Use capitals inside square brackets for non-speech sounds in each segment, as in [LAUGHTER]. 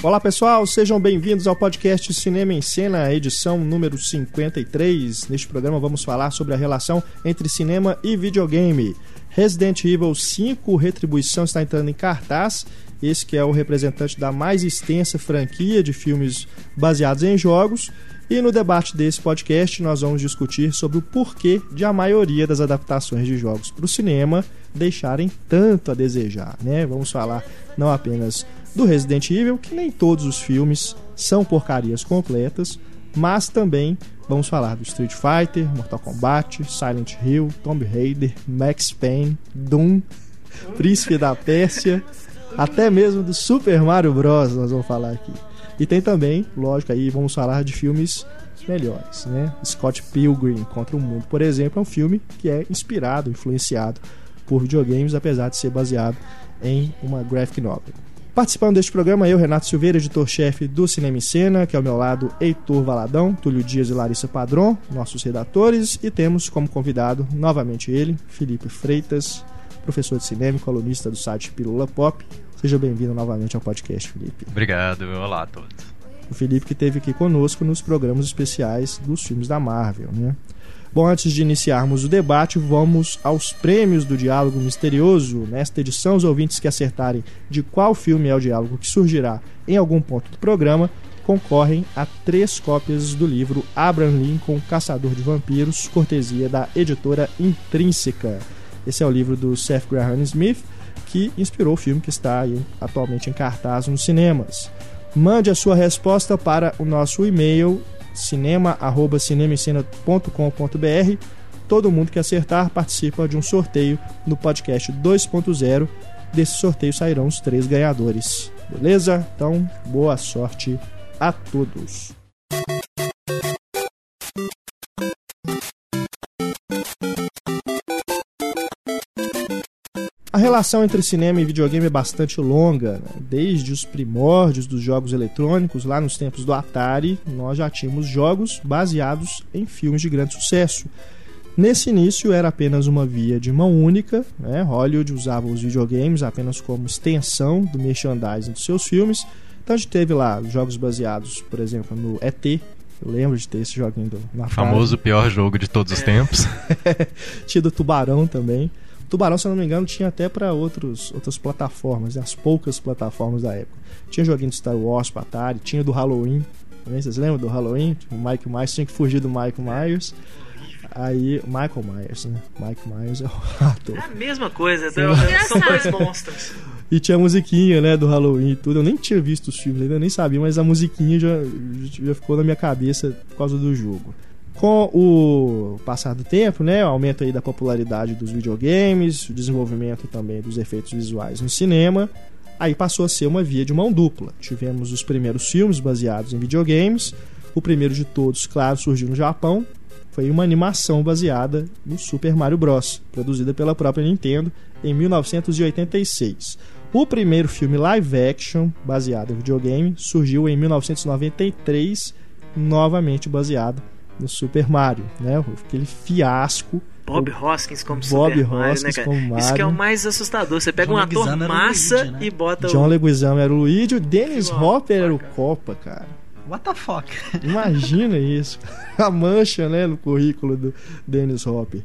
Olá pessoal, sejam bem-vindos ao podcast Cinema em Cena, edição número 53. Neste programa vamos falar sobre a relação entre cinema e videogame. Resident Evil 5 Retribuição está entrando em cartaz. Esse que é o representante da mais extensa franquia de filmes baseados em jogos. E no debate desse podcast nós vamos discutir sobre o porquê de a maioria das adaptações de jogos para o cinema deixarem tanto a desejar, né? Vamos falar não apenas do Resident Evil, que nem todos os filmes são porcarias completas, mas também vamos falar do Street Fighter, Mortal Kombat, Silent Hill, Tomb Raider, Max Payne, Doom, Príncipe da Pérsia, até mesmo do Super Mario Bros. Nós vamos falar aqui. E tem também, lógico, aí vamos falar de filmes melhores, né? Scott Pilgrim contra o Mundo, por exemplo, é um filme que é inspirado, influenciado por videogames, apesar de ser baseado em uma graphic novel. Participando deste programa, eu, Renato Silveira, editor-chefe do Cinema em Cena, que ao meu lado, Heitor Valadão, Túlio Dias e Larissa Padron, nossos redatores, e temos como convidado novamente ele, Felipe Freitas, professor de cinema e colunista do site Pílula Pop, Seja bem-vindo novamente ao podcast, Felipe. Obrigado, olá a todos. O Felipe que esteve aqui conosco nos programas especiais dos filmes da Marvel, né? Bom, antes de iniciarmos o debate, vamos aos prêmios do Diálogo Misterioso. Nesta edição, os ouvintes que acertarem de qual filme é o diálogo que surgirá em algum ponto do programa concorrem a três cópias do livro Abraham Lincoln, Caçador de Vampiros, cortesia da editora Intrínseca. Esse é o livro do Seth Graham Smith que inspirou o filme que está aí atualmente em cartaz nos cinemas. Mande a sua resposta para o nosso e-mail cinema@cinemicena.com.br. Todo mundo que acertar participa de um sorteio no podcast 2.0. Desse sorteio sairão os três ganhadores. Beleza? Então, boa sorte a todos. A relação entre cinema e videogame é bastante longa. Né? Desde os primórdios dos jogos eletrônicos, lá nos tempos do Atari, nós já tínhamos jogos baseados em filmes de grande sucesso. Nesse início era apenas uma via de mão única, né? Hollywood usava os videogames apenas como extensão do merchandising dos seus filmes. Então a gente teve lá jogos baseados, por exemplo, no ET, eu lembro de ter esse joguinho do, na Famoso pior jogo de todos os tempos. [LAUGHS] Tinha do Tubarão também. Tubarão, se eu não me engano, tinha até para outras plataformas, né? as poucas plataformas da época. Tinha joguinho de Star Wars para Atari, tinha do Halloween. Também, vocês lembram do Halloween? O Mike Myers tinha que fugir do Mike Myers. Aí, Michael Myers, né? Mike Myers é o [LAUGHS] ator. É a mesma coisa, então, são dois [LAUGHS] monstros. E tinha a musiquinha, né, do Halloween e tudo. Eu nem tinha visto os filmes ainda, nem sabia, mas a musiquinha já, já ficou na minha cabeça por causa do jogo. Com o passar do tempo, né, o aumento aí da popularidade dos videogames, o desenvolvimento também dos efeitos visuais no cinema, aí passou a ser uma via de mão dupla. Tivemos os primeiros filmes baseados em videogames. O primeiro de todos, claro, surgiu no Japão. Foi uma animação baseada no Super Mario Bros., produzida pela própria Nintendo em 1986. O primeiro filme live action baseado em videogame surgiu em 1993, novamente baseado no Super Mario, né? Aquele fiasco. Bob Hoskins como Bob Super Mario, Hoskins né, como Mario. Isso que é o mais assustador. Você pega John um ator massa Luigi, né? e bota John o... Leguizamo era o Luigi, o Dennis Hopper era o Copa, cara. What the fuck? Imagina isso. [LAUGHS] A mancha, né, no currículo do Dennis Hopper.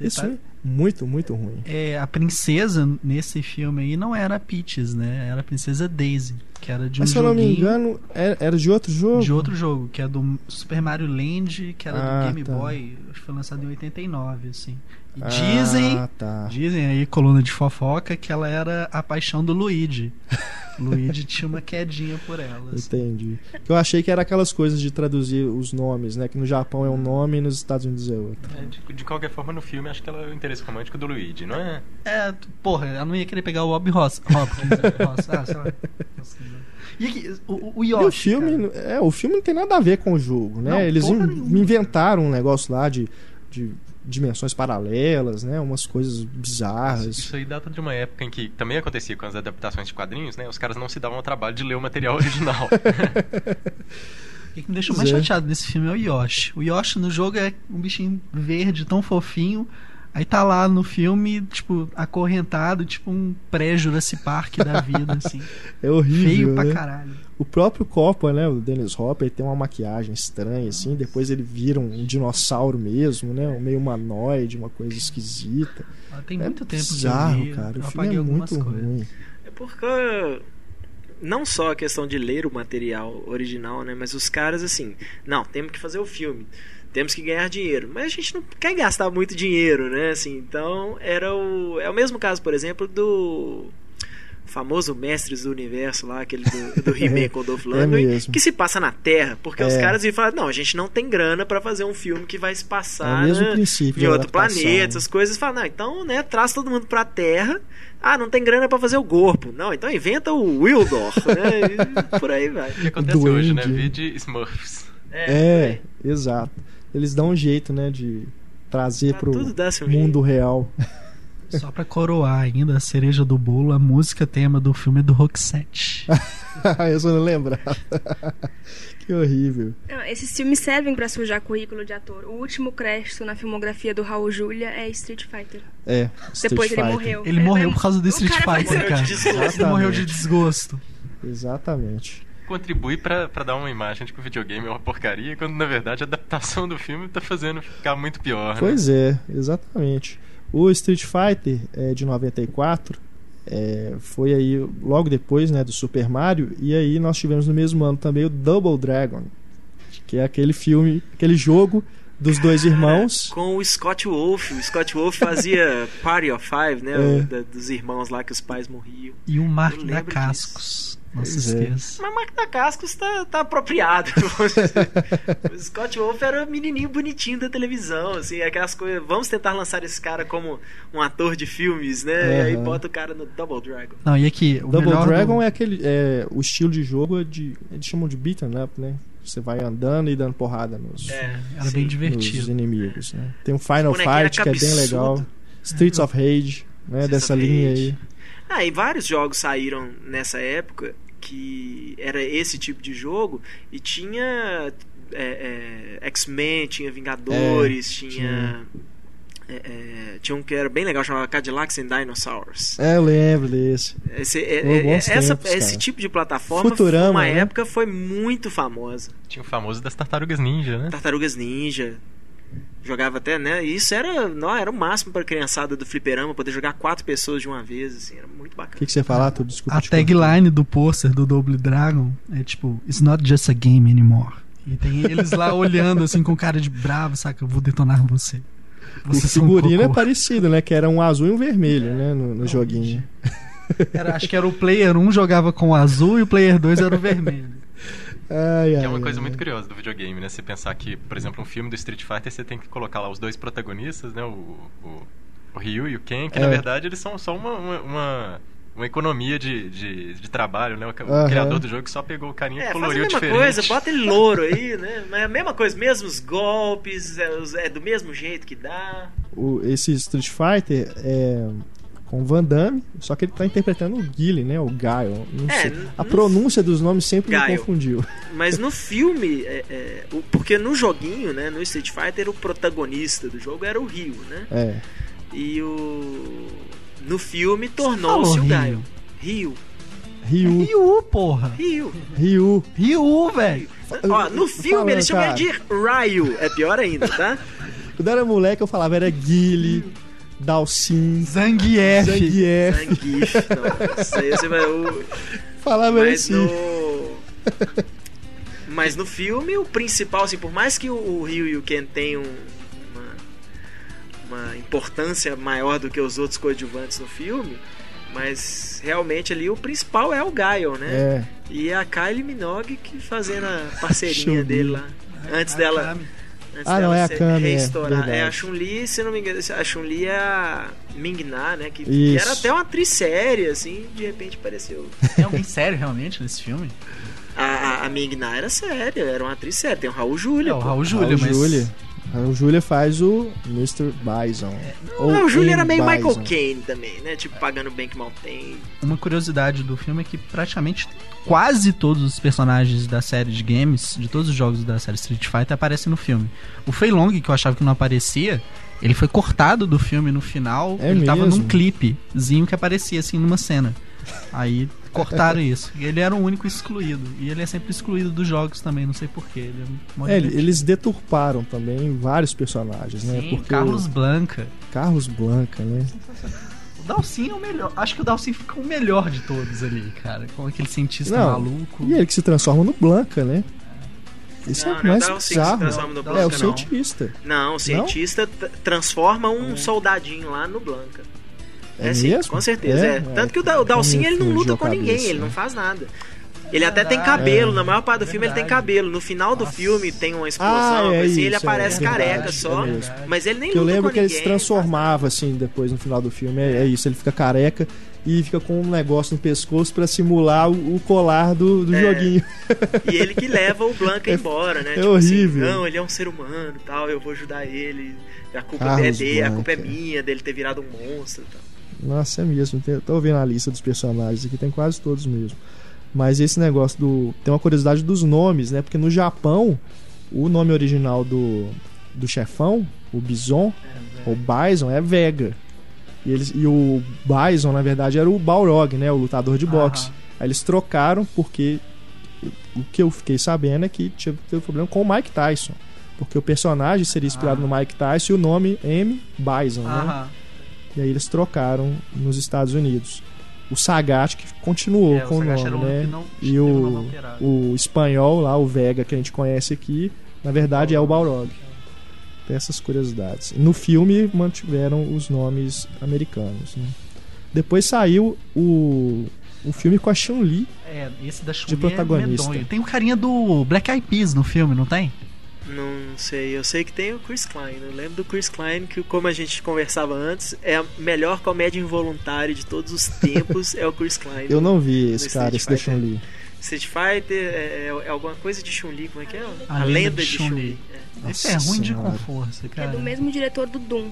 Isso é muito, muito ruim. É, a princesa nesse filme aí não era a Peaches, né? Era a princesa Daisy, que era de um Mas, se eu não me engano, era de outro jogo? De outro jogo, que é do Super Mario Land, que era ah, do Game tá. Boy, acho que foi lançado em 89, assim. E ah, dizem, tá. dizem aí, coluna de fofoca, que ela era a paixão do Luigi. [LAUGHS] Luigi tinha uma quedinha por ela. Assim. Entendi. Eu achei que era aquelas coisas de traduzir os nomes, né? Que no Japão é um nome e nos Estados Unidos é outro. É, de, de, qualquer forma, no filme, acho que ela é o interesse romântico do Luigi, não é? É, porra, ela não ia querer pegar o Bob Ross. Hopkins. Ross. Ah, sei lá. [LAUGHS] E aqui, o, o Yoshi. E o filme, é, o filme não tem nada a ver com o jogo, né? Não, Eles in, inventaram um negócio lá de, de dimensões paralelas, né? Umas coisas bizarras. Isso aí data de uma época em que também acontecia com as adaptações de quadrinhos, né? Os caras não se davam ao trabalho de ler o material original. [LAUGHS] O que me deixa mais é. chateado nesse filme é o Yoshi. O Yoshi no jogo é um bichinho verde, tão fofinho. Aí tá lá no filme, tipo, acorrentado, tipo um pré-Jurassic Park da vida, assim. [LAUGHS] É horrível. Feio né? pra caralho. O próprio Coppa, né? O Dennis Hopper tem uma maquiagem estranha, assim. Depois ele vira um dinossauro mesmo, né? Um meio humanoide, uma coisa esquisita. Ah, tem muito é tempo bizarro, que eu cara. O eu filme é muito coisas. ruim. É porque não só a questão de ler o material original, né? Mas os caras assim, não, temos que fazer o filme. Temos que ganhar dinheiro, mas a gente não quer gastar muito dinheiro, né? Assim, então era o é o mesmo caso, por exemplo, do famoso Mestres do Universo lá, aquele do, do He-Man [LAUGHS] com o Dolph Lundgren, que se passa na Terra, porque É. os caras iam falar, não, a gente não tem grana pra fazer um filme que vai se É passar o mesmo né, princípio em de outro planeta, né? essas coisas. Fala, não, então, né, traz todo mundo pra Terra. Ah, não tem grana pra fazer o corpo. Não, então inventa o Wildor, né? E por aí vai. O que acontece Duende. hoje, né? Vide Smurfs. É, exato. Eles dão um jeito, né, de trazer Pra pro tudo dá seu mundo real. [LAUGHS] Só pra coroar ainda a cereja do bolo, a música tema do filme é do Roxette. [LAUGHS] Eu só não lembrava. [LAUGHS] que horrível. Não, esses filmes servem pra sujar currículo de ator. O último crédito na filmografia do Raul Julia é Street Fighter. É, Street Depois ele Fighter. morreu. Ele É, morreu por causa do Street cara Fighter, cara. Ele morreu de desgosto. Exatamente. Contribui pra, pra dar uma imagem de que o videogame é uma porcaria, quando na verdade a adaptação do filme tá fazendo ficar muito pior, né? Pois é, exatamente. O Street Fighter é de 94 é, foi aí logo depois né, do Super Mario e aí nós tivemos no mesmo ano também o Double Dragon que é aquele filme, aquele jogo dos dois [LAUGHS] irmãos. Com o Scott Wolf. O Scott Wolf fazia Party of Five, né? É. o da- dos irmãos lá que os pais morriam. E o Mark da Cascos. Não se Pois é. esqueça. Mas Cascos tá, tá apropriado. [LAUGHS] o Scott Wolf era o menininho bonitinho da televisão, assim, aquelas coisas. Vamos tentar lançar esse cara como um ator de filmes, né? E aí bota o cara no Double Dragon. Não, e aqui, o Double Dragon do... é aquele é, o estilo de jogo é de eles chamam de beaten up, né? Você vai andando e dando porrada nos, É, Era bem nos divertido. inimigos, né? Tem um Final Fight que é bem legal. Streets of Rage, né? Streets Dessa of linha Rage. aí. Ah, e vários jogos saíram nessa época que era esse tipo de jogo e tinha é, é, X-Men, tinha Vingadores, É, tinha. é, é, tinha um que era bem legal, chamava Cadillacs and Dinosaurs. É, eu lembro desse. Esse, é- é- essa- tempos, esse tipo de plataforma, Futurama, uma né? época, foi muito famosa. Tinha o famoso das tartarugas ninja, né? Tartarugas Ninja. Jogava até, né? E isso era, não, era o máximo para criançada do fliperama, poder jogar quatro pessoas de uma vez, assim, era muito O bacana. que, que você ia falar, tudo? Desculpa. A tagline do pôster do Double Dragon é tipo, It's not just a game anymore. E tem eles lá [LAUGHS] olhando assim com cara de bravo, saca? Eu vou detonar você. O Vocês são figurino é cocô. parecido, né? Que era um azul e um vermelho, né? No, no joguinho. [LAUGHS] Era- acho que era o player 1 jogava com o azul e o player 2 era o vermelho. Ai, Que ai, é uma coisa ai. muito curiosa do videogame, né? Você pensar que, por exemplo, um filme do Street Fighter, você tem que colocar lá os dois protagonistas, né? O, o, o Ryu e o Ken, que É. na verdade eles são só uma, uma, uma, uma economia de, de, de trabalho, né? O, criador do jogo só pegou o carinha e É, faz a coloriu mesma diferente. coisa, bota ele louro aí, [LAUGHS] né? Mas é a mesma coisa, mesmos golpes, é, é do mesmo jeito que dá. O- esse Street Fighter é com o Van Damme, só que ele tá interpretando o Guile, né? O. Não É, A pronúncia dos nomes sempre me Guile. confundiu. Mas no [LAUGHS] filme, é, é, porque no joguinho, né, no Street Fighter, o protagonista do jogo era o Ryu, né? É. E o. No filme tornou-se o Ryu? Gaio. Ryu. Ryu, Ryu, porra. Ryu. Ryu. Ryu, velho. Ó, no filme eles chamam ele de Ryu. É pior ainda, tá? [LAUGHS] Quando era moleque, eu falava era Guile, Dalcin, Zangief. Zangief. Zangief. Não, isso aí você vai. o- Falava Mas assim. no. Mas no filme, o principal, assim, por mais que o- Ryu e o Ken tenham uma, uma importância maior do que os outros coadjuvantes no filme, mas realmente ali o principal é o Gaio, né? É. E a Kylie Minogue que fazendo a [LAUGHS] parceirinha dele lá. Antes dela. Akami. Antes Ah, não, dela é a ser- Kami, é, reestourar. É, a Chun-Li, se não me engano, a Chun-Li é a Ming-Na, né? Que, que era até uma atriz séria, assim, de repente apareceu. Tem alguém sério realmente nesse filme? A, a, a Ming-Na era séria, era uma atriz séria. Tem o Raul Júlia. É, o. Raul Júlia, mas... Júlia. Raul Júlia faz o Mr. Bison. O Raul Júlia era meio Bison. Michael Caine também, né? Tipo, pagando bem que mal tem. Uma curiosidade do filme é que praticamente quase todos os personagens da série de games, de todos os jogos da série Street Fighter, aparecem no filme. O Fei Long, que eu achava que não aparecia, Ele foi cortado do filme no final. É ele mesmo? tava num clipezinho que aparecia assim numa cena. Aí cortaram isso. E ele era o único excluído. E ele é sempre excluído dos jogos também, não sei porquê. Ele é É, eles deturparam também vários personagens, né? Sim, Porque Carlos Blanca. Carlos Blanca, né? O Dalcin é o melhor. Acho que o Dalcin fica o melhor de todos ali, cara. Com aquele cientista Não, maluco. E ele que se transforma no Blanca, né? Isso Não, é não mais é o Dalcin que se bizarro. transforma no É Blanca, o não. cientista. Não, o cientista t- transforma um soldadinho lá no Blanca. É, sim, mesmo? com certeza. É. Tanto que o, Da- o Dalcin Me ele não luta com ninguém, cabeça. ele não faz nada. Ele até tem Verdade. cabelo, É. na maior parte do filme ele tem cabelo. No final do Nossa. filme tem uma Ah, explosão, é assim, ele aparece é verdade, careca só. é mas ele nem Que eu luta lembro com que ele se transformava assim depois no final do filme. É, é isso, ele fica careca e fica com um negócio no pescoço pra simular o, o colar do, do É. joguinho. E ele que leva o Blanca [LAUGHS] É- embora, né? é horrível. Assim, não, ele é um ser humano e tal, eu vou ajudar ele. A culpa é Carlos dele, a culpa é Blanca. minha dele ter virado um monstro e tal. Nossa, é mesmo. Tem- Tô vendo a lista dos personagens aqui, tem quase todos mesmo. Mas esse negócio do. Tem uma curiosidade dos nomes, né? Porque no Japão, o nome original do, do chefão, o Bison, o Bison, é Vega. E, eles, e o Bison, na verdade, era o Balrog, né? O lutador de boxe. Aham. Aí eles trocaram porque o que eu fiquei sabendo é que teve, teve problema com o Mike Tyson. Porque o personagem seria inspirado Ah. no Mike Tyson e o nome M. Bison, né? Aham. E aí eles trocaram nos Estados Unidos. O Sagat que continuou É, com o Sagat nome, né? não E o o, espanhol lá, o Vega, que a gente conhece aqui, na verdade é o Balrog. Tem essas curiosidades. No filme mantiveram os nomes americanos. né? Depois saiu o, o filme com a Chun-Li. É, esse da Chun De protagonista. É medonho. tem o carinha do Black Eyed Peas no filme, não tem? Não sei, eu sei que tem o Chris Klein. Eu lembro do Chris Klein, que como a gente conversava antes, é a melhor comédia involuntária de todos os tempos, é o Chris Klein. Eu não vi esse cara, esse da. Chun-Li. Street Fighter é, é- é alguma coisa de Chun-Li, como é que é? A Lenda de Chun-Li. É. Esse é ruim de Senhora. com força, É cara. do mesmo diretor do Doom.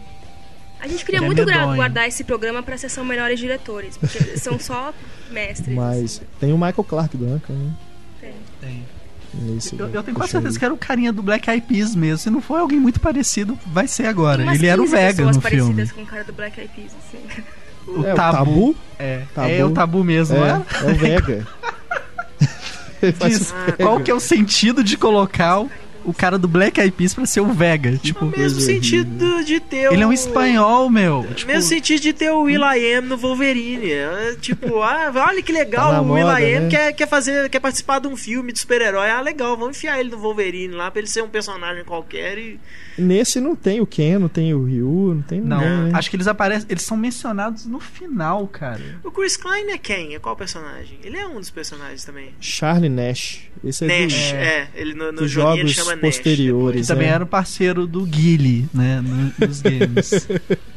A gente queria Ele é muito medonho. guardar esse programa pra sessão Melhores Diretores, porque são só [LAUGHS] mestres. Mas assim. tem o Michael Clark Duncan, né? Tem. Tem. Nesse Eu, eu tenho quase certeza que era o carinha do Black Eyed Peas mesmo. Se não for alguém muito parecido, vai ser agora. Ele era o 15 Vega no filme. parecidas com o cara do Black Eyed Peas, assim. O É, o tabu. Tabu? É, Tabu. é o tabu mesmo, É, é? é o Vega. [LAUGHS] [LAUGHS] Diz, o Ah, qual que é o sentido de colocar o, cara do Black Eyed Peas pra ser o Vega? Tipo, No mesmo sentido de ter ele é um o- espanhol, meu. Tipo, mesmo sentido de ter o Will.i.am no Wolverine. É, tipo, [LAUGHS] ah, olha que Tá legal, na o Will.i.am né? quer, quer fazer, quer participar de um filme de super-herói. Ah, legal, vamos enfiar ele no Wolverine lá pra ele ser um personagem qualquer e... Nesse não tem o Ken, não tem o Ryu, não tem não, ninguém, né? acho que eles aparecem. Eles são mencionados no final, cara. O Chris Klein é quem? É qual personagem? Ele é um dos personagens também. Charlie Nash. Esse é Nash, do, é. Ele no, no ele jogos chama. Posteriores. Que também é. era o parceiro do Guile, né? no- Nos games.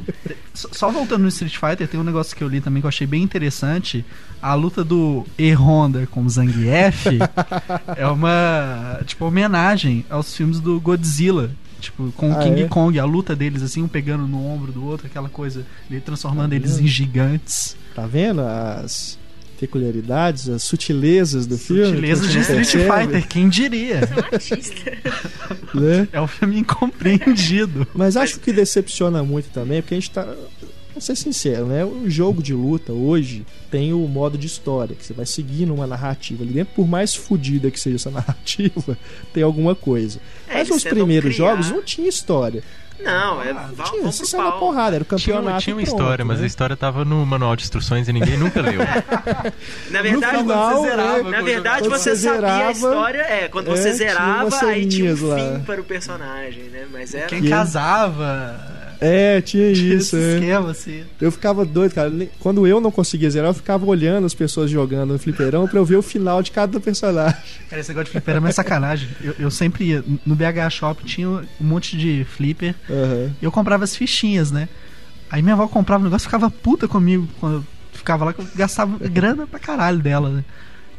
[LAUGHS] só, voltando no Street Fighter, tem um negócio que eu li também que eu achei bem interessante. A luta do E-Honda com o Zangief [LAUGHS] é uma, tipo, homenagem aos filmes do Godzilla. Tipo, com o Ah, King é? Kong, a luta deles, assim, um pegando no ombro do outro, aquela coisa, ele transformando Tá eles em gigantes. Tá vendo as peculiaridades, as sutilezas do filme? Sutilezas que de Street percebe, Fighter, quem diria? Né? É um filme incompreendido. Mas acho que decepciona muito também, porque a gente tá. Vamos ser sincero, né? O jogo de luta hoje tem o modo de história, que você vai seguindo uma narrativa ali dentro, por mais fodida que seja essa [LAUGHS] narrativa, tem alguma coisa. É, Mas os primeiros criar- jogos não tinha história. Não, é. Ah, tinha, vamos pro pau. porrada, era o Tinha, campeonato. tinha uma e pronto, história, mas né? a história tava no manual de instruções e ninguém nunca leu. [LAUGHS] Na verdade, No final, você zerava, é, na verdade quando você, você sabia a zerava, história. É, quando é, você tinha zerava, umas aí tinha um lá. fim para o personagem, né? Mas era. Quem Que- casava. É, tinha tinha isso. esse é. esquema, assim. Eu ficava doido, cara. Quando eu não conseguia zerar, eu ficava olhando as pessoas jogando no fliperão pra eu ver o final de cada personagem. [LAUGHS] Cara, esse negócio de fliperama é sacanagem. Eu, eu sempre ia. No BH Shop tinha um monte de flipper. E eu comprava as fichinhas, né? Aí minha avó comprava o negócio e ficava puta comigo quando eu ficava lá, que eu gastava grana pra caralho dela, né?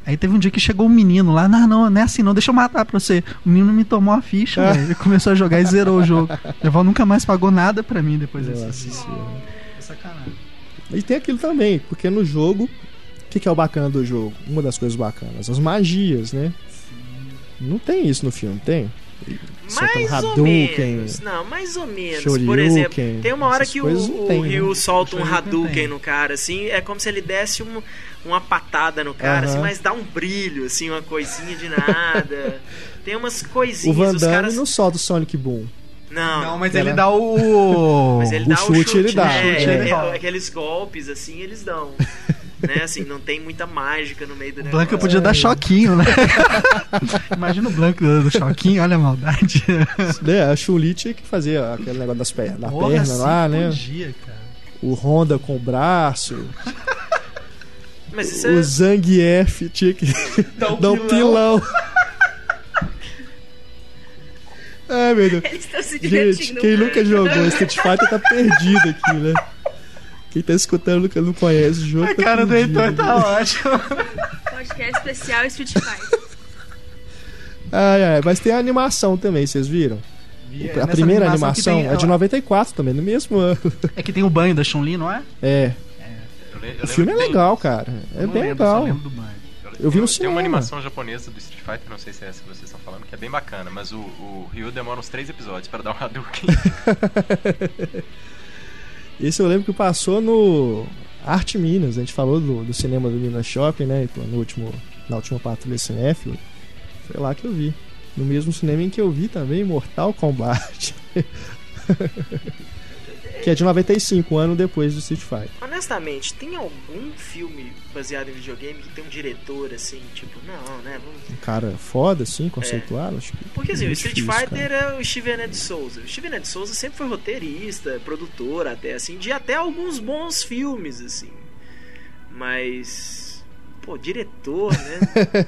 Aí teve um dia que chegou um menino lá, não, não, não é assim não, deixa eu matar pra você. O menino me tomou a ficha, velho. Ele começou a jogar e zerou o jogo. [LAUGHS] Minha avó nunca mais pagou nada pra mim depois desse Nossa dia. senhora. É sacanagem. E tem aquilo também, porque no jogo, o que, que é o bacana do jogo? Uma das coisas bacanas, as magias, né? Não tem isso no filme, tem? Mais ou menos. Não, mais ou menos. Shoryuken, Por exemplo, tem uma hora que o, o Ryu né? solta um Hadouken no cara, assim, é como se ele desse um, uma patada no cara, uh -huh. assim, mas dá um brilho, assim, uma coisinha de nada. [LAUGHS] tem umas coisinhas. O Van Damme caras... não solta o Sonic Boom. Não, não mas ele dá o. Mas ele o dá chute, o chute, ele dá. É, é, é, aqueles golpes, assim, eles dão. [LAUGHS] né? Assim, não tem muita mágica no meio do negócio. Blanca podia dar choquinho, né? [LAUGHS] Imagina o Blanco do choquinho, olha a maldade. É, a Chun-Li tinha que fazer aquele negócio das pernas, da Porra, perna lá, né? Podia, cara. O Honda com o braço. Mas isso o é... Zangief tinha que [LAUGHS] dar um, dar um pilão. Ai, meu Deus. Eles estão se divertindo. Gente, quem nunca jogou Street Fighter tá perdido aqui, né? Quem tá escutando nunca não conhece o jogo. A tá cara do Heitor tá ótimo. Podcast especial Street Fighter. Ai, ai, mas tem a animação também, vocês viram? a Nessa primeira animação, animação tem, é de 94 também, no mesmo ano. É que tem o banho da Chun-Li, não é? É. é. Eu, eu o filme é legal, cara. É bem lembro, legal. Eu, eu vi no cinema. Tem uma animação japonesa do Street Fighter, não sei se é essa que vocês estão falando, que é bem bacana, mas o, o Ryu demora uns três episódios para dar um [LAUGHS] Hadouken. [LAUGHS] Esse eu lembro que passou no Arte Minas. A gente falou do, do cinema do Minas Shopping, né? No último, na última patrulha cinéfilo. Foi lá que eu vi. No mesmo cinema em que eu vi também Mortal Kombat. [LAUGHS] que é de 95, um ano depois do Street Fighter. Honestamente, tem algum filme baseado em videogame que tem um diretor assim, tipo, não, né? Vamos... Um cara foda, assim, conceituado? É. Acho que Porque assim, o Street difícil, Fighter cara. é o Steven de Souza. O Steven de Souza sempre foi roteirista, produtor, até assim, de até alguns bons filmes, assim. Mas pô, diretor, né?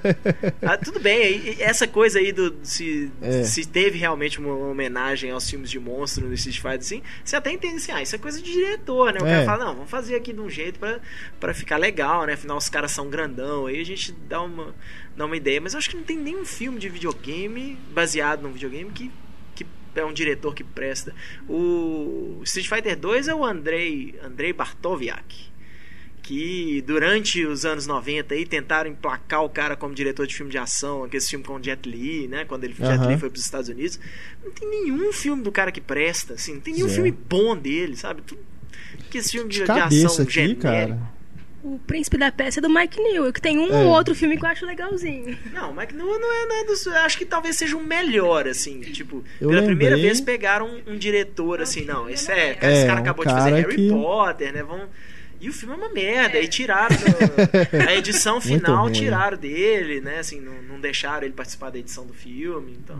[LAUGHS] ah, tudo bem, essa coisa aí do se, é. se teve realmente uma homenagem aos filmes de monstro no Street Fighter, assim, você até entende assim, ah, isso é coisa de diretor, né? O é. cara fala, não, vamos fazer aqui de um jeito pra, pra ficar legal, né? Afinal, os caras são grandão, aí a gente dá uma, dá uma ideia. Mas eu acho que não tem nenhum filme de videogame baseado num videogame que é um diretor que presta. O Street Fighter 2 é o Andrei, Andrei Bartoviak que durante os anos 90 aí tentaram emplacar o cara como diretor de filme de ação, aquele filme com o Jet Li, né? Quando ele, uhum. Jet Li foi para os Estados Unidos. Não tem nenhum filme do cara que presta, assim, não tem nenhum filme bom dele, sabe? Tudo, que esse filme de, de, de ação aqui, genérico. Cara. O Príncipe da Peça é do Mike Newell, que tem um é. ou outro filme que eu acho legalzinho. Não, Mike Newell não é, não é dos, Acho que talvez seja o um melhor, assim. Tipo, eu pela lembrei... primeira vez pegaram um, um diretor, assim, não, esse, é, é, esse cara acabou de fazer Harry que... Potter, né? Vamos e o filme é uma merda. É. E tiraram. [LAUGHS] a edição final tiraram dele, né? Assim, não, não deixaram ele participar da edição do filme. Então.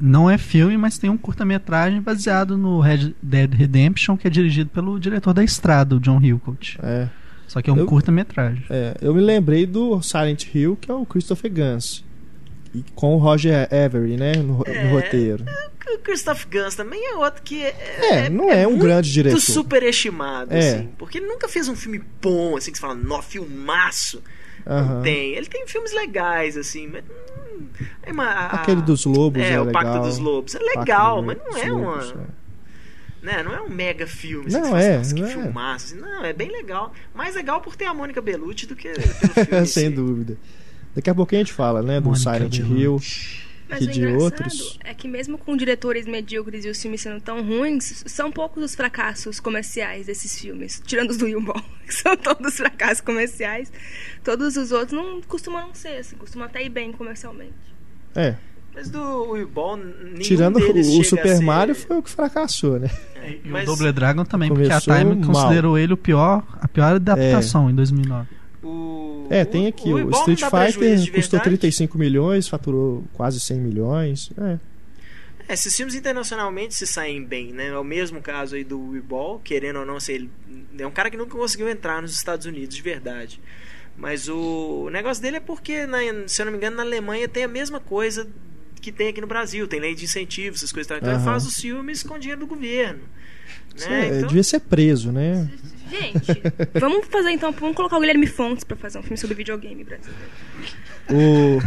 Não é filme, mas tem um curta-metragem baseado no Red Dead Redemption, que é dirigido pelo diretor da Estrada, o John Hillcoat. É. Só que é um curta-metragem. É, eu me lembrei do Silent Hill, que é o Christopher Gans. Com o Roger Avery, né? No, é, no roteiro. O Christoph Gans também é outro que é, é, é não é, é um grande diretor. Muito superestimado, é. assim. Porque ele nunca fez um filme bom, assim, que você fala, nó, filmaço. Não tem. Ele tem filmes legais, assim, mas. Hum, é uma, a, Aquele dos Lobos, é, é o legal. Pacto dos Lobos. É legal, mas não é Lobos, uma. É. Né? Não é um mega filme. Assim, não é. Que não filmaço. Assim. Não, é bem legal. Mais legal por ter a Mônica Bellucci do que pelo [LAUGHS] filme. Sem dúvida. Daqui a pouquinho a gente fala, né? Do Mônica Silent Hill. Mas que o de outros. É que mesmo com diretores medíocres e os filmes sendo tão ruins, são poucos os fracassos comerciais desses filmes. Tirando os do Yumball, [LAUGHS] que são todos fracassos comerciais. Todos os outros não costumam não ser, assim, costumam até ir bem comercialmente. É. Mas do Yumball, Tirando o Super ser... Mario foi o que fracassou, né? É, e mas... o Double Dragon também, Começou porque a Time mal. considerou ele o pior, a pior adaptação é. em 2009. O, é, tem aqui. O, o Street Fighter custou 35 milhões, faturou quase 100 milhões. É. É, esses filmes internacionalmente se saem bem, né? É o mesmo caso aí do Weeball, querendo ou não, ser ele é um cara que nunca conseguiu entrar nos Estados Unidos de verdade. Mas o, o negócio dele é porque, na, se eu não me engano, na Alemanha tem a mesma coisa que tem aqui no Brasil, tem lei de incentivos, essas coisas. Então uhum. ele faz os filmes com dinheiro do governo. Né? É, então... Devia ser preso, né? Gente, [LAUGHS] vamos fazer então, vamos colocar o Guilherme Fontes para fazer um filme sobre videogame brasileiro. O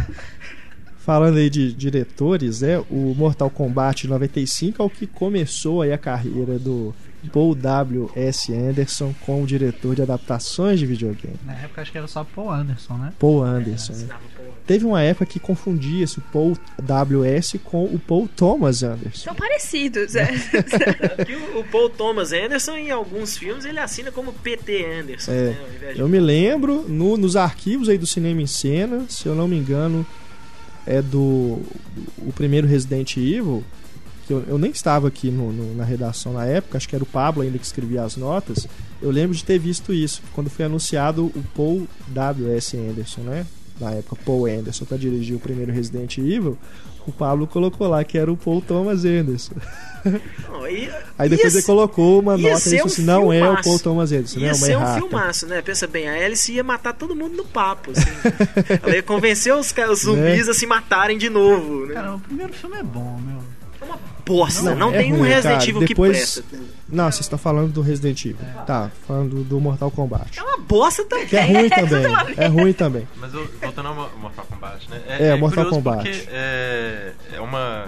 falando aí de diretores, é o Mortal Kombat 95 é o que começou aí a carreira do Paul W. S. Anderson como diretor de adaptações de videogame. Na época acho que era só Paul Anderson, né? Paul Anderson. É, teve uma época que confundia-se o Paul W.S. com o Paul Thomas Anderson. São parecidos, é. [LAUGHS] o Paul Thomas Anderson, em alguns filmes, ele assina como P.T. Anderson. É. Né, eu me lembro, no, nos arquivos aí do Cinema em Cena, se eu não me engano, é do o primeiro Resident Evil, que eu, eu nem estava aqui no, no, na redação na época, acho que era o Pablo ainda que escrevia as notas. Eu lembro de ter visto isso, quando foi anunciado o Paul W.S. Anderson, né? Na época, Paul Anderson, para dirigir o primeiro Resident Evil. O Pablo colocou lá que era o Paul Thomas Anderson. Não, e, aí depois ele colocou uma nota e disse assim, não é o Paul Thomas Anderson, ia né? ser um filmaço, né? Pensa bem, a Alice ia matar todo mundo no papo, assim. [LAUGHS] Ela ia convencer os, os zumbis é. a se matarem de novo, né? Cara, o primeiro filme é bom, meu. É uma bosta, não, não é tem ruim, um Resident Evil Depois... que presta. Não, você está falando do Resident Evil. É. Tá, falando do Mortal Kombat. É uma bosta também. Que é ruim [LAUGHS] também. é ruim também. Mas voltando ao Mortal Kombat, né? É, é Mortal Kombat. Porque é, é uma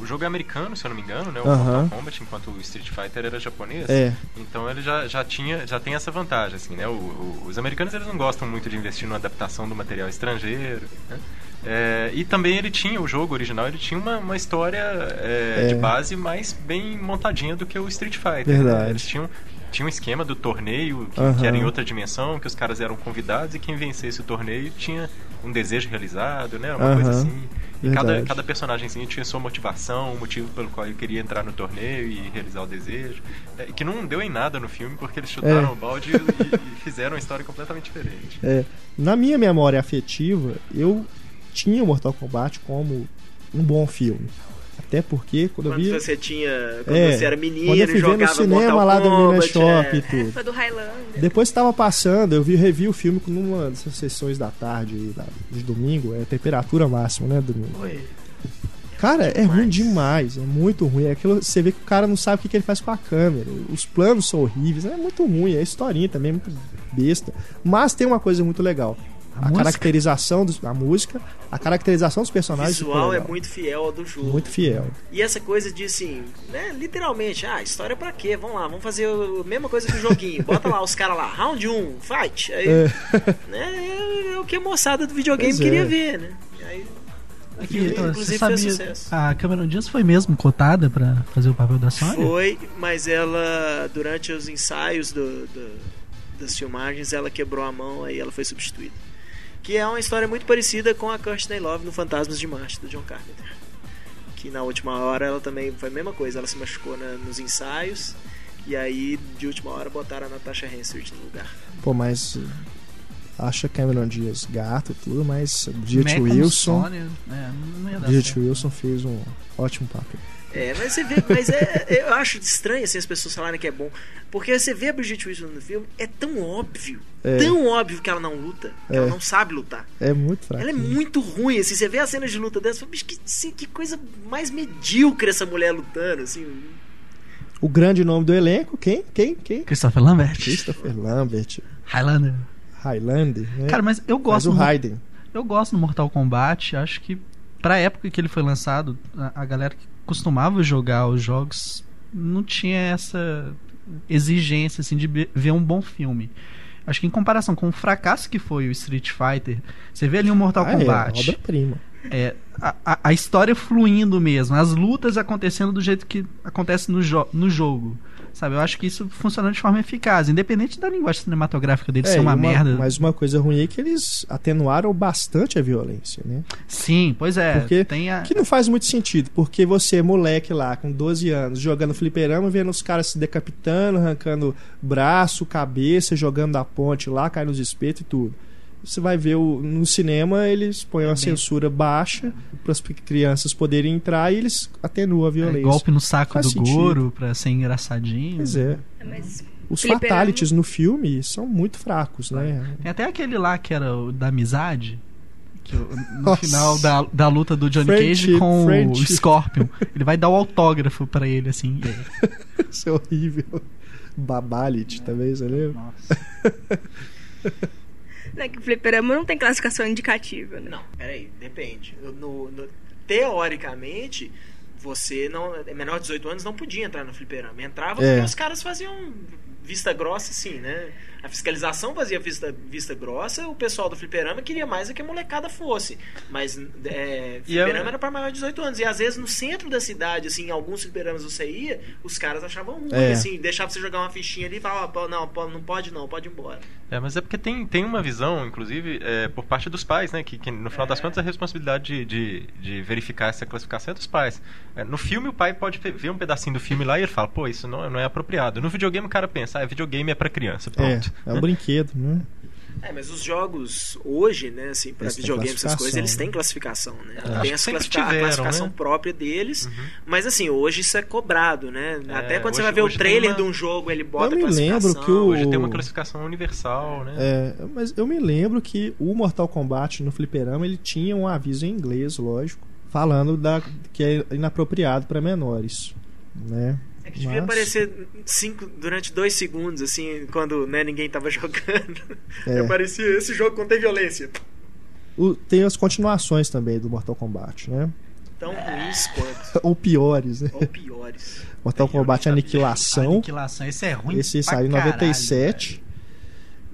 o jogo é americano, se eu não me engano, né? O Mortal Kombat, enquanto o Street Fighter era japonês. É. Então ele já, já tinha, já tem essa vantagem, assim, né? O, o, os americanos eles não gostam muito de investir na adaptação do material estrangeiro, né? É, e também ele tinha, o jogo original, ele tinha uma, uma história é, é. de base mais bem montadinha do que o Street Fighter. Né? Verdade. Né? Eles tinham tinha um esquema do torneio que, uhum. que, era em outra dimensão, que os caras eram convidados e quem vencesse o torneio tinha um desejo realizado, né? Uma uhum. coisa assim. E cada, cada personagem tinha sua motivação, o motivo pelo qual ele queria entrar no torneio e realizar o desejo. É, que não deu em nada no filme, porque eles chutaram é. o balde e, e, fizeram uma história completamente diferente. É. Na minha memória afetiva, eu tinha o Mortal Kombat como um bom filme. Até porque quando, quando eu vi. você tinha. Quando é, você era menino, quando eu fui ver no cinema Mortal lá do Minas Shop é. e tudo. É, foi do Highlander. Depois estava passando, eu vi, revi o filme numa dessas sessões da tarde de domingo, é temperatura máxima, né? Domingo. Oi. Cara, é ruim demais, é muito ruim. É aquilo, você vê que o cara não sabe o que, que ele faz com a câmera. Os planos são horríveis, é muito ruim. A historinha também é muito besta. Mas tem uma coisa muito legal a, a caracterização dos, a música, a caracterização dos personagens. O visual é muito fiel ao do jogo. Muito fiel. E essa coisa de assim, né, literalmente, ah, história pra quê? Vamos lá, vamos fazer a mesma coisa que o joguinho. [LAUGHS] Bota lá os caras lá, round 1, fight. Aí, é. Né, é, é, o que a moçada do videogame pois queria é. ver, né? Aí, Aqui, então, inclusive sabia, fez sucesso. A Cameron Diaz foi mesmo cotada para fazer o papel da Sony? Foi, mas ela, durante os ensaios do, do, das filmagens, ela quebrou a mão, aí ela foi substituída que é uma história muito parecida com a Courtney Love no Fantasmas de Marte, do John Carpenter. Que na última hora ela também foi a mesma coisa, ela se machucou na, nos ensaios, e aí de última hora botaram a Natasha Hansard no lugar. Pô, mas acha Cameron Diaz gato e tudo, mas Bridget Wilson. É, Wilson fez um ótimo papel. É, mas você vê, mas é, eu acho estranho assim, as pessoas falarem que é bom. Porque você vê a Bridget Wilson no filme, é tão óbvio, é. tão óbvio que ela não luta, que é. ela não sabe lutar. É muito fraco. Ela é muito ruim, assim, você vê a cena de luta dessa, fala, que, assim, que coisa mais medíocre essa mulher lutando, assim. O grande nome do elenco, quem? Quem? Quem? Christopher Lambert. Christopher Lambert. Highlander. Highlander, né? Cara, mas eu gosto. Mas o Raiden. Eu gosto do Mortal Kombat, acho que pra época que ele foi lançado, a, a galera que costumava jogar os jogos não tinha essa exigência assim de ver um bom filme. Acho que em comparação com o fracasso que foi o Street Fighter, você vê ali um Mortal ah, Kombat. É, obra-prima. É, a, a, a, história fluindo mesmo, as lutas acontecendo do jeito que acontece no, jo no jogo. Sabe, eu acho que isso funciona de forma eficaz, independente da linguagem cinematográfica dele é, ser uma, uma, merda. Mas uma coisa ruim é que eles atenuaram bastante a violência, né? Sim, pois é. Porque a... que não faz muito sentido, porque você, moleque lá, com 12 anos, jogando fliperama, vendo os caras se decapitando, arrancando braço, cabeça, jogando da ponte lá, cai nos espetos e tudo você vai ver o, no cinema eles põem uma censura baixa para as crianças poderem entrar e eles atenuam a violência. É, golpe no saco Faz do sentido. Goro para ser engraçadinho. Pois é. é mas os fatalities no filme são muito fracos, né? Tem até aquele lá que era o da amizade. Que no Nossa. final da, da luta do Johnny Friendship, Cage com friendship. o Scorpion, ele vai dar o autógrafo para ele, assim. [LAUGHS] Isso é horrível. Babalit também, você lembra? Nossa. [LAUGHS] Né, que fliperama não tem classificação indicativa, né? Não, peraí, depende. No, no, teoricamente, você não. Menor de 18 anos não podia entrar no fliperama. Entrava é. porque os caras faziam vista grossa, assim, né? A fiscalização fazia vista, vista grossa, o pessoal do fliperama queria mais que a molecada fosse. Mas é, fliperama eu... era para maior de 18 anos. E às vezes no centro da cidade, assim, em alguns fliperamas você ia, os caras achavam ruim, é. assim, deixava você jogar uma fichinha ali e falava, não, não pode não, pode ir embora. É, mas é porque tem, tem uma visão, inclusive, é, por parte dos pais, né? Que, que no final das é. contas a responsabilidade de, de, de, verificar essa classificação é dos pais. É, no filme o pai pode ver um pedacinho do filme lá e ele fala, pô, isso não, não é apropriado. No videogame o cara pensa, ah, videogame é para criança, pronto. É, é um brinquedo, né? É, mas os jogos hoje, né, assim, para videogames, essas coisas, eles têm né? classificação, né? É. Tem essa classifica tiveram, a classificação né? própria deles, uhum. mas assim, hoje isso é cobrado, né? É, Até quando hoje, você vai ver o trailer uma... de um jogo, ele bota eu me lembro que o... Hoje tem uma classificação universal, né? É, mas eu me lembro que o Mortal Kombat no fliperama, ele tinha um aviso em inglês, lógico, falando da que é inapropriado para menores, né? É que devia Mas... aparecer cinco, durante dois segundos, assim, quando né, ninguém tava [LAUGHS] jogando. É. Aparecia esse jogo contém violência. O, tem as continuações também do Mortal Kombat, né? Tão ruins quanto. [LAUGHS] Ou piores, né? Ou piores. Mortal Kombat Aniquilação. Aniquilação, esse é ruim. Esse saiu em 97. Caralho,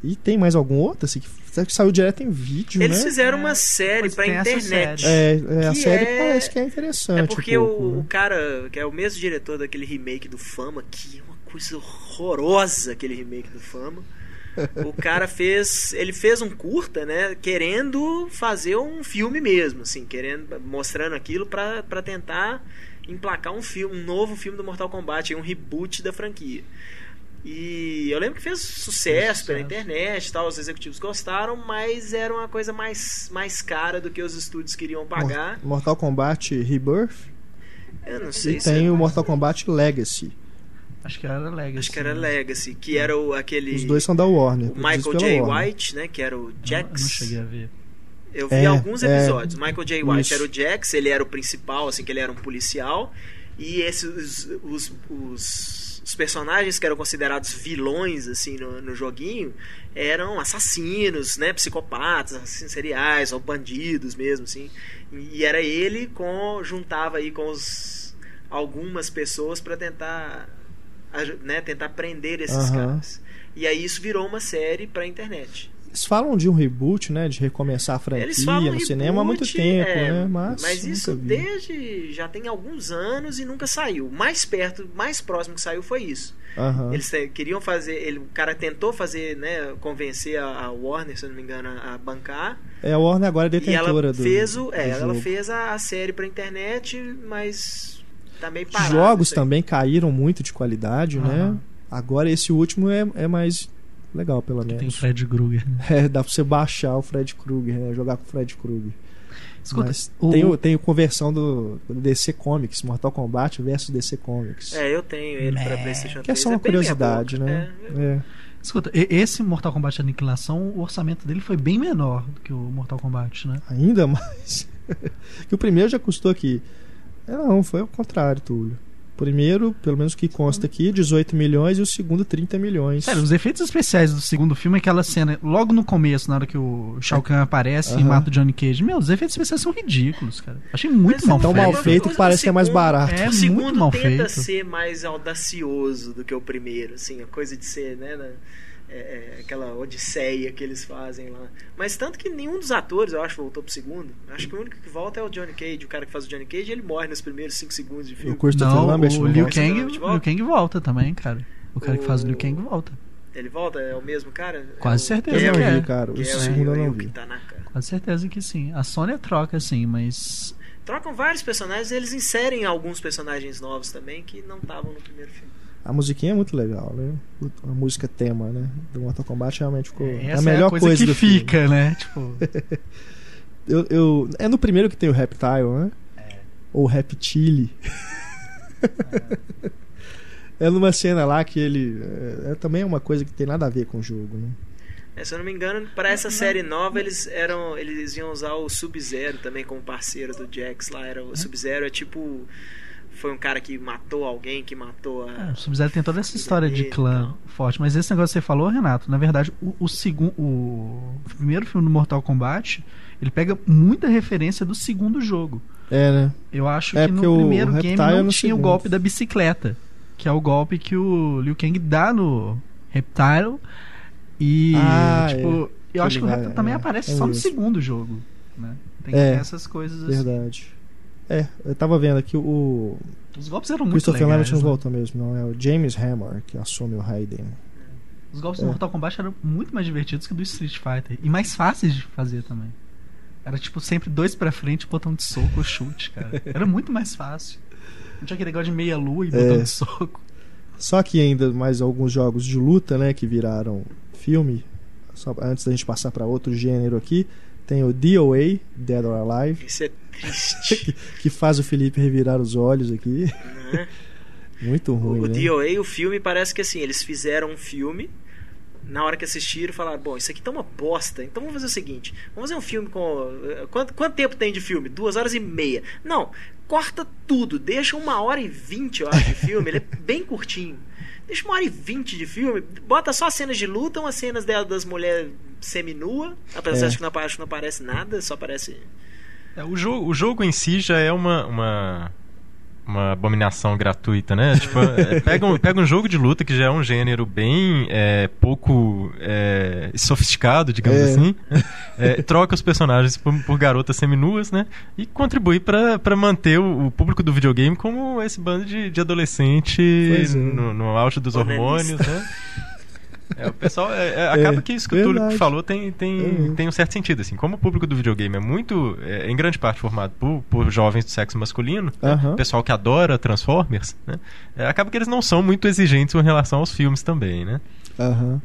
e tem mais algum outro, assim, que que saiu direto em vídeo, Eles né? fizeram uma série pra internet. É, é a série é... parece que é interessante. É porque um pouco, o, né? o, cara, que é o mesmo diretor daquele remake do Fama, que é uma coisa horrorosa aquele remake do Fama. o cara [LAUGHS] fez, ele fez um curta, né, querendo fazer um filme mesmo, assim, querendo mostrando aquilo para tentar emplacar um filme, um novo filme do Mortal Kombat, um reboot da franquia. E eu lembro que fez sucesso pela internet, tal, os executivos gostaram, mas era uma coisa mais, mais cara do que os estúdios queriam pagar. Mortal Kombat Rebirth? Eu não sei e se tem é o Mortal Kombat Legacy. Acho que era Legacy. Acho que era Legacy, que era o, aquele. Os dois são da Warner. O Michael J. Warner. White, né? Que era o Jax. Não, não cheguei a ver. Eu vi é, alguns episódios. É, Michael J. White isso. era o Jax, ele era o principal, assim, que ele era um policial. E esses os, os os personagens que eram considerados vilões assim no, no joguinho eram assassinos, né, psicopatas, assassinos seriais ou bandidos mesmo, assim. E era ele com juntava aí com os, algumas pessoas para tentar né, tentar prender esses uhum. caras. E aí isso virou uma série para internet. Eles falam de um reboot, né? De recomeçar a franquia no reboot, cinema há muito tempo, é, né? Mas, mas isso vi. desde já tem alguns anos e nunca saiu. Mais perto, mais próximo que saiu foi isso. Uhum. Eles queriam fazer, ele, o cara tentou fazer, né? Convencer a, a Warner, se não me engano, a, a, bancar. É a Warner agora é detentora e ela do. Fez o, é, ela fez a, a série pra internet, mas tá meio parado. Jogos também caíram muito de qualidade, uhum. né? Agora esse último é, é mais legal, pelo menos. Tem o Fred Krueger. Né? É, dá pra você baixar o Fred Krueger, né? jogar com o Fred Krueger. Escuta, Mas o... tem, tem conversão do, do, DC Comics, Mortal Kombat versus DC Comics. É, eu tenho ele pra PlayStation 3. Que é só uma é curiosidade, né? É, é. Escuta, esse Mortal Kombat Aniquilação, o orçamento dele foi bem menor do que o Mortal Kombat, né? Ainda [LAUGHS] mais. que o primeiro já custou aqui. Não, foi o contrário, Túlio primeiro, pelo menos que consta aqui, 18 milhões e o segundo 30 milhões. Sério, os efeitos especiais do segundo filme, aquela cena logo no começo, na hora que o Shao Kahn aparece e mata o Johnny Cage. Meu, os efeitos especiais são ridículos, cara. Achei muito Mas mal tão feito. mal feito que parece que é mais barato. É, o segundo muito mal tenta feito. ser mais audacioso do que o primeiro, assim, a coisa de ser, né, é, é, aquela odisseia que eles fazem lá. Mas tanto que nenhum dos atores, eu acho, voltou pro segundo. Acho que o único que volta é o Johnny Cage. O cara que faz o Johnny Cage, ele morre nos primeiros 5 segundos de filme. O Lambert o Liu Kang, Liu Kang volta também, cara. O cara o... que faz o Liu Kang volta. Ele volta? É o mesmo cara? Quase é certeza eu que não é. vi, cara. O segundo eu não vi. Tá Quase certeza que sim. A Sony troca, sim, mas... Trocam vários personagens e eles inserem alguns personagens novos também que não estavam no primeiro filme. A musiquinha é muito legal, né? A música tema, né? Do Mortal Kombat realmente ficou é, a melhor é a coisa, coisa que fica, filme. né? Tipo... [LAUGHS] eu, eu, é no primeiro que tem o Reptile, né? É. Ou Reptile. É. [LAUGHS] é numa cena lá que ele. É, é, também é uma coisa que tem nada a ver com o jogo, né? É, se eu não me engano, para essa série nova eles eram. Eles iam usar o Sub-Zero também como parceiro do Jax lá. Era o Sub-Zero é tipo foi um cara que matou alguém, que matou a. É, o Sub-Zero tem toda essa história de clã forte, mas esse negócio que você falou, Renato, na verdade, o, o segundo. O primeiro filme do Mortal Kombat, ele pega muita referência do segundo jogo. É, né? Eu acho é que no primeiro game não tinha segundo. o golpe da bicicleta, que é o golpe que o Liu Kang dá no Reptile E, ah, tipo, é. eu acho que o Raptor também é, aparece é só no segundo jogo, né? Tem é, essas coisas assim. É, eu tava vendo aqui o. Os golpes eram muito Christopher legais. Christopher Lambert não voltou mesmo, não. É o James Hammer que assume o Raiden. Os golpes é. do Mortal Kombat eram muito mais divertidos que do Street Fighter. E mais fáceis de fazer também. Era tipo sempre dois pra frente, botão de soco [LAUGHS] chute, cara. Era muito mais fácil. Não tinha aquele negócio de meia lua e botão é. de soco. Só que ainda mais alguns jogos de luta, né, que viraram filme. Só antes da gente passar para outro gênero aqui, tem o DOA, Dead or Alive. Isso é triste. [LAUGHS] que faz o Felipe revirar os olhos aqui. Uhum. Muito ruim, o, né? O DOA, o filme, parece que assim, eles fizeram um filme na hora que assistiram, falaram: bom, isso aqui tá uma bosta, então vamos fazer o seguinte: vamos fazer um filme com. Eh, quanto, quanto tempo tem de filme? Duas horas e meia. Não, corta tudo, deixa uma hora e vinte, eu acho, de filme, ele é [LAUGHS] bem curtinho. Deixa uma hora e vinte de filme, bota só cenas de luta, umas cenas dela, das mulheres seminua, apesar é. de que não, acho que não aparece nada, só aparece. É, o, jogo, o jogo em si já é uma, uma uma abominação gratuita, né? tipo, é, [LAUGHS] pega, um, pega um jogo de luta que já é um gênero bem é, pouco é, sofisticado, digamos é. assim, é, troca os personagens por, por, garotas seminuas, né? E contribui para manter o, o, público do videogame como esse bando de, de adolescente é. no, no auge dos hormônios, né? É, o pessoal é, é, acaba é, que isso que o Túlio falou tem, tem, uhum. tem um certo sentido. Assim, como o público do videogame é muito, é, em grande parte, formado por, por jovens do sexo masculino, uhum. né, pessoal que adora Transformers, né, é, acaba que eles não são muito exigentes em relação aos filmes também, né? Aham. Uhum.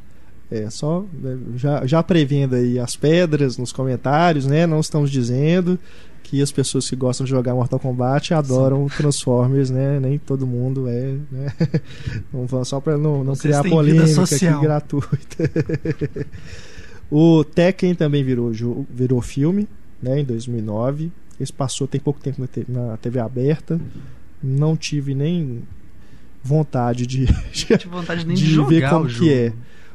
É, só né, já, já prevendo aí as pedras nos comentários, né? Não estamos dizendo que as pessoas que gostam de jogar Mortal Kombat adoram Sim. Transformers, né? Nem todo mundo é, né? [LAUGHS] Não só para não, não criar polêmica aqui gratuita. [LAUGHS] o Tekken também virou virou filme, né? Em 2009. Esse passou tem pouco tempo na TV, aberta. Não tive nem vontade de, [LAUGHS] de, vontade de, de ver como que é.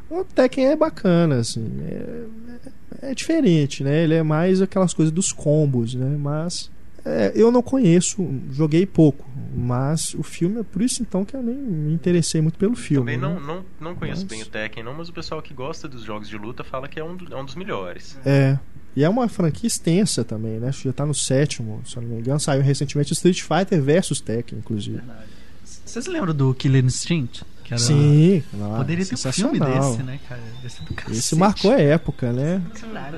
O Tekken é bacana, assim. É, é, diferente, né? Ele é mais aquelas coisas dos combos, né? Mas é, eu não conheço, joguei pouco, mas o filme é por isso então que eu nem me interessei muito pelo filme. Também não, né? não, não conheço mas... bem o Tekken, não, mas o pessoal que gosta dos jogos de luta fala que é um, é um dos melhores. É. E é uma franquia extensa também, né? Já tá no sétimo, se eu não me engano. Saiu recentemente Street Fighter versus Tekken, inclusive. Vocês lembram do Killer Instinct? Era... Sim, poderia ter um filme desse, né, cara? Esse marcou a época, né?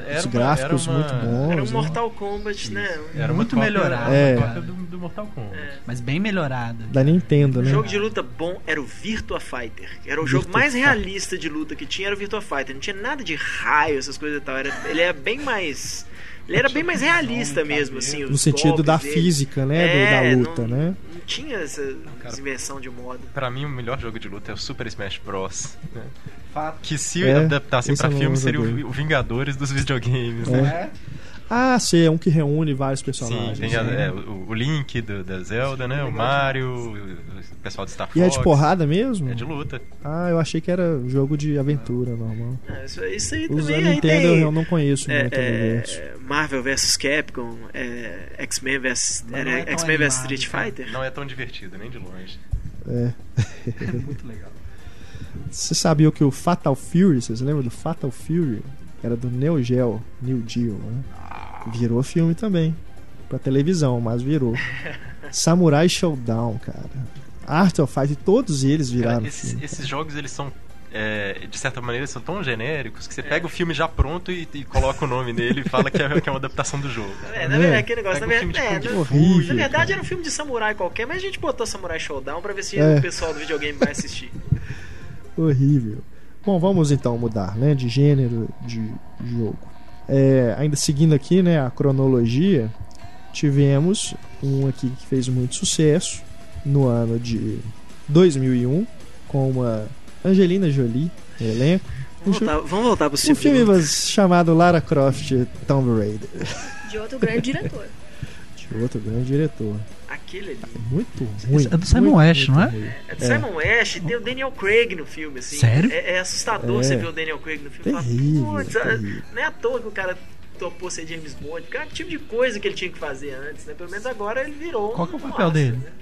Era Os gráficos uma... muito bons. Era um né? Mortal Kombat, né? Era muito melhorado. É. Do, do, Mortal Kombat. É. Mas bem melhorado. Da Nintendo, né? O jogo de luta bom era o Virtua Fighter. Era o Virtua jogo mais realista de luta que tinha, era o Virtua Fighter. Não tinha nada de raio, essas coisas e tal. Era, ele é bem mais ele era bem mais realista mesmo, assim. no sentido da dele. física, né? É, da luta, não, né? Não tinha essa Cara, inversão de modo. Pra mim, o melhor jogo de luta é o Super Smash Bros. Né? Que se é, adaptassem pra filme seria o Vingadores dos videogames, é. Né? Ah, sim, é um que reúne vários personagens. Sim, tem a, é, o, o, Link do, da Zelda, né? O Mario, o pessoal de Star Fox. E é de porrada mesmo? É de luta. Ah, eu achei que era jogo de aventura normal. É, isso, isso aí Os também. Nintendo tem, eu não conheço é, muito é, Marvel vs Capcom, é, X-Men vs é X-Men vs Street Fighter. Não é tão divertido, nem de longe. É. é muito legal. Você sabia que o Fatal Fury, vocês lembram do Fatal Fury? Era do Neo Geo, New Geo, né? Virou filme também. Pra televisão, mas virou. [LAUGHS] Samurai Showdown, cara. Art of Fight, todos eles viraram cara, esses, esses, jogos, eles são é, de certa maneira, são tão genéricos que você pega o filme já pronto e, e coloca o nome nele e fala que é, que é, uma adaptação do jogo. É, na verdade, é aquele negócio. Na, ver... é, na, na verdade, era um filme de samurai qualquer, mas a gente botou Samurai Showdown pra ver se é. o pessoal do videogame vai assistir. [LAUGHS] Horrível. Bom, vamos então mudar, né, de gênero de jogo. É, ainda seguindo aqui, né, a cronologia, tivemos um aqui que fez muito sucesso no ano de 2001 com uma Angelina Jolie no elenco. Vamos voltar, vamos voltar pro Um filme chamado Lara Croft Tomb Raider. De outro grande diretor. [LAUGHS] De outro grande diretor. Aquele ali. É muito ruim. É do Simon Ash, não é? É do Simon Ash, tem o Daniel Craig no filme, assim. Sério? É, é assustador é. você ver o Daniel Craig no filme. Terrível, Fala, terrível. Não é à toa que o cara topou ser James Bond, porque é o tipo de coisa que ele tinha que fazer antes, né? Pelo menos agora ele virou. Qual que é o papel dele? Né?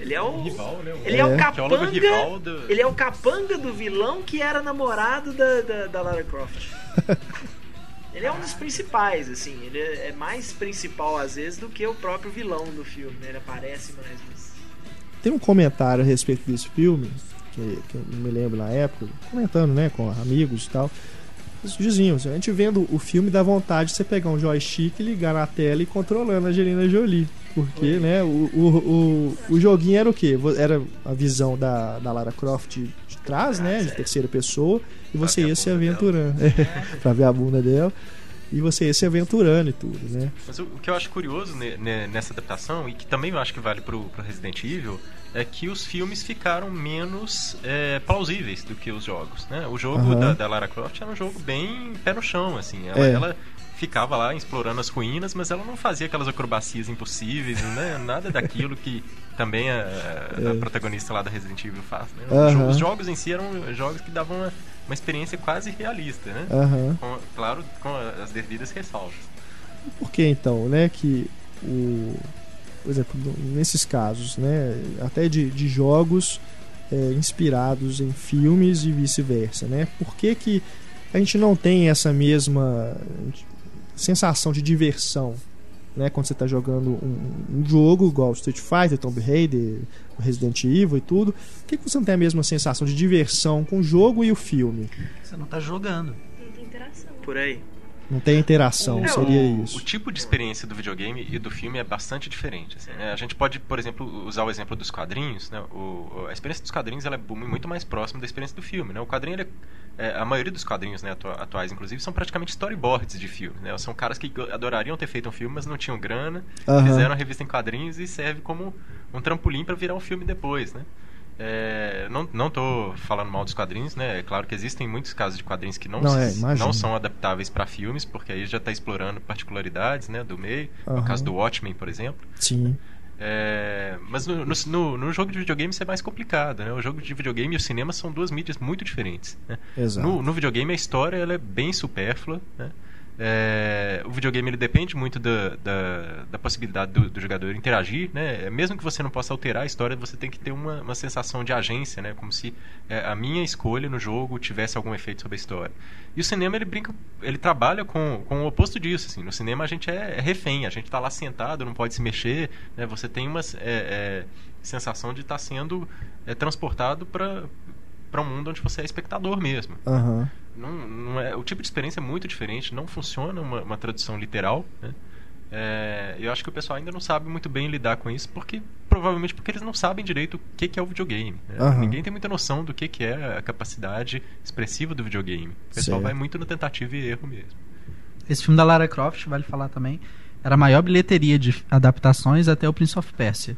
Ele é o. Rival, né? Ele é, é o capanga. Do... Ele é o capanga do vilão que era namorado da, da, da Lara Croft. [LAUGHS] ele é um dos principais, assim. Ele é mais principal às vezes do que o próprio vilão do filme, né? Ele aparece mais vezes. Tem um comentário a respeito desse filme, que, que eu não me lembro na época, comentando, né, com amigos e tal vizinhos. A gente vendo o filme dá vontade de você pegar um joystick, ligar na tela e controlando a Angelina Jolie. Porque, né, o, o, o, o, joguinho era o quê? Era a visão da, da Lara Croft de, de trás, né? De terceira pessoa. E você ia se aventurando. É, [LAUGHS] pra ver a bunda dela. E você ia se aventurando e tudo, né? Mas o, o que eu acho curioso nessa adaptação, e que também eu acho que vale pro, pro Resident Evil, é que os filmes ficaram menos é, plausíveis do que os jogos. Né? O jogo uhum. da, da, Lara Croft era um jogo bem pé no chão, assim. Ela, é. ela, ficava lá explorando as ruínas, mas ela não fazia aquelas acrobacias impossíveis, né? Nada daquilo que também a, a, a [LAUGHS] é. protagonista lá da Resident Evil faz. Né? Uhum. Os jogos em si eram jogos que davam uma, uma experiência quase realista, né? Uhum. Com, claro, com as devidas ressalvas. Por que então, né, que o por exemplo, nesses casos, né, até de, de jogos é, inspirados em filmes e vice-versa, né? Por que, que a gente não tem essa mesma sensação de diversão, né? Quando você está jogando um, um, jogo igual Street Fighter, Tomb Raider, Resident Evil e tudo, por que, que você não tem a mesma sensação de diversão com o jogo e o filme? Você não está jogando. Não tem interação. Por aí. Não tem interação, é, seria o, isso. O tipo de experiência do videogame e do filme é bastante diferente. Assim, né? A gente pode, por exemplo, usar o exemplo dos quadrinhos. Né? O, a experiência dos quadrinhos ela é muito mais próxima da experiência do filme. Né? O quadrinho, é, é, a maioria dos quadrinhos né, atuais, inclusive, são praticamente storyboards de filme. Né? São caras que adorariam ter feito um filme, mas não tinham grana, uhum. fizeram a revista em quadrinhos e serve como um trampolim para virar um filme depois. Né? É, não, não tô falando mal dos quadrinhos, né? É claro que existem muitos casos de quadrinhos que não, não, é, não são adaptáveis para filmes, porque aí já está explorando particularidades né, do meio. Uhum. No caso do Watchmen, por exemplo. Sim. É, mas no, no, no, jogo de videogame isso é mais complicado, né? O jogo de videogame e o cinema são duas mídias muito diferentes. Né? Exato. No, no videogame a história ela é bem supérflua, né? É, o videogame ele depende muito da, da, da possibilidade do, do, jogador interagir, né? Mesmo que você não possa alterar a história, você tem que ter uma, uma sensação de agência, né? Como se é, a minha escolha no jogo tivesse algum efeito sobre a história. E o cinema ele brinca, ele trabalha com, com o oposto disso. Assim. No cinema a gente é, é refém, a gente está lá sentado, não pode se mexer, né? Você tem uma é, é sensação de estar tá sendo é, transportado para para um mundo onde você é espectador mesmo. Uhum. Não, não é, o tipo de experiência é muito diferente, não funciona uma, uma tradução literal. Né? É, eu acho que o pessoal ainda não sabe muito bem lidar com isso, porque provavelmente porque eles não sabem direito o que, que é o videogame. Né? Uhum. Ninguém tem muita noção do que, que é a capacidade expressiva do videogame. O pessoal certo. vai muito no tentativa e erro mesmo. Esse filme da Lara Croft, vale falar também, era a maior bilheteria de adaptações até o Prince of Persia.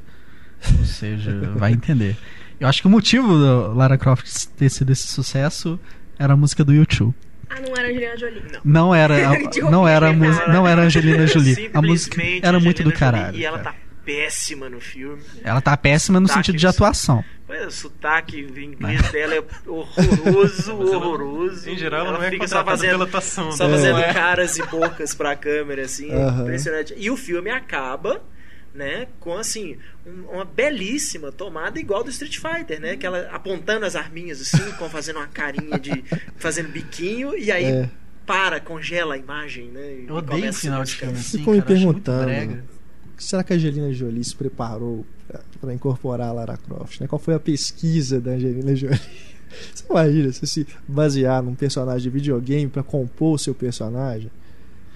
Ou seja, [LAUGHS] vai entender. Eu acho que o motivo da Lara Croft ter sido esse sucesso era a música do YouTube. Ah, não era Angelina Jolie. Não, não era, [LAUGHS] a, não era a música, não era Angelina [LAUGHS] Jolie. A música era muito do caralho. Jolie, e ela tá péssima no filme. Ela tá péssima no sentido de atuação. Pois, o sotaque inglês dela é horroroso, [LAUGHS] horroroso. Em geral, ela, ela não é fica só fazendo, pela atuação. Só fazendo é. caras e bocas pra câmera, assim, impressionante. E o filme acaba né? Com assim, um, uma belíssima tomada igual do Street Fighter, né? Que ela apontando as arminhas assim, [LAUGHS] com fazendo uma carinha de fazendo biquinho e aí é. para, congela a imagem, né? Eu odeio o final de filme assim, Ficou me perguntando. Será que a Angelina Jolie se preparou para incorporar a Lara Croft? Né? Qual foi a pesquisa da Angelina Jolie? [LAUGHS] Você imagina você se basear num personagem de videogame para compor o seu personagem?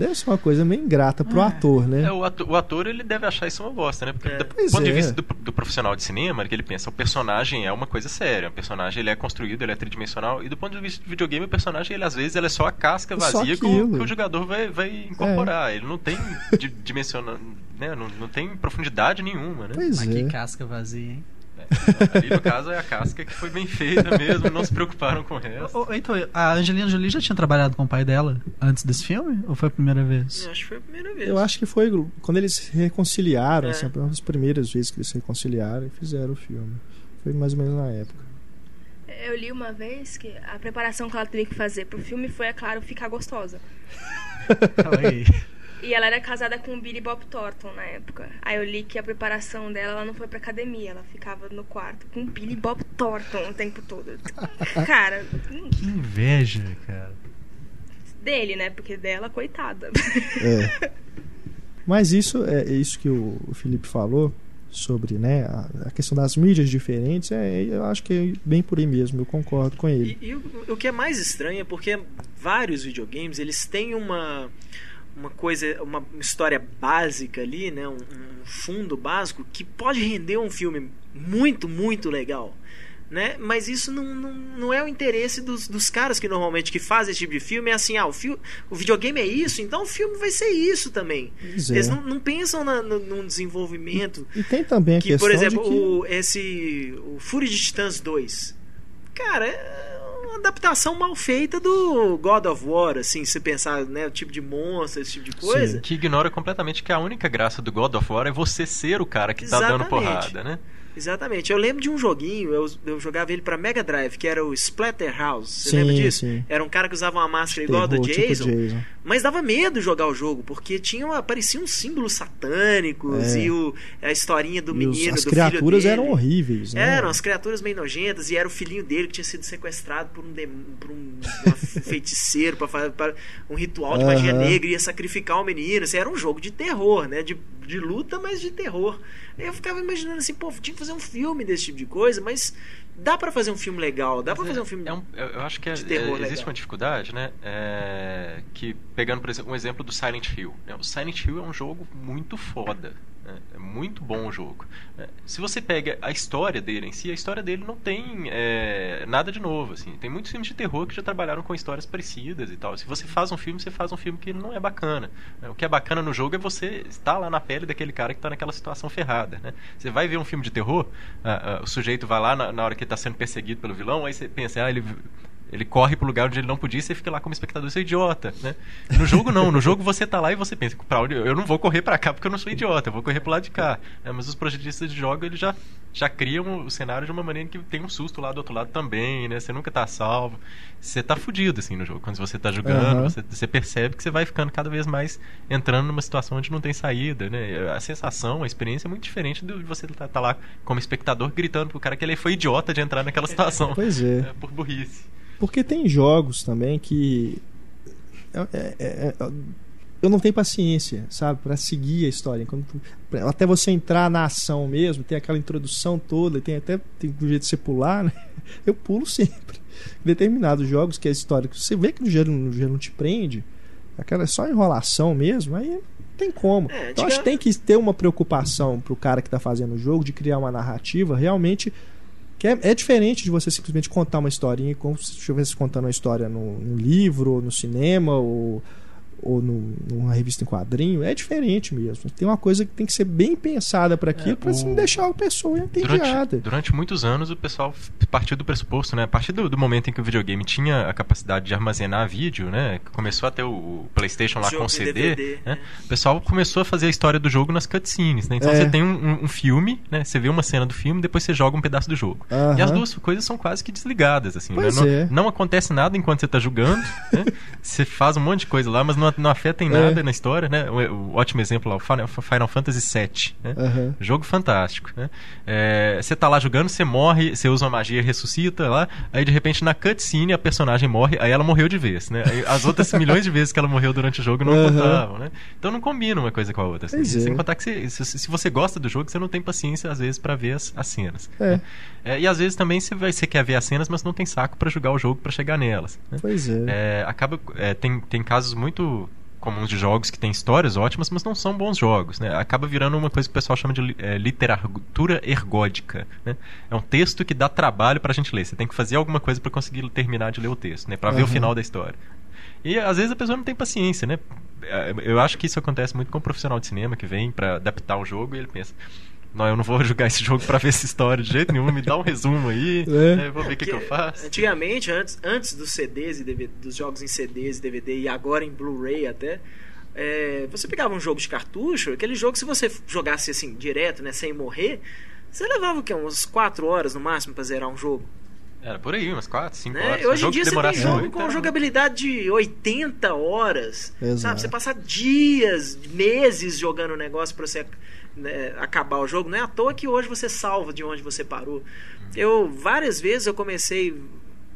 Deve ser uma coisa meio ingrata pro é. ator, né? É, o, ator, o ator ele deve achar isso uma bosta, né? Porque é. do pois ponto de é. vista do, do, profissional de cinema, que ele pensa, o personagem é uma coisa séria. O personagem ele é construído, ele é tridimensional. E do ponto de vista do videogame, o personagem, ele às vezes ele é só a casca vazia que o, que o jogador vai, vai incorporar. É. Ele não tem [LAUGHS] dimensional, né? Não, não tem profundidade nenhuma, né? Pois Mas é. que casca vazia, hein? [LAUGHS] Ali no caso é a casca que foi bem feita [LAUGHS] mesmo, não se preocuparam com o resto. então, a Angelina Jolie já tinha trabalhado com o pai dela antes desse filme? Ou foi a primeira vez? Eu acho que foi a primeira vez. Eu acho que foi quando eles se reconciliaram, é. assim, uma das primeiras vezes que eles se reconciliaram e fizeram o filme. Foi mais ou menos na época. Eu li uma vez que a preparação que ela teria que fazer pro filme foi, é claro, ficar gostosa. [LAUGHS] E ela era casada com o Billy Bob Thornton na época. Aí eu li que a preparação dela, ela não foi pra academia, ela ficava no quarto com o Billy Bob Thornton o tempo todo. [LAUGHS] Cara. Que inveja, cara. Dele, né? Porque dela, coitada. É. [LAUGHS] Mas isso é isso que o Felipe falou sobre né, a, a questão das mídias diferentes, é, eu acho que é bem por aí mesmo, eu concordo com ele. E, e o, o que é mais estranho é porque vários videogames eles têm uma uma coisa, uma história básica ali, né, um, um, fundo básico que pode render um filme muito, muito legal. Né? Mas isso não, não, não é o interesse dos, dos caras que normalmente que fazem esse tipo de filme. É assim, ah, o, fi o videogame é isso, então o filme vai ser isso também. É. Eles não, não pensam na, no, no, desenvolvimento. E, e, tem também a que, questão por exemplo, que... o, esse o Fury de Titãs 2. Cara, é uma adaptação mal feita do God of War, assim, se pensar, né, o tipo de monstro, esse tipo de coisa. Sim, que ignora completamente que a única graça do God of War é você ser o cara que Exatamente. tá dando porrada, né? Exatamente. Eu lembro de um joguinho, eu, eu jogava ele para Mega Drive, que era o Splatterhouse. Você sim, lembra disso? Sim. Era um cara que usava uma máscara igual a do Jason, tipo Jason, Mas dava medo jogar o jogo, porque tinha apareciam símbolos satânicos é. e o, a historinha do menino, os, as do criaturas eram horríveis, né? Eram as criaturas meio nojentas e era o filhinho dele que tinha sido sequestrado por um, por um [LAUGHS] feiticeiro para um ritual de magia negra e ia sacrificar o menino. Assim, era um jogo de terror, né? De, de luta, mas de terror. Eu ficava imaginando assim, pô, tinha que fazer um filme desse tipo de coisa, mas dá para fazer um filme legal, dá para fazer um filme é um, Eu acho que é, é, existe uma dificuldade, né? É, que, pegando, por exemplo, um exemplo do Silent Hill. Né? O Silent Hill é um jogo muito foda. Né? É muito bom o jogo. É, se você pega a história dele em si, a história dele não tem é, nada de novo. Assim. Tem muitos filmes de terror que já trabalharam com histórias parecidas e tal. Se você faz um filme, você faz um filme que não é bacana. Né? O que é bacana no jogo é você estar lá na pele daquele cara que está naquela situação ferrada. Né? Você vai ver um filme de terror, o sujeito vai lá na, na hora que está sendo perseguido pelo vilão, aí você pensa, ah, ele ele corre pro lugar onde ele não podia e você fica lá como espectador, você é idiota, né? No jogo não, no jogo você tá lá e você pensa, para onde eu não vou correr para cá porque eu não sou idiota, eu vou correr pro lado de cá. É, mas os projetistas de jogo, eles já já criam o cenário de uma maneira que tem um susto lá do outro lado também, né? Você nunca tá salvo. Você tá fudido assim no jogo. Quando você tá jogando, uhum. você, você percebe que você vai ficando cada vez mais entrando numa situação onde não tem saída, né? A sensação, a experiência é muito diferente de você estar tá, tá lá como espectador gritando pro cara que ele foi idiota de entrar naquela [LAUGHS] situação. Pois é. é por burrice. Porque tem jogos também que. É, é, é, é eu não tenho paciência, sabe, para seguir a história. Quando até você entrar na ação mesmo, tem aquela introdução toda, tem até tem um jeito de você pular, né? [LAUGHS] Eu pulo sempre. [LAUGHS] Determinados jogos que é a história que você vê que no gelo, no gelo não te prende, aquela é só enrolação mesmo, aí não tem como. É, então acho que tem que ter uma preocupação pro cara que está fazendo o jogo de criar uma narrativa realmente que é, é, diferente de você simplesmente contar uma historinha como se estivesse contando uma história no, no livro, ou no cinema, ou ou no, numa revista em quadrinho, é diferente mesmo. Tem uma coisa que tem que ser bem pensada para aquilo, é, para não deixar a pessoa entediada. Durante, durante, muitos anos, o pessoal partiu do pressuposto, né? A partir do, do, momento em que o videogame tinha a capacidade de armazenar vídeo, né? Começou a ter o, o PlayStation lá com CD, DVD, né? É. O pessoal começou a fazer a história do jogo nas cutscenes, né? Então é. você tem um, um, um, filme, né? Você vê uma cena do filme, depois você joga um pedaço do jogo. Uh -huh. E as duas coisas são quase que desligadas, assim. Né? Não, é. não, acontece nada enquanto você está jogando, né? Você faz um monte de coisa lá, mas não, não afeta em é. nada é. na história, né? O, o, ótimo exemplo lá, o Final, Fantasy VII, né? Uhum. Jogo fantástico, né? É, você tá lá jogando, você morre, você usa uma magia, ressuscita lá, aí de repente na cutscene a personagem morre, aí ela morreu de vez, né? Aí, as outras [LAUGHS] milhões de vezes que ela morreu durante o jogo não uhum. contavam, né? Então não combina uma coisa com a outra. Assim. Sem contar que você, se, se, você gosta do jogo, você não tem paciência às vezes para ver as, as cenas. É. Né? É, e às vezes também você quer ver as cenas, mas não tem saco para jogar o jogo para chegar nelas. Né? Pois é. é acaba, é, tem, tem casos muito comuns de jogos que têm histórias ótimas, mas não são bons jogos. Né? Acaba virando uma coisa que o pessoal chama de é, literatura ergódica. Né? É um texto que dá trabalho para a gente ler. Você tem que fazer alguma coisa para conseguir terminar de ler o texto, né? para uhum. ver o final da história. E às vezes a pessoa não tem paciência, né? É, eu acho que isso acontece muito com um profissional de cinema que vem para adaptar um jogo e ele pensa: não, eu não vou [LAUGHS] jogar esse jogo para ver essa história de jeito nenhum. Me dá um resumo aí, é. né, vou ver o que, que, eu faço. Antigamente, antes, antes dos CDs e DVD, dos jogos em CDs e DVD e agora em Blu-ray até, é, você pegava um jogo de cartucho, aquele jogo se você jogasse assim direto, né, sem morrer, você levava o quê? Uns 4 horas no máximo para zerar um jogo. Era por aí, umas 4, 5 né? horas. Hoje em dia você tem jogo com jogabilidade de 80 horas. Exato. Sabe? Você passar dias, meses jogando o negócio pra você né, acabar o jogo. Não é à toa que hoje você salva de onde você parou. Eu, várias vezes, eu comecei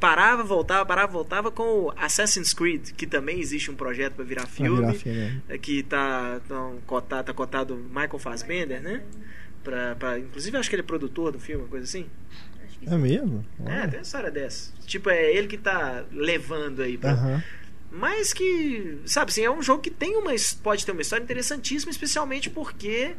parava, voltava, parava, voltava com Assassin's Creed, que também existe um projeto para virar filme, virar filme é. que tá, tão cotado, tá cotado Michael Fassbender, né? Pra, pra, inclusive acho que ele é produtor do filme, uma coisa assim. É mesmo? É, tem uma história dessa. Tipo, é ele que tá levando aí pra... Uhum. Mas que, sabe assim, é um jogo que tem uma, pode ter uma história interessantíssima, especialmente porque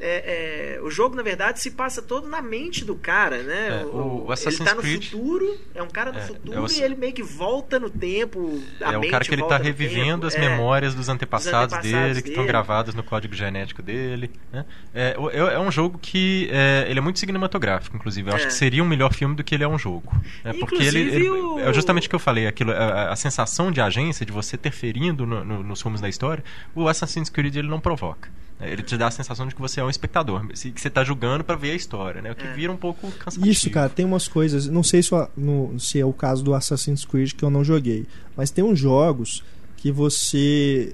é, é, o jogo, na verdade, se passa todo na mente do cara, né? É, o, o ele tá no Creed, futuro, é um cara do é, futuro é e ele meio que volta no tempo. é um cara que ele tá revivendo as é. memórias dos antepassados, dos antepassados dele, que estão gravadas no código genético dele. Né? É, um jogo que ele é muito cinematográfico, inclusive. Eu acho que seria um melhor filme do que ele é um jogo. Né? Porque ele, ele o... é justamente o que eu falei, aquilo, a, a, sensação de agência, de você interferindo no, no, nos rumos da história, o Assassin's Creed ele não provoca. Ele te dá a sensação de que você é um espectador, que você está julgando para ver a história, né? O que é. vira um pouco cansativo. Isso, cara, tem umas coisas, não sei se, no, se é o caso do Assassin's Creed que eu não joguei, mas tem uns jogos que você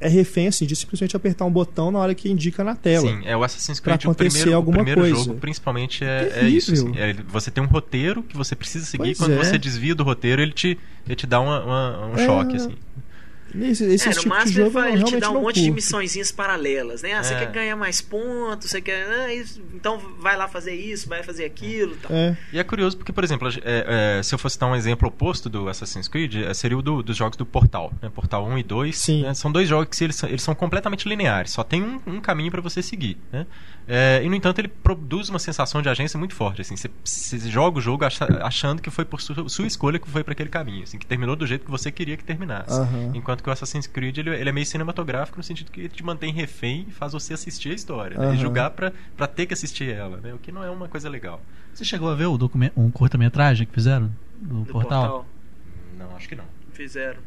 é refém assim, de simplesmente apertar um botão na hora que indica na tela. Sim, é o Assassin's Creed o primeiro, alguma o primeiro coisa. jogo, principalmente é, é isso. Assim, é, você tem um roteiro que você precisa seguir, pois quando é. você desvia do roteiro, ele te, ele te dá uma, uma, um é, choque, assim. Esse, esse é, no tipo máximo ele, ele te dá um monte curto. de missõezinhas paralelas, né? Ah, é. você quer ganhar mais pontos, você quer. Ah, isso, então vai lá fazer isso, vai fazer aquilo. Tal. É. E é curioso porque, por exemplo, é, é, se eu fosse dar um exemplo oposto do Assassin's Creed, é, seria o do, dos jogos do Portal. Né? Portal 1 e 2. Né? São dois jogos que eles, eles são completamente lineares, só tem um, um caminho para você seguir. Né? É, e, no entanto, ele produz uma sensação de agência muito forte. Assim, você, você joga o jogo achando que foi por sua, sua escolha que foi para aquele caminho, assim, que terminou do jeito que você queria que terminasse. Uhum. Enquanto que o Assassin's Creed ele, ele, é meio cinematográfico no sentido que ele te mantém refém e faz você assistir a história, uhum. né? e julgar para ter que assistir ela, né? o que não é uma coisa legal. Você chegou a ver o um curta-metragem que fizeram do, do portal? portal? Não, acho que não. Fizeram.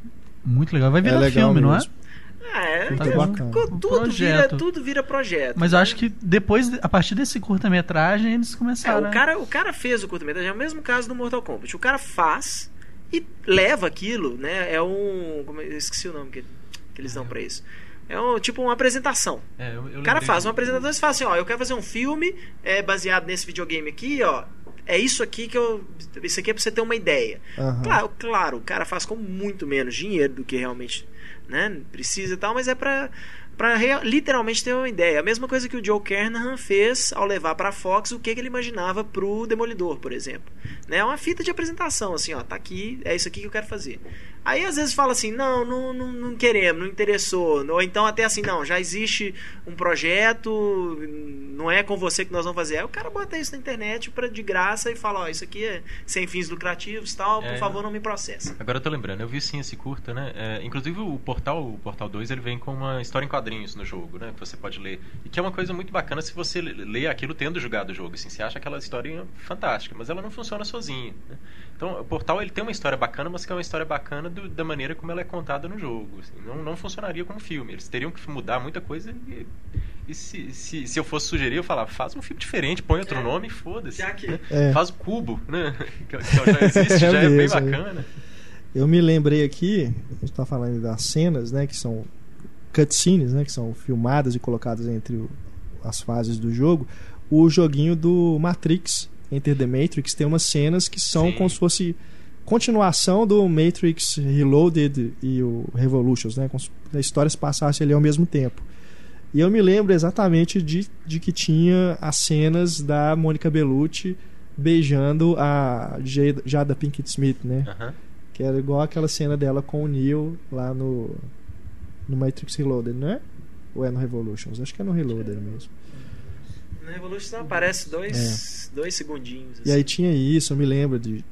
Muito legal. Vai virar é legal filme, mesmo. não é? É, tá tudo, tudo, vira, tudo vira projeto. Mas né? eu acho que depois, a partir desse curta-metragem, eles começaram. É, o, cara, o cara fez o curta-metragem, é o mesmo caso do Mortal Kombat. O cara faz e leva aquilo, né? É um. Como, eu esqueci o nome que, que eles dão pra isso. É um, tipo uma apresentação. É, eu, eu o cara faz uma apresentação e fala assim: ó, eu quero fazer um filme é, baseado nesse videogame aqui, ó. É isso aqui que eu. Isso aqui é pra você ter uma ideia. Uhum. Claro, claro, o cara faz com muito menos dinheiro do que realmente né? Precisa e tal, mas é para para literalmente ter uma ideia. A mesma coisa que o Joe Kernahan fez ao levar para a Fox o que, que ele imaginava pro Demolidor, por exemplo. Né? É uma fita de apresentação, assim, ó, tá aqui, é isso aqui que eu quero fazer. Aí às vezes fala assim, não, não, não, não, queremos, não interessou. Ou então até assim, não, já existe um projeto, não é com você que nós vamos fazer. Aí o cara bota isso na internet pra, de graça e fala, ó, isso aqui é sem fins lucrativos tal, por é, favor não me processa. Agora eu tô lembrando, eu vi sim esse curta, né? É, inclusive o portal, o Portal 2, ele vem com uma história em quadrinhos no jogo, né? Que você pode ler. E que é uma coisa muito bacana se você lê aquilo tendo jogado o jogo. Assim, você acha aquela história fantástica, mas ela não funciona sozinha. Né? Então, o Portal ele tem uma história bacana, mas que é uma história bacana do, da maneira como ela é contada no jogo. Assim, não, não funcionaria como filme. Eles teriam que mudar muita coisa e, e se, se, se eu fosse sugerir, eu falava, faz um filme diferente, põe outro é, nome e foda-se. Né? É. Faz o Cubo, né? [LAUGHS] que, que já existe, é [LAUGHS] já é bem bacana. Eu me lembrei aqui, a gente está falando das cenas, né, que são cutscenes, né, que são filmadas e colocadas entre o, as fases do jogo, o joguinho do Matrix, Enter the Matrix tem umas cenas que são Sim. como se fosse continuação do Matrix Reloaded e o Revolutions, né? Como se a história se passasse ali ao mesmo tempo. E eu me lembro exatamente de, de que tinha as cenas da Mônica Bellucci beijando a Jada Pinkett Smith, né? Uh -huh. Que era igual aquela cena dela com o Neo lá no, no Matrix Reloaded, não é? Ou é no Revolutions? Acho que é no Reloaded mesmo. No Revolution aparece dois, é. dois segundinhos. Assim. E aí tinha isso, eu me lembro de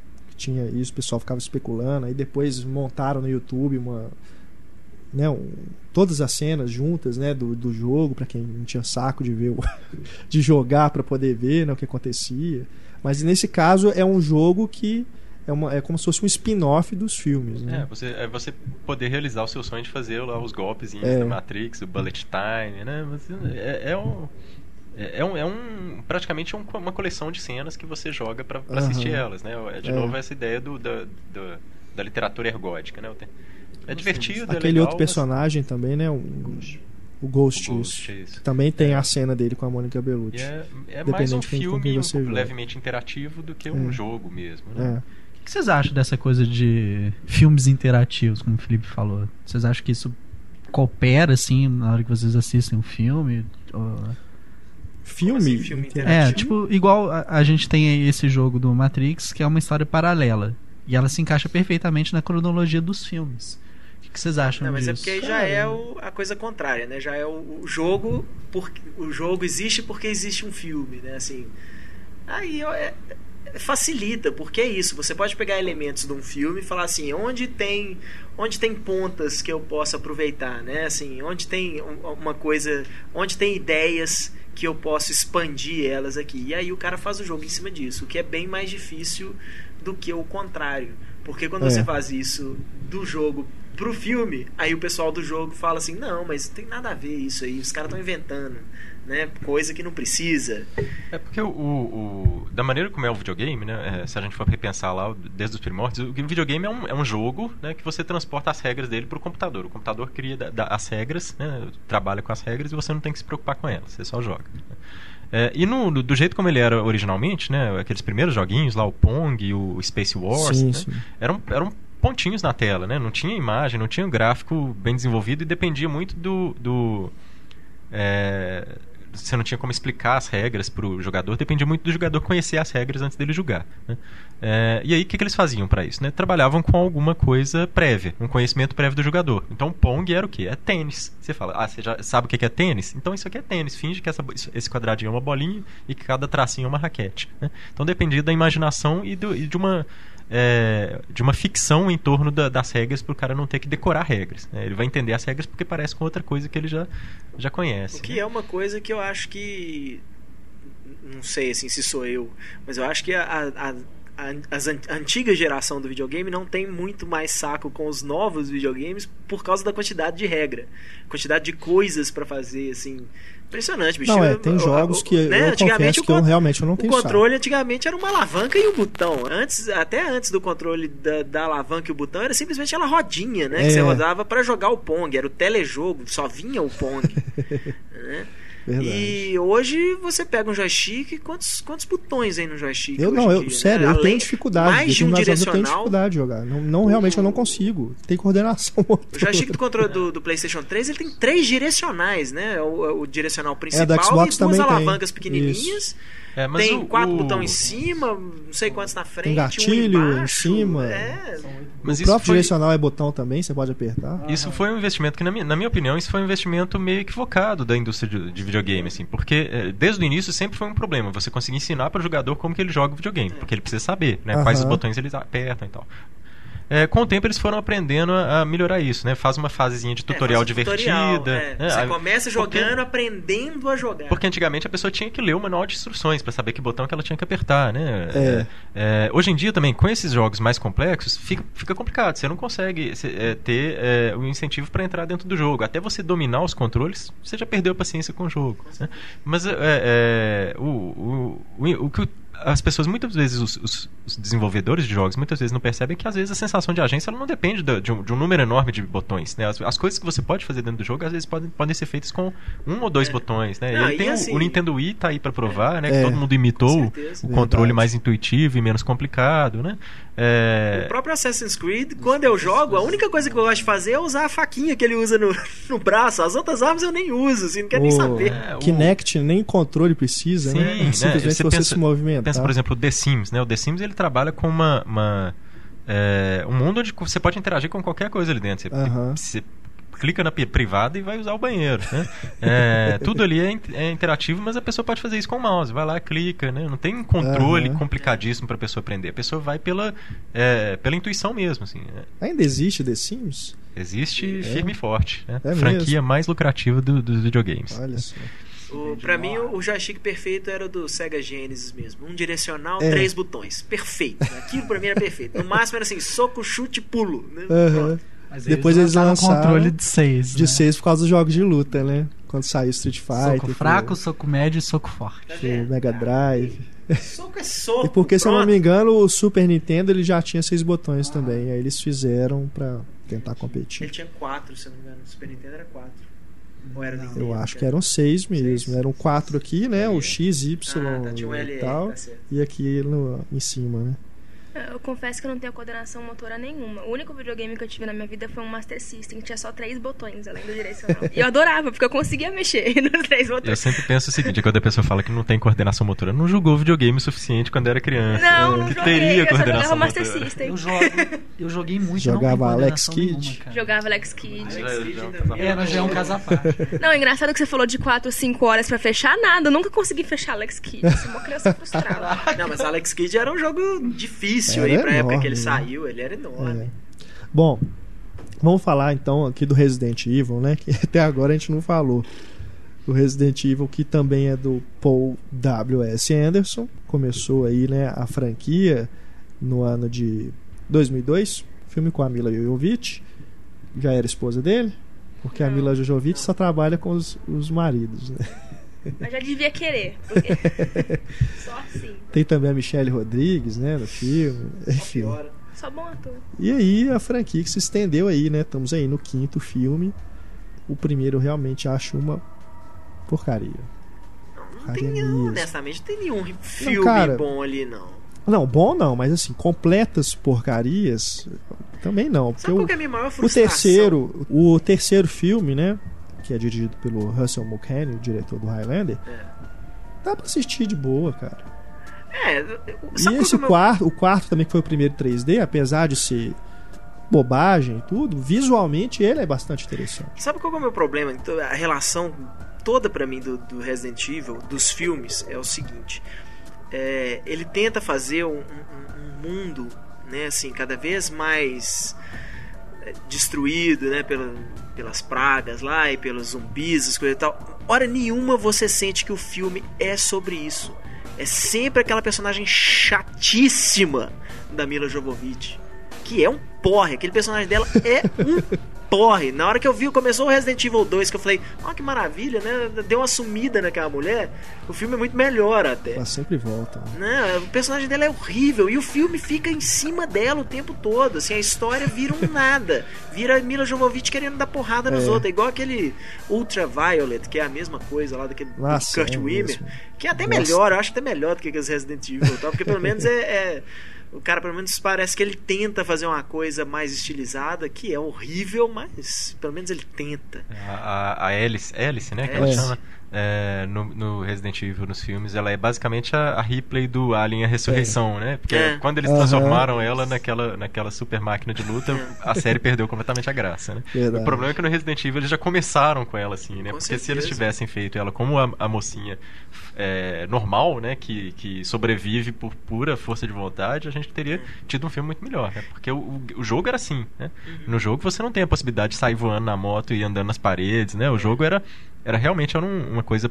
tinha isso, o pessoal ficava especulando, aí depois montaram no YouTube uma. Né, um, todas as cenas juntas né, do, do jogo, para quem não tinha saco de ver o, [LAUGHS] de jogar para poder ver né, o que acontecia. Mas nesse caso é um jogo que é, uma, é como se fosse um spin-off dos filmes. Né? É, você, é você poder realizar o seu sonho de fazer lá os golpes é. da Matrix, o Bullet Time, né? Você, é, é um é, é, um, é um praticamente um, uma coleção de cenas que você joga para uhum. assistir elas, né? É, de é. novo essa ideia do, da, do, da literatura ergótica, né? É divertido, é Aquele legal, outro personagem mas... também, né? Um, o Ghost, o Ghost isso. isso. também tem é. a cena dele com a Mônica Bellucci. É, é mais um filme um, levemente interativo do que um é. jogo mesmo, né? É. O que vocês acham dessa coisa de filmes interativos, como o Felipe falou? Vocês acham que isso coopera, assim, na hora que vocês assistem um filme? Ou... Filme? Assim, filme é, tipo, igual a, a, gente tem esse jogo do Matrix, que é uma história paralela. E ela se encaixa perfeitamente na cronologia dos filmes. O que vocês acham Não, mas disso? é porque aí já é o, a coisa contrária, né? Já é o, o jogo, porque, o jogo existe porque existe um filme, né? Assim, aí é, facilita, porque é isso. Você pode pegar elementos de um filme e falar assim, onde tem, onde tem pontas que eu possa aproveitar, né? Assim, onde tem uma coisa, onde tem ideias que eu posso expandir elas aqui. E aí o cara faz o jogo em cima disso, o que é bem mais difícil do que o contrário. Porque quando é. você faz isso do jogo pro filme, aí o pessoal do jogo fala assim: "Não, mas não tem nada a ver isso aí, os caras estão inventando" né? Coisa que não precisa. É porque o, o, da maneira como é o videogame, né? É, se a gente for repensar lá desde os primórdios, o videogame é um, é um jogo, né? Que você transporta as regras dele para o computador. O computador cria da, da, as regras, né? Trabalha com as regras e você não tem que se preocupar com elas. Você só joga. É, e no, do jeito como ele era originalmente, né? Aqueles primeiros joguinhos lá, o Pong, o Space Wars, sim, né? sim. eram eram pontinhos na tela, né? Não tinha imagem, não tinha um gráfico bem desenvolvido e dependia muito do, do é, você não tinha como explicar as regras para o jogador, dependia muito do jogador conhecer as regras antes dele jogar. Né? É, e aí, o que, que eles faziam para isso? Né? Trabalhavam com alguma coisa prévia, um conhecimento prévio do jogador. Então, Pong era o quê? É tênis. Você fala, ah, você já sabe o que é tênis? Então, isso aqui é tênis. Finge que essa, esse quadradinho é uma bolinha e que cada tracinho é uma raquete. Né? Então, dependia da imaginação e, do, e de uma é, de uma ficção em torno da, das regras para o cara não ter que decorar regras. Né? Ele vai entender as regras porque parece com outra coisa que ele já, já conhece. O que né? é uma coisa que eu acho que. Não sei assim, se sou eu, mas eu acho que a, a, a, a antiga geração do videogame não tem muito mais saco com os novos videogames por causa da quantidade de regra, quantidade de coisas para fazer, assim. Impressionante, bicho. Não, é, tem jogos que né? eu confesso que eu realmente não tenho O controle antigamente era uma alavanca e um botão. Antes, até antes do controle da, da alavanca e o botão, era simplesmente aquela rodinha, né? É. Que você rodava para jogar o Pong. Era o telejogo, só vinha o Pong. [LAUGHS] né? Verdade. E hoje você pega um joystick, quantos, quantos botões aí no joystick? Eu não, eu, dia, sério, né? eu tenho dificuldade. Mais de um direcional. Eu tenho dificuldade de jogar. Não, não realmente eu não consigo. Tem coordenação. [LAUGHS] O joystick do controle do, do, PlayStation 3 ele tem três direcionais, né? O, o direcional principal é, Xbox e duas alavancas tem. pequenininhas. Isso. É, tem o, quatro o... botões em cima, não sei quantos na frente, tem gatilho um embaixo, em cima. É. Mas o próprio foi... direcional é botão também, você pode apertar. Isso foi um investimento que, na minha, na minha opinião, isso foi um investimento meio equivocado da indústria de, de videogame, assim, porque é, desde o início sempre foi um problema você conseguir ensinar para o jogador como que ele joga o videogame, porque ele precisa saber, né, quais os botões eles apertam e tal é, com o tempo eles foram aprendendo a, melhorar isso, né? Faz uma fasezinha de tutorial é, divertida. Tutorial, é. Né? Você começa jogando, porque, aprendendo a jogar. Porque antigamente a pessoa tinha que ler o manual de instruções para saber que botão que ela tinha que apertar, né? É. é. hoje em dia também, com esses jogos mais complexos, fica, fica complicado. Você não consegue é, ter o um incentivo para entrar dentro do jogo. Até você dominar os controles, você já perdeu a paciência com o jogo. Né? Mas o, o, o, o que as pessoas muitas vezes os, os, os, desenvolvedores de jogos muitas vezes não percebem que às vezes a sensação de agência ela não depende de, de, um, de um, número enorme de botões né? as, as, coisas que você pode fazer dentro do jogo às vezes podem, podem ser feitas com um ou dois é. botões né não, e tem assim, o, o, Nintendo Wii tá aí para provar é. né que é. todo mundo imitou o controle Verdade. mais intuitivo e menos complicado né é... O próprio Assassin's Creed, quando eu jogo, a única coisa que eu gosto de fazer é usar a faquinha que ele usa no, [LAUGHS] no braço. As outras armas eu nem uso, assim, não quero o... nem saber. É, o... Kinect nem controle precisa, Sim, né? É simplesmente né? você, você pensa, se movimentar. Pensa, por exemplo, o The Sims, né? O The Sims ele trabalha com uma, uma é, um mundo onde você pode interagir com qualquer coisa ali dentro. Você, uhum. você clica na privada e vai usar o banheiro. Né? É, tudo ali é, é, interativo, mas a pessoa pode fazer isso com o mouse. Vai lá, clica, né? Não tem um controle uhum. complicadíssimo para a pessoa aprender. A pessoa vai pela, é, pela intuição mesmo. Assim, né? Ainda existe The Sims? Existe é. firme e forte. Né? É Franquia mesmo. mais lucrativa dos do videogames. Olha só. O, pra mim, o joystick perfeito era o do Sega Genesis mesmo. Um direcional, é. três botões. Perfeito. Aquilo pra mim era perfeito. No máximo era assim, soco, chute, pulo. Né? Uhum. Depois eles lançaram controle de 6. De 6 né? por causa dos jogos de luta, né? quando saiu Street Fighter. Soco fraco, soco médio e soco forte. Mega Drive. Soco é soco. E porque, pronto. se eu não me engano, o Super Nintendo ele já tinha seis botões ah. também. Aí eles fizeram pra tentar competir. Ele tinha quatro, se eu não me engano. O Super Nintendo era quatro. Ou era não, eu acho que eram seis mesmo. Seis. Eram quatro aqui, né? O X, Y ah, tá, um e tal. Tá e aqui no, em cima, né? Eu confesso que eu não tenho coordenação motora nenhuma. O único videogame que eu tive na minha vida foi um Master System, que tinha só três botões, além do direcional. e eu adorava, porque eu conseguia mexer [LAUGHS] nos três botões. Eu sempre penso o seguinte, quando a pessoa fala que não tem coordenação motora, não jogou videogame o suficiente quando era criança. Não, não que joguei, teria eu coordenação só Master motora. System. Eu, jogo, eu joguei muito, Jogava Alex Kidd. Jogava Alex Kidd. É, mas já é um à parte. Não, é engraçado que você falou de 4 ou 5 horas pra fechar, nada. Eu nunca consegui fechar Alex Kidd. Eu sou uma criança frustrada. [LAUGHS] Não, mas Alex Kidd era um jogo difícil era aí pra época que ele saiu, ele era enorme. É. Bom, vamos falar então aqui do Resident Evil, né? Que [LAUGHS] até agora a gente não falou. O Resident Evil, que também é do Paul W.S. Anderson. Começou aí, né, a franquia no ano de 2002. Filme com a Mila Jovovich. Já era esposa dele? Porque a Mila Jovovich só trabalha com os, os maridos, né? Mas já devia querer. Porque... [LAUGHS] Só assim. Tem também a Michelle Rodrigues, né, no filme. Enfim. Só bom ator. E aí a franquia que se estendeu aí, né? Estamos aí no quinto filme. O primeiro eu realmente acho uma porcaria. Não, não tem, honestamente, não tem nenhum filme não, cara, bom ali, não. Não, bom não, mas assim, completas porcarias também não. Sabe qual é a minha maior frustração? O terceiro, o terceiro filme, né? Que é dirigido pelo Russell Mulcahy, o diretor do Highlander, é. dá pra assistir de boa, cara. É, e esse quarto, o quarto também que foi o primeiro 3D, apesar de ser bobagem e tudo, visualmente ele é bastante interessante. Sabe qual é o meu problema? Então, a relação toda para mim do, do, Resident Evil, dos filmes, é o seguinte: é, ele tenta fazer um, um, um mundo, né, assim, cada vez mais destruído, né, pela, pelas pragas lá e pelos zumbis, as coisas e tal. Hora nenhuma você sente que o filme é sobre isso. É sempre aquela personagem chatíssima da Mila Jovovich, que é um porre. Aquele personagem dela é um [LAUGHS] porre. Na hora que eu vi, começou o Resident Evil 2, que eu falei, ó, oh, que maravilha, né? Deu uma sumida naquela mulher. O filme é muito melhor até. Ela sempre volta. Né? O personagem dela é horrível e o filme fica em cima dela o tempo todo. Assim, a história vira um nada. Vira Mila Jovovich querendo dar porrada nos é. outros. É igual aquele Ultraviolet, que é a mesma coisa lá daquele Nossa, Kurt é Wimmer. Que é até Nossa. melhor, eu acho até melhor do que os Resident Evil, tá? porque pelo [LAUGHS] menos é, é o cara, pelo menos, parece que ele tenta fazer uma coisa mais estilizada, que é horrível, mas pelo menos ele tenta. A, a, a Alice, Alice, né? Que ela chama é, no, no, Resident Evil, nos filmes, ela é basicamente a, a Ripley do Alien a Ressurreição, é. né? Porque é. quando eles transformaram uhum. ela naquela, naquela super máquina de luta, a série perdeu completamente a graça, né? O problema é que no Resident Evil eles já começaram com ela assim, né? Com Porque certeza. se eles tivessem feito ela como a, a mocinha é, normal, né? Que, que sobrevive por pura força de vontade, a gente teria tido um filme muito melhor, né? Porque o, o jogo era assim, né? Uhum. No jogo você não tem a possibilidade de sair voando na moto e andando nas paredes, né? O jogo era era realmente era um, uma coisa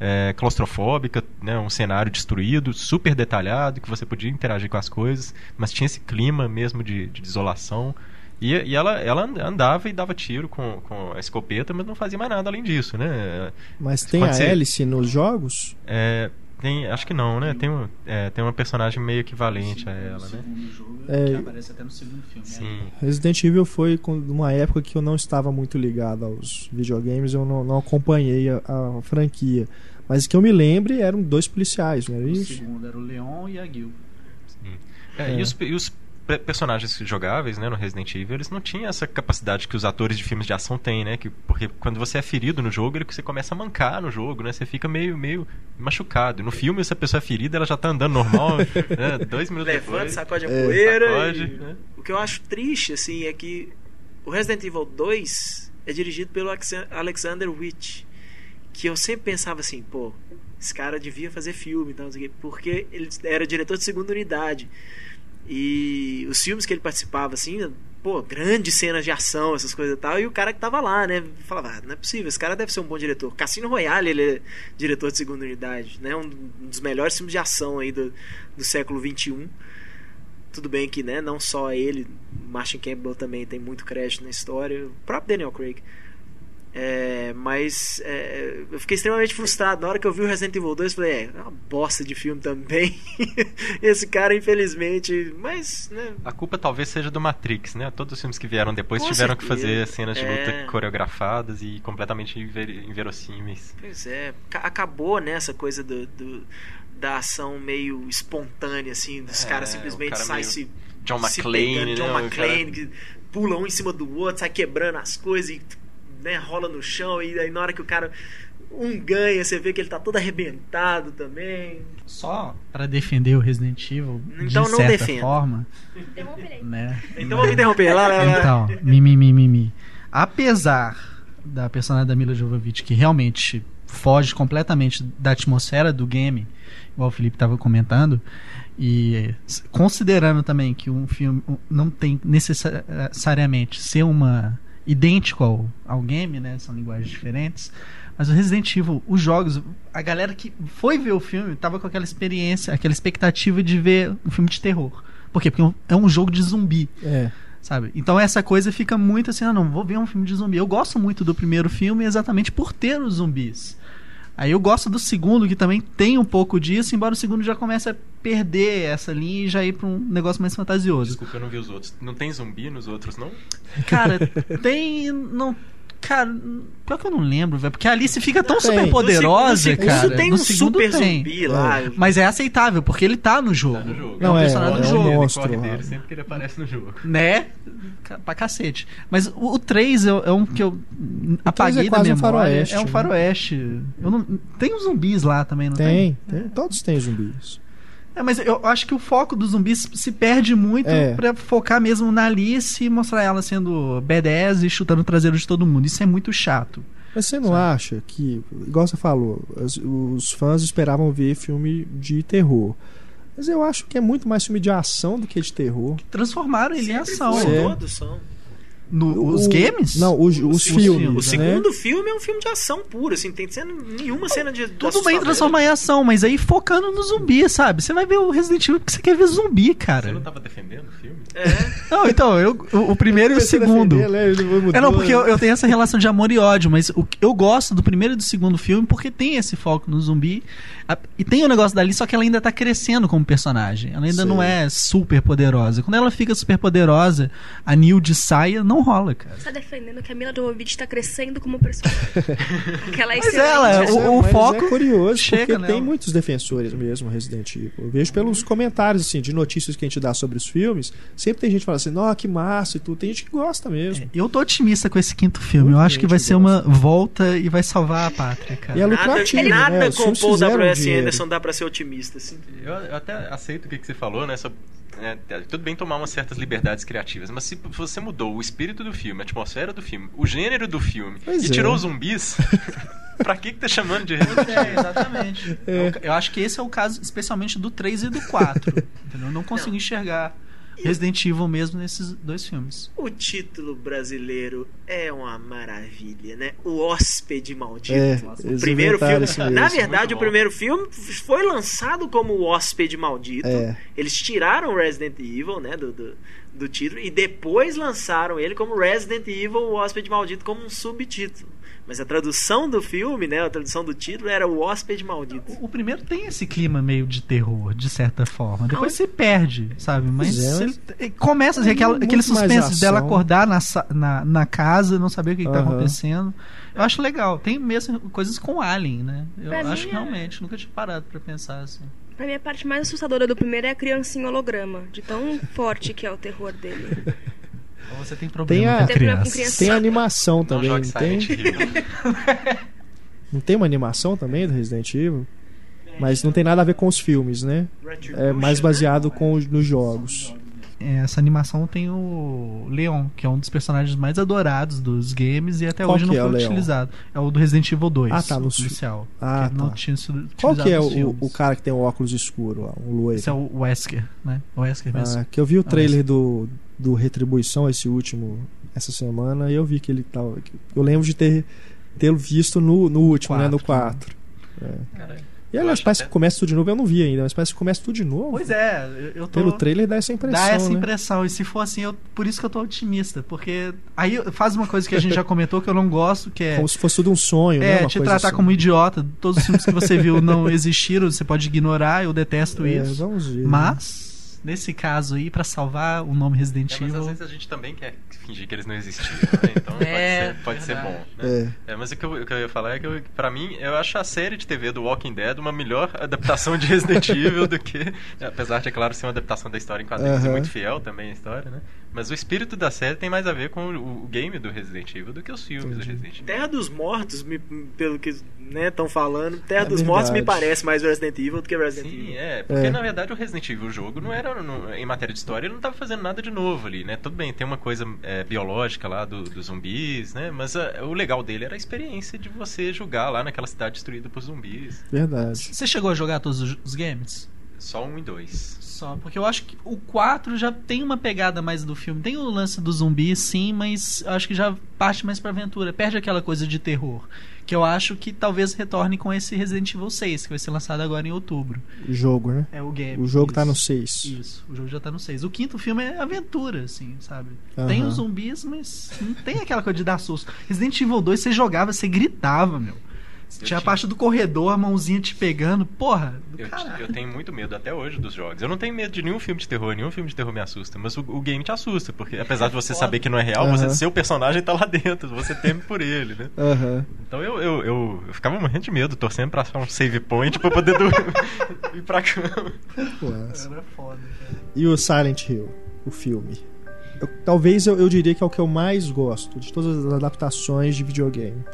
é, claustrofóbica, né, um cenário destruído, super detalhado, que você podia interagir com as coisas, mas tinha esse clima mesmo de, de isolação. E, e, ela, ela andava e dava tiro com, com a escopeta, mas não fazia mais nada além disso, né? Mas tem a ser... hélice nos jogos? É, tem, acho que não, né? Tem, um, é, tem uma personagem meio equivalente a ela, né? Jogo, é, que aparece até no segundo filme. Sim. Né? Resident Evil foi uma época que eu não estava muito ligado aos videogames, eu não, não acompanhei a, a, franquia. Mas que eu me lembre eram dois policiais, não era isso? O segundo era o Leon e a Gil. Sim. É, e, os, e os personagens jogáveis, né, no Resident Evil, eles não tinham essa capacidade que os atores de filmes de ação têm, né? Que, porque quando você é ferido no jogo, ele, você começa a mancar no jogo, né? Você fica meio, meio machucado. No filme, se a pessoa é ferida, ela já tá andando normal, [LAUGHS] né? Dois minutos Levanta, depois. sacode a é. poeira. Sacode, e... né? O que eu acho triste, assim, é que o Resident Evil 2 é dirigido pelo Alexander Witt. Que eu sempre pensava assim, pô, esse cara devia fazer filme, então, porque ele era diretor de segunda unidade. E os filmes que ele participava, assim, pô, grandes cenas de ação, essas coisas e tal, e o cara que tava lá, né, falava, ah, não é possível, esse cara deve ser um bom diretor. Cassino Royale, ele é diretor de segunda unidade, né, um dos melhores filmes de ação aí do, do século XXI. Tudo bem que, né, não só ele, Martin Campbell também tem muito crédito na história, o próprio Daniel Craig. É, mas é, eu fiquei extremamente frustrado. Na hora que eu vi o Resident Evil 2, eu falei, é, é uma bosta de filme também. [LAUGHS] Esse cara, infelizmente. Mas, né? A culpa talvez seja do Matrix, né? Todos os filmes que vieram depois Com tiveram certeza. que fazer cenas de luta é... coreografadas e completamente inverossímeis. Pois é, acabou né, coisa do, do, da ação meio espontânea, assim, dos é, caras simplesmente cara saem se. John McClane, John né, McClane, cara... que pula um em cima do outro, sai quebrando as coisas e né, rola no chão e aí na hora que o cara um ganha, você vê que ele tá todo arrebentado também. Só para defender o Resident Evil, então de não certa defenda. forma. Né? Então vamos interromper lá, lá, lá. Então, mimimi, mimi. Apesar da personagem da Mila Jovovich que realmente foge completamente da atmosfera do game, igual o Felipe estava comentando, e considerando também que um filme não tem necessariamente ser uma idêntico ao, ao game, né? São linguagens diferentes. Mas o Resident Evil, os jogos, a galera que foi ver o filme tava com aquela experiência, aquela expectativa de ver um filme de terror. Por quê? Porque é um jogo de zumbi. É. Sabe? Então essa coisa fica muito assim, ah não, vou ver um filme de zumbi. Eu gosto muito do primeiro filme exatamente por ter os zumbis. Aí eu gosto do segundo, que também tem um pouco disso, embora o segundo já comece a perder essa linha e já ir pra um negócio mais fantasioso. Desculpa, eu não vi os outros. Não tem zumbi nos outros, não? Cara, tem. Não Cara, pior que eu não lembro, velho. Porque a Alice fica tão super poderosa, cara. Isso tem no um super tem. zumbi lá. É. Mas é aceitável, porque ele tá no jogo. Tá no jogo. Não, é, um personagem é, do jogo. É um monstro, dele, sempre que ele aparece no jogo. Né? Pra cacete. Mas o, o 3 é, é um que eu apaguei é da memória. Um faroeste, é um né? faroeste. Né? Eu não, tem uns zumbis lá também, não tem? Tem, tem. Todos têm zumbis. É, mas eu acho que o foco dos zumbis se perde muito é. pra focar mesmo na Alice e mostrar ela sendo B10 e chutando o traseiro de todo mundo. Isso é muito chato. Mas você não sabe? acha que, igual você falou, os, os, fãs esperavam ver filme de terror. Mas eu acho que é muito mais filme de ação do que de terror. Transformaram ele Sempre em ação. Todos são. No, os games? Não, os, os, os filmes. O né? segundo filme é um filme de ação pura, assim, tem cena, nenhuma cena de. Tudo bem transformar em ação, mas aí focando no zumbi, sabe? Você vai ver o Resident Evil porque você quer ver zumbi, cara. Você não tava defendendo o filme? É. [LAUGHS] Não, então, eu, o, o primeiro e o segundo. Defender, né? é, não, porque eu, eu, tenho essa relação de amor e ódio, mas o, eu gosto do primeiro e do segundo filme porque tem esse foco no zumbi. A, e tem o um negócio dali, só que ela ainda tá crescendo como personagem. Ela ainda Sim. não é super poderosa. Quando ela fica super poderosa, a Neil de saia não rola, cara. Você tá defendendo que a Mila Jovovich tá crescendo como personagem. [LAUGHS] Aquela mas ela, o, o mas foco é curioso, porque nela. tem muitos defensores mesmo Resident Evil. Eu vejo pelos comentários assim de notícias que a gente dá sobre os filmes, sempre tem gente falando assim: "Nó, que massa" e tudo. Tem gente que gosta mesmo. É, eu tô otimista com esse quinto filme. Muito eu acho que vai ser gosta. uma volta e vai salvar a pátria, cara. E é lucrativo, nada, né? com o Paul W.S. Anderson dá para ser otimista assim. Eu, eu, até aceito o que, que você falou, né? Sobre, é, tudo bem tomar umas certas liberdades criativas, mas se você mudou o espírito do filme, a atmosfera do filme, o gênero do filme pois e é. tirou os zumbis, [LAUGHS] pra que, que tá chamando de Resident É, exatamente. É. Eu, eu, acho que esse é o caso, especialmente do 3 e do 4. [LAUGHS] entendeu? Eu não consigo não. enxergar Resident Evil mesmo nesses dois filmes. O título brasileiro é uma maravilha, né? O Hóspede Maldito. É, o primeiro filme. Na verdade, o primeiro filme foi lançado como O Hóspede Maldito. É. Eles tiraram Resident Evil, né? Do, do, do título. E depois lançaram ele como Resident Evil, o Hóspede Maldito, como um subtítulo. Mas a tradução do filme, né, a tradução do título era O Hóspede Maldito. O, o primeiro tem esse clima meio de terror, de certa forma. Depois você perde, sabe? Mas é, ele, começa assim, aquela, aquele suspense dela acordar na, na, na casa, não saber o que, uhum. está acontecendo. Eu acho legal. Tem mesmo coisas com Alien, né? Eu pra acho que é realmente, nunca tinha parado para pensar assim. Pra mim, a parte mais assustadora do primeiro é a criancinha holograma, de tão forte que é o terror dele. Você tem problema tem a, com criança. criança. Tem animação também, não, tem? [LAUGHS] não tem uma animação também do Resident Evil? Mas não tem nada a ver com os filmes, né? É mais baseado com os, nos jogos. É, essa animação tem o Leon, que é um dos personagens mais adorados dos games e até Qual hoje não é foi utilizado. É o do Resident Evil 2. Ah, tá, no oficial. Ah, tá. não tinha sido Qual que é o, o, cara que tem o óculos escuro lá, o loiro? Esse é o Wesker, né? O Wesker mesmo. Ah, que eu vi o trailer do, do Retribuição, esse último, essa semana, e eu vi que ele tava. Eu lembro de ter tê-lo visto no, no último, quatro, né? No 4. É. E aliás, parece até... que começa tudo de novo. Eu não vi ainda, mas parece que começa tudo de novo. Pois é, eu tô... Pelo trailer dá essa impressão. Dá essa né? impressão. E se for assim, eu... por isso que eu tô otimista. Porque aí faz uma coisa que a gente já comentou que eu não gosto, que é. Como se fosse tudo um sonho, é, né? te tratar assim. como idiota. Todos os filmes que você viu não [LAUGHS] existiram, você pode ignorar, eu detesto é, isso. Vamos ver. Mas. Né? Nesse caso aí, para salvar o nome Resident Evil. É, mas às vezes a gente também quer fingir que eles não existiram, né? Então [LAUGHS] é, pode, ser, pode ser bom. Né? É. é. mas o que, eu, o que, eu, ia falar é que, eu, pra mim, eu acho a série de TV do Walking Dead uma melhor adaptação de Resident [LAUGHS] Evil do que. Apesar de, é claro, ser uma adaptação da história em quadrinhos uhum. e muito fiel também a história, né? Mas o espírito da série tem mais a ver com o, game do Resident Evil do que os filmes Entendi. do Resident Evil. Terra dos Mortos, me, pelo que estão né, falando, Terra é dos verdade. Mortos me parece mais Resident Evil do que Resident Sim, Evil. é, porque é. na verdade o Resident Evil, o jogo, não era no, em matéria de história, ele não estava fazendo nada de novo ali, né? Tudo bem, tem uma coisa é, biológica lá dos do zumbis, né? Mas a, o legal dele era a experiência de você jogar lá naquela cidade destruída por zumbis. Verdade. Você chegou a jogar todos os games? Só um e dois só. Porque eu acho que o 4 já tem uma pegada mais do filme. Tem o lance do zumbi, sim, mas eu acho que já parte mais pra aventura. Perde aquela coisa de terror. Que eu acho que talvez retorne com esse Resident Evil 6, que vai ser lançado agora em outubro. O jogo, né? É o game. O jogo tá isso. tá no 6. Isso, o jogo já tá no 6. O quinto filme é aventura, assim, sabe? Uhum. Tem os zumbis, mas não tem aquela coisa de dar susto. Resident Evil 2, você jogava, você gritava, meu. Eu tinha a parte do corredor, a mãozinha te pegando. Porra, eu, eu, tenho muito medo até hoje dos jogos. Eu não tenho medo de nenhum filme de terror, nenhum filme de terror me assusta. Mas o, o game te assusta, porque apesar de você saber que não é real, uhum. você, seu personagem tá lá dentro, você teme por ele, né? Uhum. Então eu, eu, eu, eu, ficava morrendo de medo, torcendo pra achar um save point pra poder [LAUGHS] ir pra cama. Era foda, cara. E o Silent Hill, o filme? Eu, talvez eu, eu diria que é o que eu mais gosto de todas as adaptações de videogame.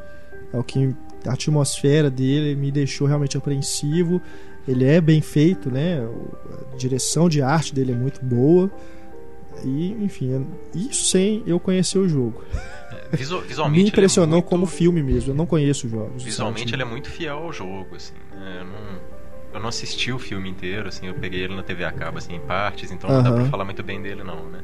É o que a atmosfera dele me deixou realmente apreensivo. Ele é bem feito, né? A direção de arte dele é muito boa. E, enfim, é, isso sem eu conhecer o jogo. É, [LAUGHS] visual, visualmente me impressionou é muito... como filme mesmo. Eu não conheço os jogos. Visualmente ele é muito fiel ao jogo, assim. Né? Eu não, eu não assisti o filme inteiro, assim. Eu peguei ele na TV a cabo, assim, em partes. Então não dá pra falar muito bem dele, não, né?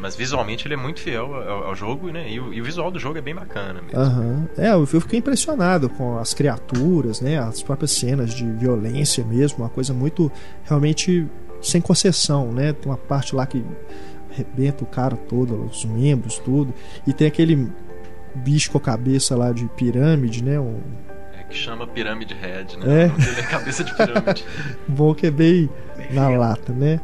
Mas visualmente ele é muito fiel ao, ao jogo, né? E o, e o, visual do jogo é bem bacana mesmo. Uhum. É, eu fiquei impressionado com as criaturas, né? As próprias cenas de violência mesmo, uma coisa muito realmente sem concessão, né? Tem uma parte lá que arrebenta o cara todo, os membros, tudo. E tem aquele bicho com a cabeça lá de pirâmide, né? Um... É que chama Pirâmide Head, né? É. é cabeça de pirâmide. [LAUGHS] Bom que é bem, bem na lata, né?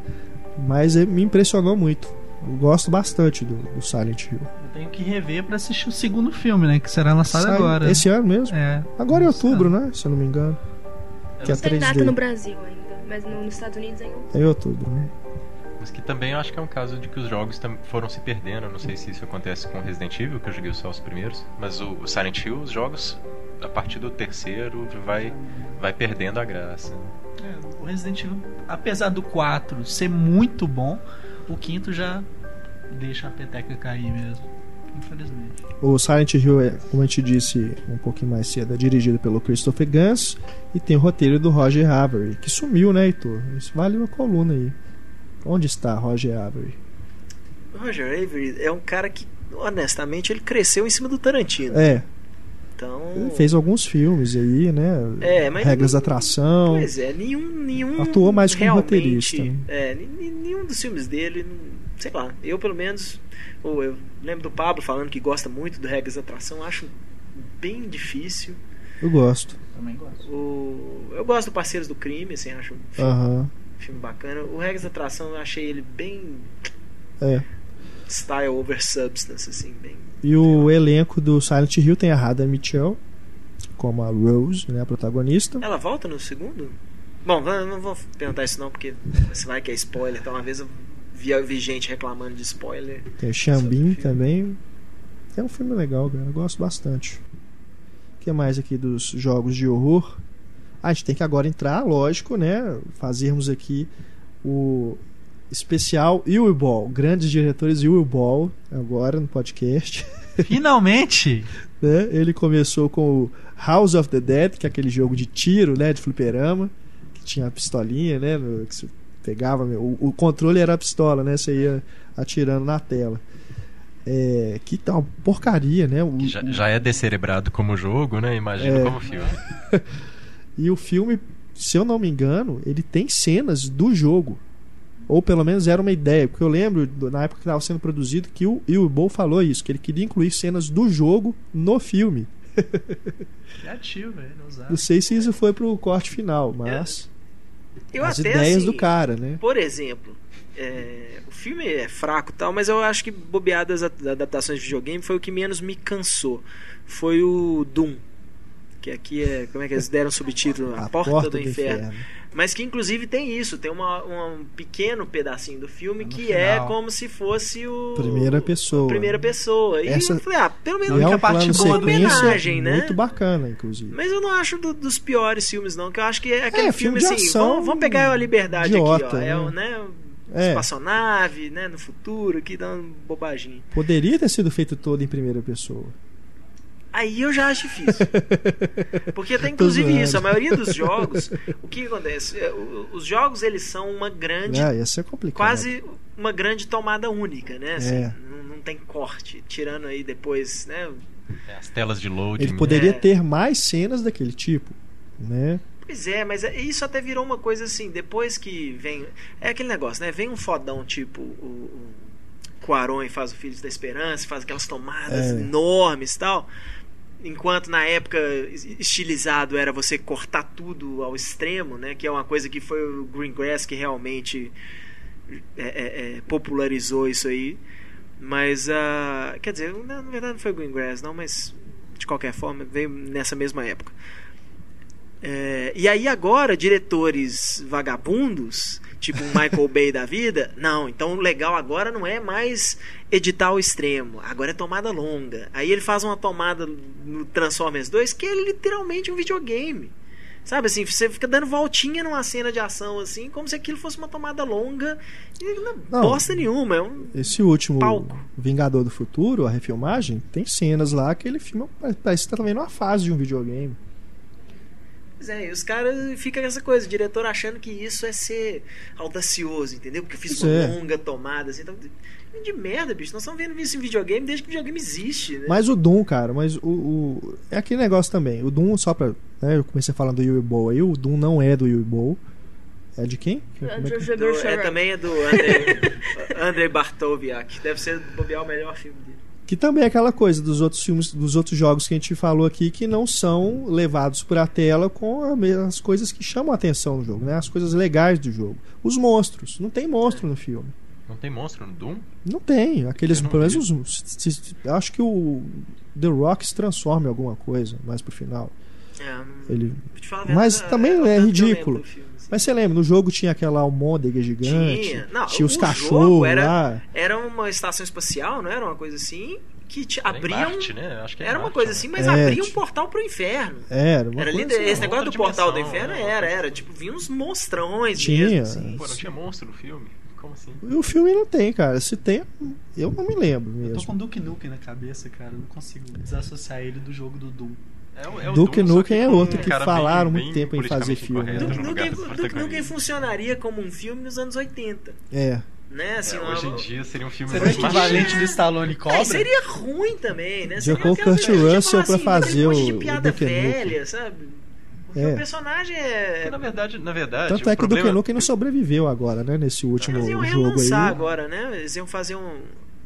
Mas é, me impressionou muito. Eu gosto bastante do, do Silent Hill. Eu tenho que rever para assistir o segundo filme, né? Que será lançado Sai agora. Esse ano mesmo? É. Agora em outubro, né? Se eu não me engano. Eu que é 3D. data no Brasil ainda, mas no, nos Estados Unidos é em outubro. É em outubro, né? Mas que também eu acho que é um caso de que os jogos foram se perdendo. Eu não sei se isso acontece com Resident Evil, que eu joguei só os primeiros. Mas o Silent Hill, os jogos, a partir do terceiro, vai, vai perdendo a graça. É, o Resident Evil, apesar do 4 ser muito bom, o quinto já deixa a peteca cair mesmo. Infelizmente. O Silent Hill, é, como a gente disse um pouquinho mais cedo, é dirigido pelo Christopher Gans e tem o roteiro do Roger Avery, que sumiu, né, Heitor? Isso vale uma coluna aí. Onde está Roger Avery? Roger Avery é um cara que, honestamente, ele cresceu em cima do Tarantino. É. Então... Ele fez alguns filmes aí, né? É, mas Regras da atração. Pois é, nenhum. nenhum Atuou mais como roteirista. É, nenhum dos filmes dele sei lá, eu pelo menos, ou eu lembro do Pablo falando que gosta muito do Regras da Atração, acho bem difícil. Eu gosto. Também gosto. O, eu gosto do Parceiros do Crime, assim, acho um filme, uh -huh. filme bacana. O Regras da Atração eu achei ele bem. É. Style over substance, assim, bem. E o elenco do Silent Hill tem a Rada Mitchell como a Rose, né, a protagonista. Ela volta no segundo? Bom, não vou perguntar isso não, porque você vai que é spoiler, então uma vez eu vi, vi gente reclamando de spoiler. Tem o Xambin também. É um filme legal, cara. Eu gosto bastante. O que mais aqui dos jogos de horror? Ah, a gente tem que agora entrar, lógico, né? Fazermos aqui o especial Will Ball. Grandes diretores Will Ball, agora no podcast. [LAUGHS] Finalmente! né? Ele começou com o House of the Dead, que é aquele jogo de tiro, né? De fliperama. Que tinha a pistolinha, né? Que Pegava, o, o controle era a pistola, né? Você ia atirando na tela. É, que tal porcaria, né? O, já, já, é descerebrado como jogo, né? Imagina é... como filme. [LAUGHS] e o filme se eu não me engano, ele tem cenas do jogo. Ou pelo menos era uma ideia, porque eu lembro na época que estava sendo produzido que o Will falou isso, que ele queria incluir cenas do jogo no filme. [LAUGHS] Criativo, velho. Não sei se isso foi pro corte final, mas. Eu as até, ideias assim, do cara, né? Por exemplo, é, o filme é fraco tal, mas eu acho que bobeadas das adaptações de videogame foi o que menos me cansou. Foi o Doom. Que aqui é. Como é que eles deram subtítulo? A, A Porta, Porta do, do Inferno. Inferno. Mas que inclusive tem isso, tem uma, um pequeno pedacinho do filme É no que final. é como se fosse o. Primeira pessoa. Primeira pessoa. E Essa- eu falei, ah, pelo E menos é um parte plano boa do homenagem, né? muito bacana, inclusive. Mas eu não acho do- dos piores filmes, não. Que eu acho que é aquele É, filme, filme de assim. ação Vamos, vamos pegar a liberdade idiota, aqui, ó. É, né? o, né? É. Espaçonave, né? No futuro, que dá uma bobaginha. Poderia ter sido feito todo em primeira pessoa. Aí eu já acho difícil. [LAUGHS] Porque tem inclusive isso, a maioria dos [LAUGHS] jogos, o que acontece? É, Os jogos eles são uma grande, Ah, ia ser complicado. quase uma grande tomada única, né? Assim, É. não, não tem corte, tirando aí depois, né? É, As telas de loading. Ele poderia É. ter mais cenas daquele tipo, né? Pois é, mas é- isso até virou uma coisa assim, depois que vem. É aquele negócio, né? Vem um fodão tipo o, o Cuarón e faz o Filhos da Esperança, faz aquelas tomadas É. enormes e tal. Enquanto na época es- estilizado era você cortar tudo ao extremo, né? Que é uma coisa que foi o Greengrass que realmente é, é, é, popularizou isso aí. Mas, ah, quer dizer, na, na verdade não foi o Greengrass, não, mas de qualquer forma veio nessa mesma época. É, e aí agora, diretores vagabundos, tipo um Michael [LAUGHS] Bay da vida, não, então o legal agora não é mais editar ao extremo, agora é tomada longa. Aí ele faz uma tomada no Transformers 2 que é literalmente um videogame. Sabe assim, você fica dando voltinha numa cena de ação assim, como se aquilo fosse uma tomada longa e não, Não. bosta nenhuma, é um Esse último Palco. Vingador do Futuro, a refilmagem, tem cenas lá que ele filma, parece que tá também numa fase de um videogame. Pois é, e os caras ficam com essa coisa, o diretor achando que isso é ser audacioso, entendeu? Porque eu fiz Pois uma é. longa tomada, assim. Então, de merda, bicho. Nós estamos vendo isso em videogame desde que o videogame existe, né? Mas o Doom, cara, mas o, o- É aquele negócio também. O Doom, só pra. Né, eu comecei falando do Yui Bow aí, o Doom não é do Yui Bow. É de quem? Como é que- Do- é, também é do Andrei, [LAUGHS] Andrei Bartoviak. Deve ser bobear o melhor filme dele. Que também é aquela coisa dos outros filmes, dos outros jogos que a gente falou aqui, que não são levados pra tela com a as coisas que chamam a atenção no jogo, né? As coisas legais do jogo. Os monstros. Não tem monstro no filme. Não tem monstro no Doom? Não tem. Aqueles, não pelo menos, os, se- se- acho que o The Rock se transforma em alguma coisa mais pro final. É, Ele a Mas verdade, também é eu ridículo. Mas você lembra, no jogo tinha aquela almôndega gigante, Tinha. Não, tinha os o cachorros jogo era- lá. Era uma estação espacial, não era uma coisa assim? Que te Era em abria um- Marte, né? Acho que é Era uma Marte, coisa né? assim, mas É, abria um portal pro inferno. Era, uma Era coisa lindo. assim. Esse negócio do portal do dimensão, inferno né? era, era. Tipo, vinha uns monstrões Tinha. mesmo. Assim. Pô, não tinha monstro no filme? Como assim? E o filme não tem, cara. Se tem, eu não me lembro Eu tô mesmo. com Duke Nukem na cabeça, cara. Eu não consigo desassociar ele do jogo do Doom. É, o- é o Duke Nukem é outro que falaram bem- muito bem tempo em fazer filme, né? Duke Nukem, Duke funcionaria como um filme nos anos 80. É. Né? Assim, É, uma- hoje em dia seria um filme Seria o equivalente do Stallone É, Cobra? seria ruim também, né? Seria Jogou aquela Kurt coisa de Russell pra assim, fazer um de o- o piada Duke Nukem. velha, sabe? Porque É. o personagem é. Porque, na verdade, na verdade Tanto é que o problema... Duke Nukem não sobreviveu agora, né? Nesse último Eles iam jogo aí. agora, né? Eles iam fazer um.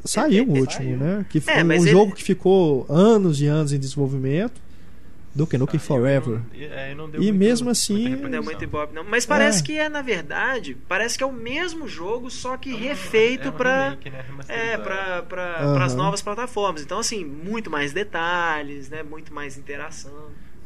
Saiu o É, é, último, saiu. né? Que foi É, um ele- jogo que ficou anos e anos em desenvolvimento. Duke Nukem Forever. não- é, não E muito- mesmo assim- Não é repercussão. muito ibope, não. Mas parece É. que é, na verdade, parece que é o mesmo jogo, só que É um- refeito é remake, né? É, Remasterizado. pra, pra, Aham. pras novas plataformas. Então, assim, muito mais detalhes, né? Muito mais interação.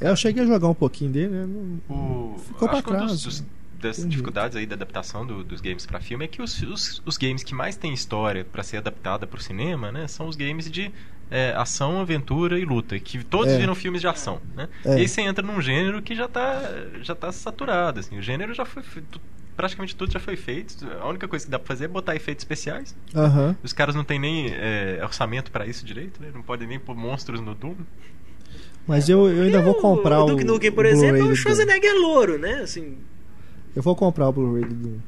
É, eu cheguei a jogar um pouquinho dele, né? Não- O... Ficou um trás, dos, né? dos- das Entendi. dificuldades aí da adaptação do- dos games pra filme é que os, os, os games que mais têm história pra ser adaptada pro cinema, né, são os games de é, ação, aventura e luta, que todos É. viram filmes de ação, né? É. E aí você entra num gênero que já tá já tá saturado, assim. O gênero já foi praticamente tudo já foi feito. A única coisa que dá pra fazer é botar efeitos especiais. Aham. Os caras não têm nem é, orçamento pra isso direito, né? Não podem nem pôr monstros no Doom. Mas eu, eu ainda vou comprar o. O Duke Nukem, por o exemplo, é o. Schwarzenegger louro, né? Assim, Eu vou comprar o Blu-ray do Doom.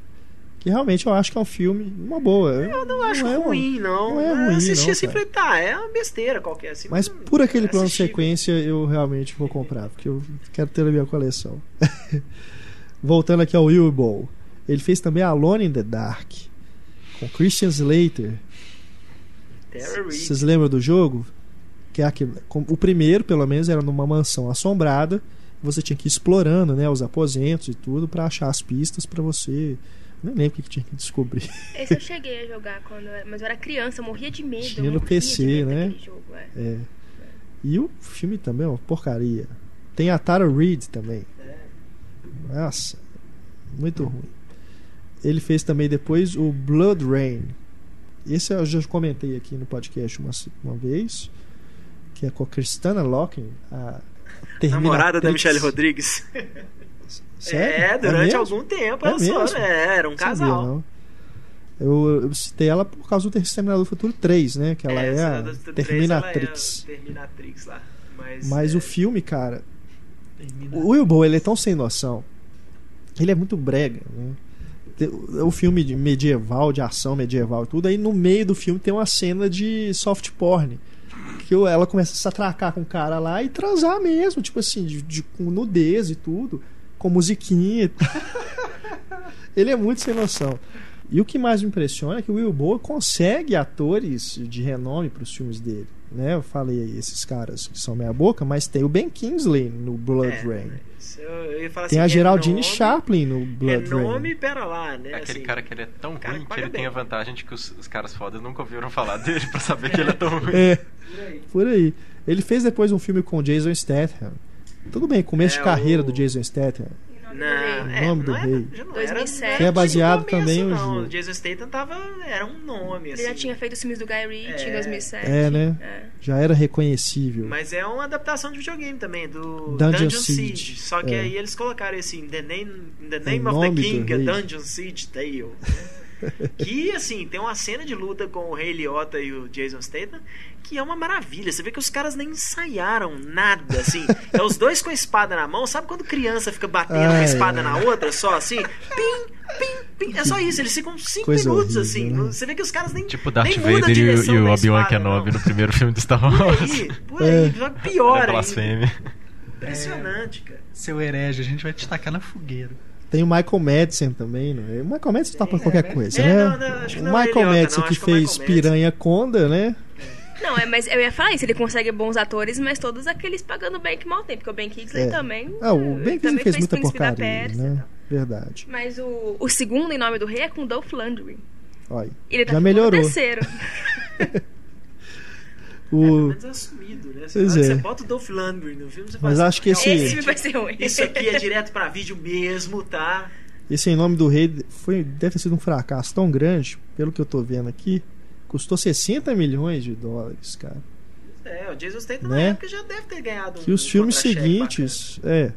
Que realmente eu acho que é um filme, uma boa. eu não acho é um- ruim, não. não é Eu assisti não, assim e falei, tá, é uma besteira qualquer. Assim, Mas não- por aquele é plano de sequência eu realmente vou comprar, porque eu quero ter na minha coleção. [LAUGHS] voltando aqui ao Will Ball. Ele fez também Alone in the Dark com Christian Slater. Vocês lembram do jogo? Que é aquele, o primeiro, pelo menos, era numa mansão assombrada. Você tinha que ir explorando, né, os aposentos e tudo para achar as pistas para você nem lembro o que tinha que descobrir. [LAUGHS] Esse eu cheguei a jogar quando eu era, mas eu era criança, eu morria de medo. Tinha no PC, né? Jogo, é. É. E o filme também é uma porcaria. Tem a Tara Reid também. Nossa, muito ruim. Ele fez também depois o Blood Rain. Esse eu já comentei aqui no podcast uma, uma vez. Que é com a Cristana Locking, a namorada da Michelle Rodrigues. [LAUGHS] Sério? É, durante é algum tempo é ela mesmo? só, é, era um casal. Sabia, eu, eu, citei ela por causa do Exterminador do Futuro 3, né? Que ela é, é a Terminatrix. É a Terminatrix lá. Mas, Mas o é. filme, cara. O Will Bow, ele é tão sem noção. Ele é muito brega, né? O filme de medieval, de ação medieval e tudo, aí no meio do filme tem uma cena de soft porn. Que ela começa a se atracar com o cara lá e transar mesmo, tipo assim, de, de com nudez e tudo com musiquinha. [LAUGHS] ele é muito sem noção. E o que mais me impressiona é que o Will Boa consegue atores de renome para os filmes dele. Né? Eu falei aí, esses caras que são meia boca, mas tem o Ben Kingsley no Blood é, Rain. tem assim, a Geraldine é Chaplin no Blood é nome, Rain. pera lá, né? Aquele assim, cara que ele é tão ruim que ele bem. tem a vantagem de que os, os caras fodas nunca ouviram falar dele para saber que ele é tão [LAUGHS] ruim. É, por aí. por aí. Ele fez depois um filme com Jason Statham. Tudo bem, começo é de carreira o... do Jason Statham. Não, é, nome do não rei. Era, 2007. Que é baseado começo, também no jogo. Jason Statham tava, era um nome. Ele assim. já tinha feito os filmes do Guy Ritchie é, em 2007. É, né? É. Já era reconhecível. Mas é uma adaptação de videogame também, do Dungeon, Dungeon Siege. Siege. Só que é. aí eles colocaram assim, The Name, the name of the King, Dungeon Siege Tale. [LAUGHS] que assim, tem uma cena de luta com o Rei Liotta e o Jason Statham que é uma maravilha. Você vê que os caras nem ensaiaram nada, assim. [LAUGHS] É os dois com a espada na mão. Sabe quando criança fica batendo ai, a espada ai. na outra, só assim? Pim, pim, pim. É só isso. Eles ficam cinco Coisa minutos, horrível, assim. Né? Você vê que os caras nem. Tipo Darth Vader e, e o Obi-Wan Kenobi no primeiro filme do Star Wars. Por aí, por aí. É. Pior é Impressionante, cara. Seu herege, a gente vai te tacar na fogueira. Tem o Michael Madsen também, não é? O Michael Madsen tá pra qualquer é, coisa, é, né? Não, não, o é Michael Madsen que fez Piranha Conda, né? Não, é, mas eu ia falar isso, ele consegue bons atores, mas todos aqueles pagando bem que mal tem, porque o Ben Kingsley é. também. Ah, o Ben Kingsley fez, fez muita porcaria, Pérsia, né? Verdade. Mas o, o segundo em nome do rei é com Dolph Lundgren. Olha, ele tá já melhorou. terceiro. [LAUGHS] o... É, assumido, né? Você, pois é. você bota o Dolph Lundgren no filme, você Mas fala, acho que esse... esse filme vai ser ruim. Isso aqui é direto pra vídeo mesmo, tá? Esse Em Nome do Rei foi, deve ter sido um fracasso tão grande, pelo que eu tô vendo aqui, custou 60 milhões de dólares, cara. É, o Jason Statham né? na época já deve ter ganhado Que um, os filmes seguintes. É.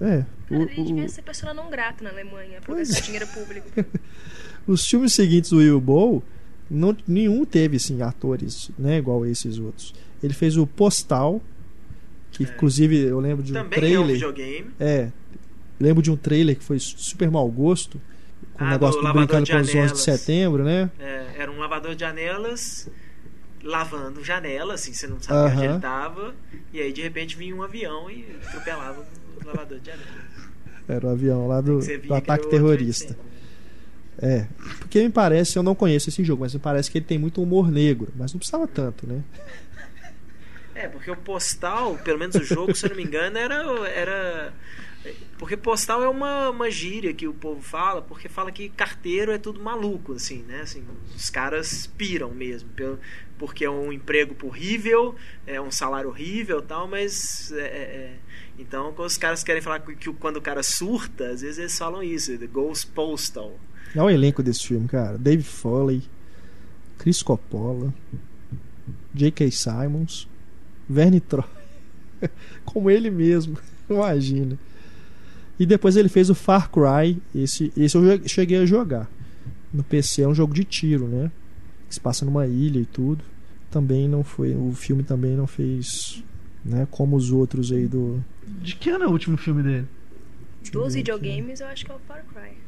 É. Cara, o, ele devia ser pessoa não grata na Alemanha por gastar é. dinheiro público. [LAUGHS] os filmes seguintes do Will Bow, não, nenhum teve assim, atores né, igual esses outros. Ele fez o Postal, que é. inclusive eu lembro de um Também trailer. É, um videogame. é. Lembro de um trailer que foi super mau gosto. Com ah, um negócio brincando com os 11 de setembro, né? É, era um lavador de janelas lavando janela, assim, você não sabia onde ele tava. E aí de repente vinha um avião e atropelava o lavador de janela. Era o avião lá do, do ataque terrorista. É, porque me parece, eu não conheço esse jogo, mas me parece que ele tem muito humor negro, mas não precisava tanto, né? É, porque o postal, pelo menos o jogo, se eu não me engano, era, era porque postal é uma, uma gíria que o povo fala, porque fala que carteiro é tudo maluco, assim, né? Assim, os caras piram mesmo, porque é um emprego horrível, é um salário horrível tal, mas. É, é, é, então, os caras querem falar que, que quando o cara surta, às vezes eles falam isso, Ghost Postal. Olha o elenco desse filme, cara. Dave Foley, Chris Coppola, J.K. Simons, Verne Troy. [LAUGHS] Como ele mesmo, [LAUGHS] imagina. E depois ele fez o Far Cry. Esse, esse eu cheguei a jogar. No PC é um jogo de tiro, né? Que se passa numa ilha e tudo. Também não foi. O filme também não fez. Né, como os outros aí do. De que ano é o último filme dele? Dos videogames, eu acho que é o Far Cry.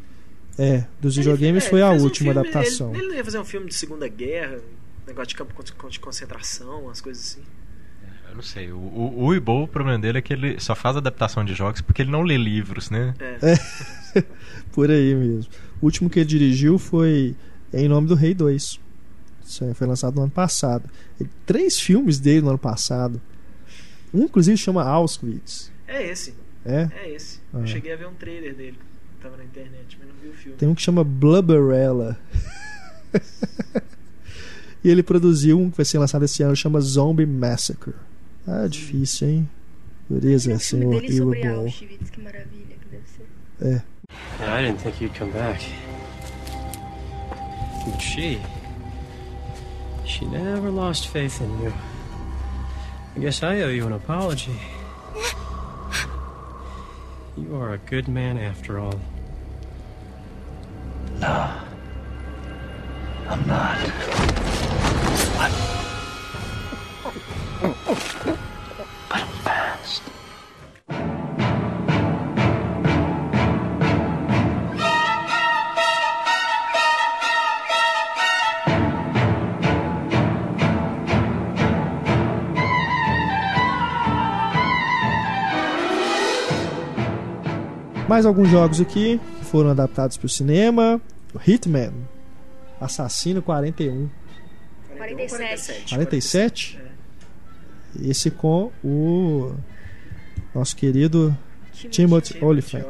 É, dos videogames foi a última um filme, adaptação. Ele, ele, ia fazer um filme de Segunda Guerra, negócio de campo de concentração, umas coisas assim. Eu não sei. O, o, o Ibo, o problema dele é que ele só faz adaptação de jogos porque ele não lê livros, né? É. é. [LAUGHS] Por aí mesmo. O último que ele dirigiu foi Em Nome do Rei 2. Isso aí foi lançado no ano passado. Três filmes dele no ano passado. Um, inclusive, chama Auschwitz. É esse. É? É esse. Ah. Eu cheguei a ver um trailer dele. Tava na internet, mas não vi o filme. Tem um que chama Blubberella. e ele produziu um que vai ser lançado esse ano, chama Zombie Massacre. Ah, difícil, hein? Beleza, senhor Evil Ball. Que maravilha que deve ser. É. I didn't think you'd come back. But she... She never lost faith in you. I guess I owe you an apology. You are a good man after all. No. I'm not. What? But I'm fast. Mais alguns jogos aqui foram adaptados para o cinema. Hitman, Assassino 41. 47. 47? É. Esse com o nosso querido Timothy, Timothy Olyphant.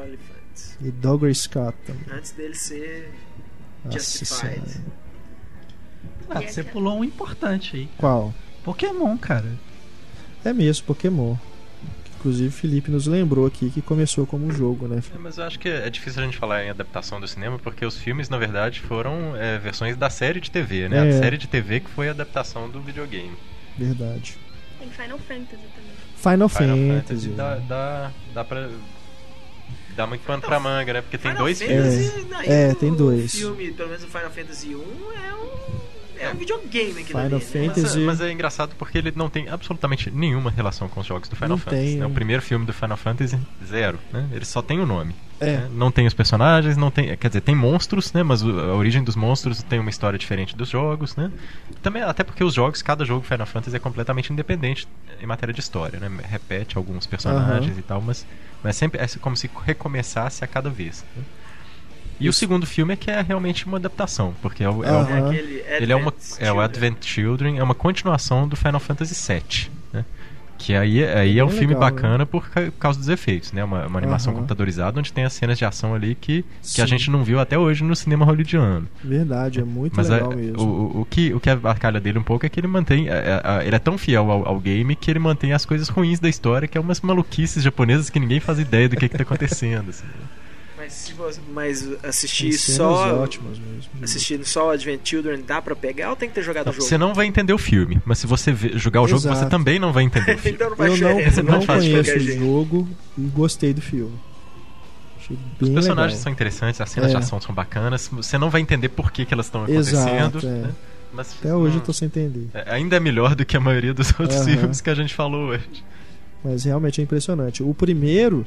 E Douglas Scott também. Antes dele ser Justified. Ah, você pulou um importante aí. Qual? Pokémon, cara. É mesmo, Pokémon. Inclusive, o Felipe nos lembrou aqui que começou como um jogo, né? É, mas eu acho que é difícil a gente falar em adaptação do cinema, porque os filmes, na verdade, foram é, versões da série de TV, né? É. A série de TV que foi a adaptação do videogame. Verdade. Tem Final Fantasy também. Final, Final Fantasy. Fantasy dá, dá, dá pra dá muito pano pra manga, né? Porque tem Final dois Fantasy, filmes. É, é tem dois. O filme, pelo menos o Final Fantasy 1, é um é um videogame aqui Final Fantasy. Mas, mas, é engraçado porque ele não tem absolutamente nenhuma relação com os jogos do Final não Fantasy. Tem, né? O primeiro filme do Final Fantasy, zero. Né? Ele só tem o nome. É. Né? Não tem os personagens, não tem. Quer dizer, tem monstros, né? Mas a origem dos monstros tem uma história diferente dos jogos, né? Também, até porque os jogos, cada jogo Final Fantasy é completamente independente em matéria de história, né? Repete alguns personagens uhum. e tal, mas, mas sempre é como se recomeçasse a cada vez. Né? E o segundo filme é que é realmente uma adaptação, porque é, o, é, uma, ele é uma é o Advent Children, é uma continuação do Final Fantasy VII, né? Que aí, aí é, é um filme legal, bacana né? por causa dos efeitos, né? Uma, uma animação uhum. computadorizada onde tem as cenas de ação ali que, que a gente não viu até hoje no cinema hollywoodiano. Verdade, é muito Mas legal é, mesmo. O, o, que, o que abacalha dele um pouco é que ele mantém. É, é, ele é tão fiel ao, ao, game que ele mantém as coisas ruins da história, que é umas maluquices japonesas que ninguém faz ideia do que, está acontecendo. Assim. Mas se você, mas assistir só assistindo só Advent Children dá para pegar ou tem que ter jogado não, o jogo? Você não vai entender o filme, mas se você jogar o Exato. jogo você também não vai entender o [LAUGHS] filme. então não vai Eu não, não, não conheço o jogo e gostei do filme. Os personagens legal. são interessantes, as cenas é. de ação são bacanas. Você não vai entender por que, que elas estão acontecendo. Exato, é. né? Mas, Até hoje eu tô sem entender. É, ainda é melhor do que a maioria dos outros filmes que a gente falou hoje. Mas realmente é impressionante. O primeiro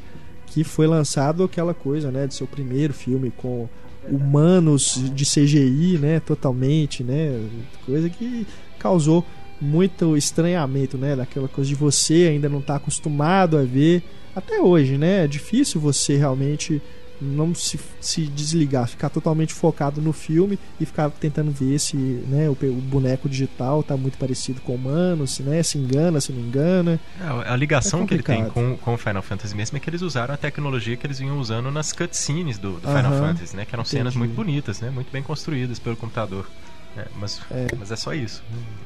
que foi lançado aquela coisa, né, de seu primeiro filme com humanos de CGI, né, totalmente, né, coisa que causou muito estranhamento, né, daquela coisa de você ainda não estar tá acostumado a ver. Até hoje, né, é difícil você realmente não se, se desligar, ficar totalmente focado no filme e ficar tentando ver se né, o, o boneco digital está muito parecido com o humano, se, né, se engana, se não engana. É, a ligação é que ele tem com, com o Final Fantasy mesmo é que eles usaram a tecnologia que eles vinham usando nas cutscenes do, do Final Fantasy, né, que eram Entendi. cenas muito bonitas, né, muito bem construídas pelo computador. É, mas, é. mas é só isso.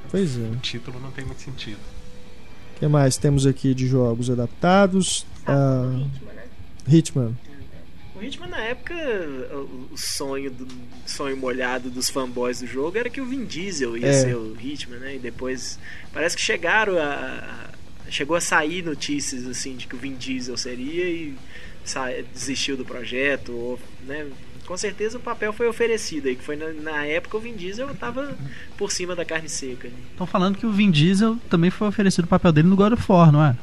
Pois é. O título não tem muito sentido. O que mais temos aqui de jogos adaptados? Ah, uh, Hitman, né? Hitman. O Hitman, na época, o sonho, do, sonho molhado dos fanboys do jogo era que o Vin Diesel ia é. ser o Hitman, né? E depois parece que chegaram a, a, chegou a sair notícias assim de que o Vin Diesel seria e sa, desistiu do projeto, ou, né? Com certeza o papel foi oferecido aí, que foi na, na época o Vin Diesel estava por cima da carne seca. Estão falando que o Vin Diesel também foi oferecido o papel dele no God of War, não é?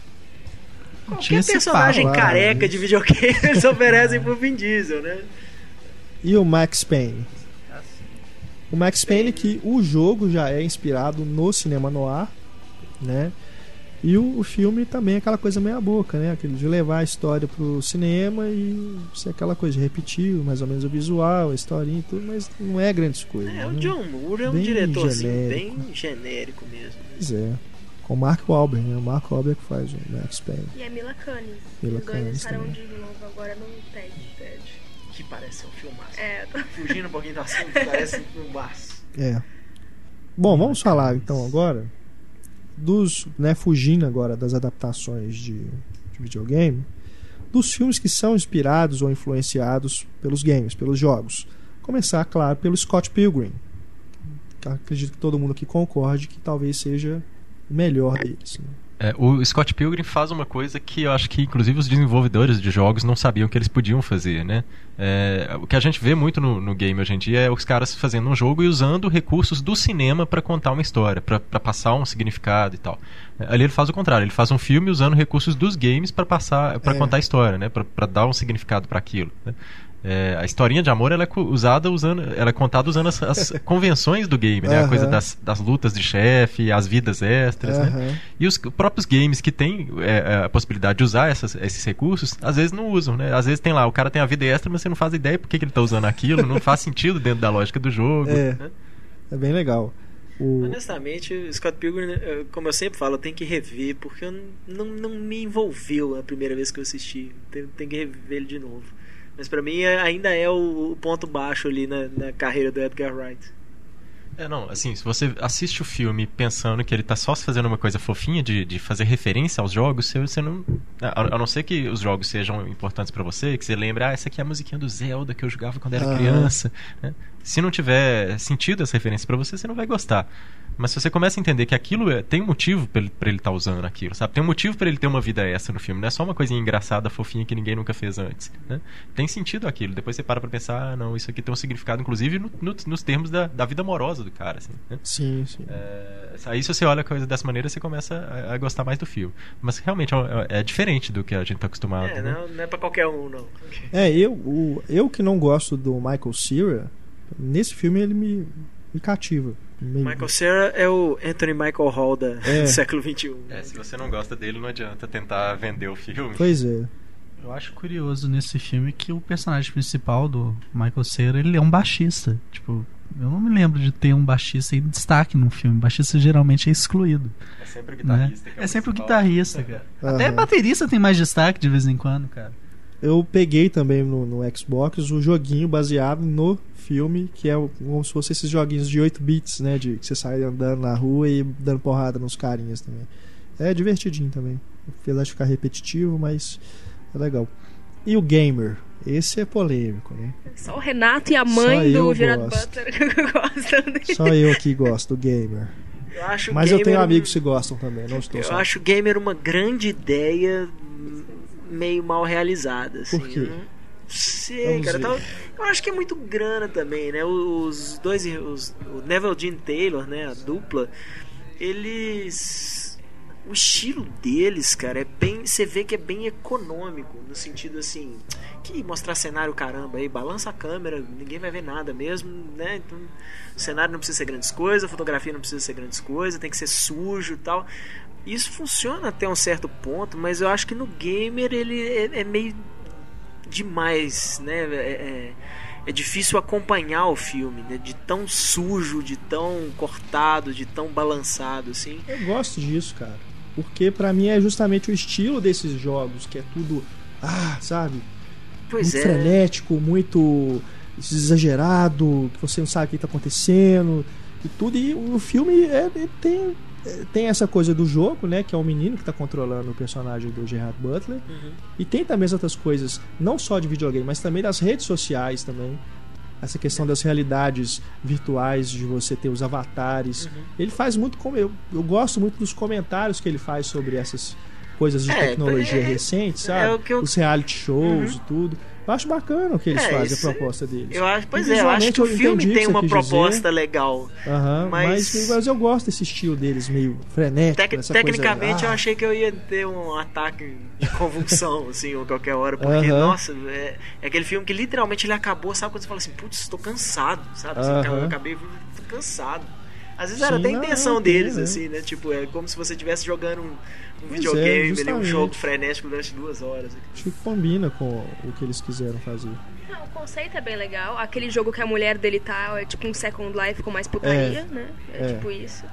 Qualquer personagem careca de videogame [LAUGHS] eles oferecem pro Vin Diesel, né? E o Max Payne? O Max Payne, que o jogo já é inspirado no cinema noir, né? E o, o filme também é aquela coisa meia boca, né? Aquele de levar a história pro cinema e ser aquela coisa de repetir mais ou menos o visual, a historinha e tudo, mas não é grandes coisas. É, né? o John Moore é um bem diretor assim, bem genérico mesmo. Pois é. Com o Mark Wahlberg, né? O Mark Wahlberg que faz o Max Payne. E a Mila Kunis. Mila Os dois estarão de novo agora no TED. TED. Que parece um filmaço. É. Fugindo um pouquinho do assunto, [LAUGHS] parece um filmaço. É. Bom, vamos falar então agora dos, né, fugindo agora das adaptações de, de videogame, dos filmes que são inspirados ou influenciados pelos games, pelos jogos. Começar, claro, pelo Scott Pilgrim. Acredito que todo mundo aqui concorde que talvez seja melhor deles. Né? É, o Scott Pilgrim faz uma coisa que eu acho que inclusive os desenvolvedores de jogos não sabiam que eles podiam fazer, né? É, o que a gente vê muito no, no, game hoje em dia é os caras fazendo um jogo e usando recursos do cinema para contar uma história, para passar um significado e tal. É, ali ele faz o contrário, ele faz um filme usando recursos dos games para passar, para é. contar a história, né? Para dar um significado para aquilo. Né? É, a historinha de amor ela é usada usando, ela é contada usando as, as [LAUGHS] convenções do game, né? Uhum. A coisa das, das lutas de chefe, as vidas extras, uhum. né? E os próprios games que têm é, é, a possibilidade de usar essas, esses recursos, às vezes não usam, né? Às vezes tem lá, o cara tem a vida extra, mas você não faz ideia por que, que ele está usando aquilo, não faz sentido dentro da lógica do jogo. É, né? é bem legal. O... Honestamente, Scott Pilgrim, eh, como eu sempre falo, eu tenho que rever, porque eu não, não me envolveu a primeira vez que eu assisti. Tenho, tenho que rever ele de novo. Mas para mim é, ainda é o, ponto baixo ali na, na carreira do Edgar Wright. É, não, assim, se você assiste o filme pensando que ele tá só fazendo uma coisa fofinha de, de fazer referência aos jogos, você, você não. A, a não ser que os jogos sejam importantes para você, que você lembre, ah, essa aqui é a musiquinha do Zelda que eu jogava quando era criança. Né? Se não tiver sentido essa referência para você, você não vai gostar. Mas se você começa a entender que aquilo é, tem um motivo para ele estar tá usando aquilo, sabe? Tem um motivo para ele ter uma vida essa no filme. Não é só uma coisinha engraçada, fofinha que ninguém nunca fez antes. Né? Tem sentido aquilo. Depois você para pra pensar, ah, não, isso aqui tem um significado, inclusive no, no, nos termos da, da, vida amorosa do cara. Assim, né? Sim, sim. É, aí se você olha a coisa dessa maneira, você começa a, a gostar mais do filme. Mas realmente é, é, diferente do que a gente tá acostumado. É, né? não, não é pra qualquer um, não. É, eu, o, eu que não gosto do Michael Cera, nesse filme ele me, me cativa. Michael Cera é o Anthony Michael Hall da, é. [LAUGHS] do século XXI. É, se você não gosta dele, não adianta tentar vender o filme. Pois é. Eu acho curioso nesse filme que o personagem principal do Michael Cera, ele é um baixista. Tipo, eu não me lembro de ter um baixista em destaque num filme. O baixista geralmente é excluído. É sempre o guitarrista. Né? É, é, sempre o guitarrista, cara. Uhum. Até baterista tem mais destaque de vez em quando, cara. Eu peguei também no, no Xbox o joguinho baseado no filme, que é como se fosse esses joguinhos de 8 bits, né? De que você sai andando na rua e dando porrada nos carinhas também. É divertidinho também. Apesar de ficar repetitivo, mas é legal. E o Gamer? Esse é polêmico, né? Só o Renato e a mãe do Gerard Butler [LAUGHS] que gostam dele. Só eu que gosto do Gamer. Eu Mas eu tenho amigos que gostam também, não estou Eu só. acho o Gamer uma grande ideia meio mal realizada. Assim, Por quê? Né? sei, cara. Tá, eu acho que é muito grana também, né? Os dois, os, o Neville Jean Taylor, né? A dupla, eles. O estilo deles, cara, é bem. Você vê que é bem econômico, no sentido assim. Que mostrar cenário, caramba, aí, balança a câmera, ninguém vai ver nada mesmo, né? Então, o cenário não precisa ser grandes coisas, a fotografia não precisa ser grandes coisas, tem que ser sujo e tal. Isso funciona até um certo ponto, mas eu acho que no gamer ele é, é meio demais, né? É, é, é, difícil acompanhar o filme, né? De tão sujo, de tão cortado, de tão balançado, assim. Eu gosto disso, cara. Porque para mim é justamente o estilo desses jogos, que é tudo, ah, sabe? Pois muito é. frenético, muito exagerado, que você não sabe o que está acontecendo e tudo. E o filme é, tem tem essa coisa do jogo, né? Que é o menino que está controlando o personagem do Gerard Butler. Uhum. E tem também as outras coisas, não só de videogame, mas também das redes sociais também. Essa questão das realidades virtuais, de você ter os avatares. Uhum. Ele faz muito como eu. Eu gosto muito dos comentários que ele faz sobre essas coisas de é, tecnologia é, recentes, sabe? É eu... Os reality shows uhum. e tudo. Eu acho bacana o que eles é, fazem, a proposta deles. Eu acho, pois é, eu acho que o filme tem uma proposta dizer. legal. Uhum, mas... mas... mas eu gosto desse estilo deles, meio frenético. Tec tecnicamente coisa... eu ah. achei que eu ia ter um ataque de convulsão, [LAUGHS] assim, a qualquer hora. Porque, uhum. nossa, é, é, aquele filme que literalmente ele acabou, sabe quando você fala assim, putz, estou cansado, sabe? Assim, Eu acabei, tô cansado. Às vezes Sim, era até a intenção deles, né? assim, né? Tipo, é como se você estivesse jogando um, um videogame, é, um jogo frenético durante duas horas. Acho que combina com o que eles quiseram fazer. Não, o conceito é bem legal. Aquele jogo que a mulher dele tá é tipo um Second Life com mais putaria, é, né? É, é, tipo isso.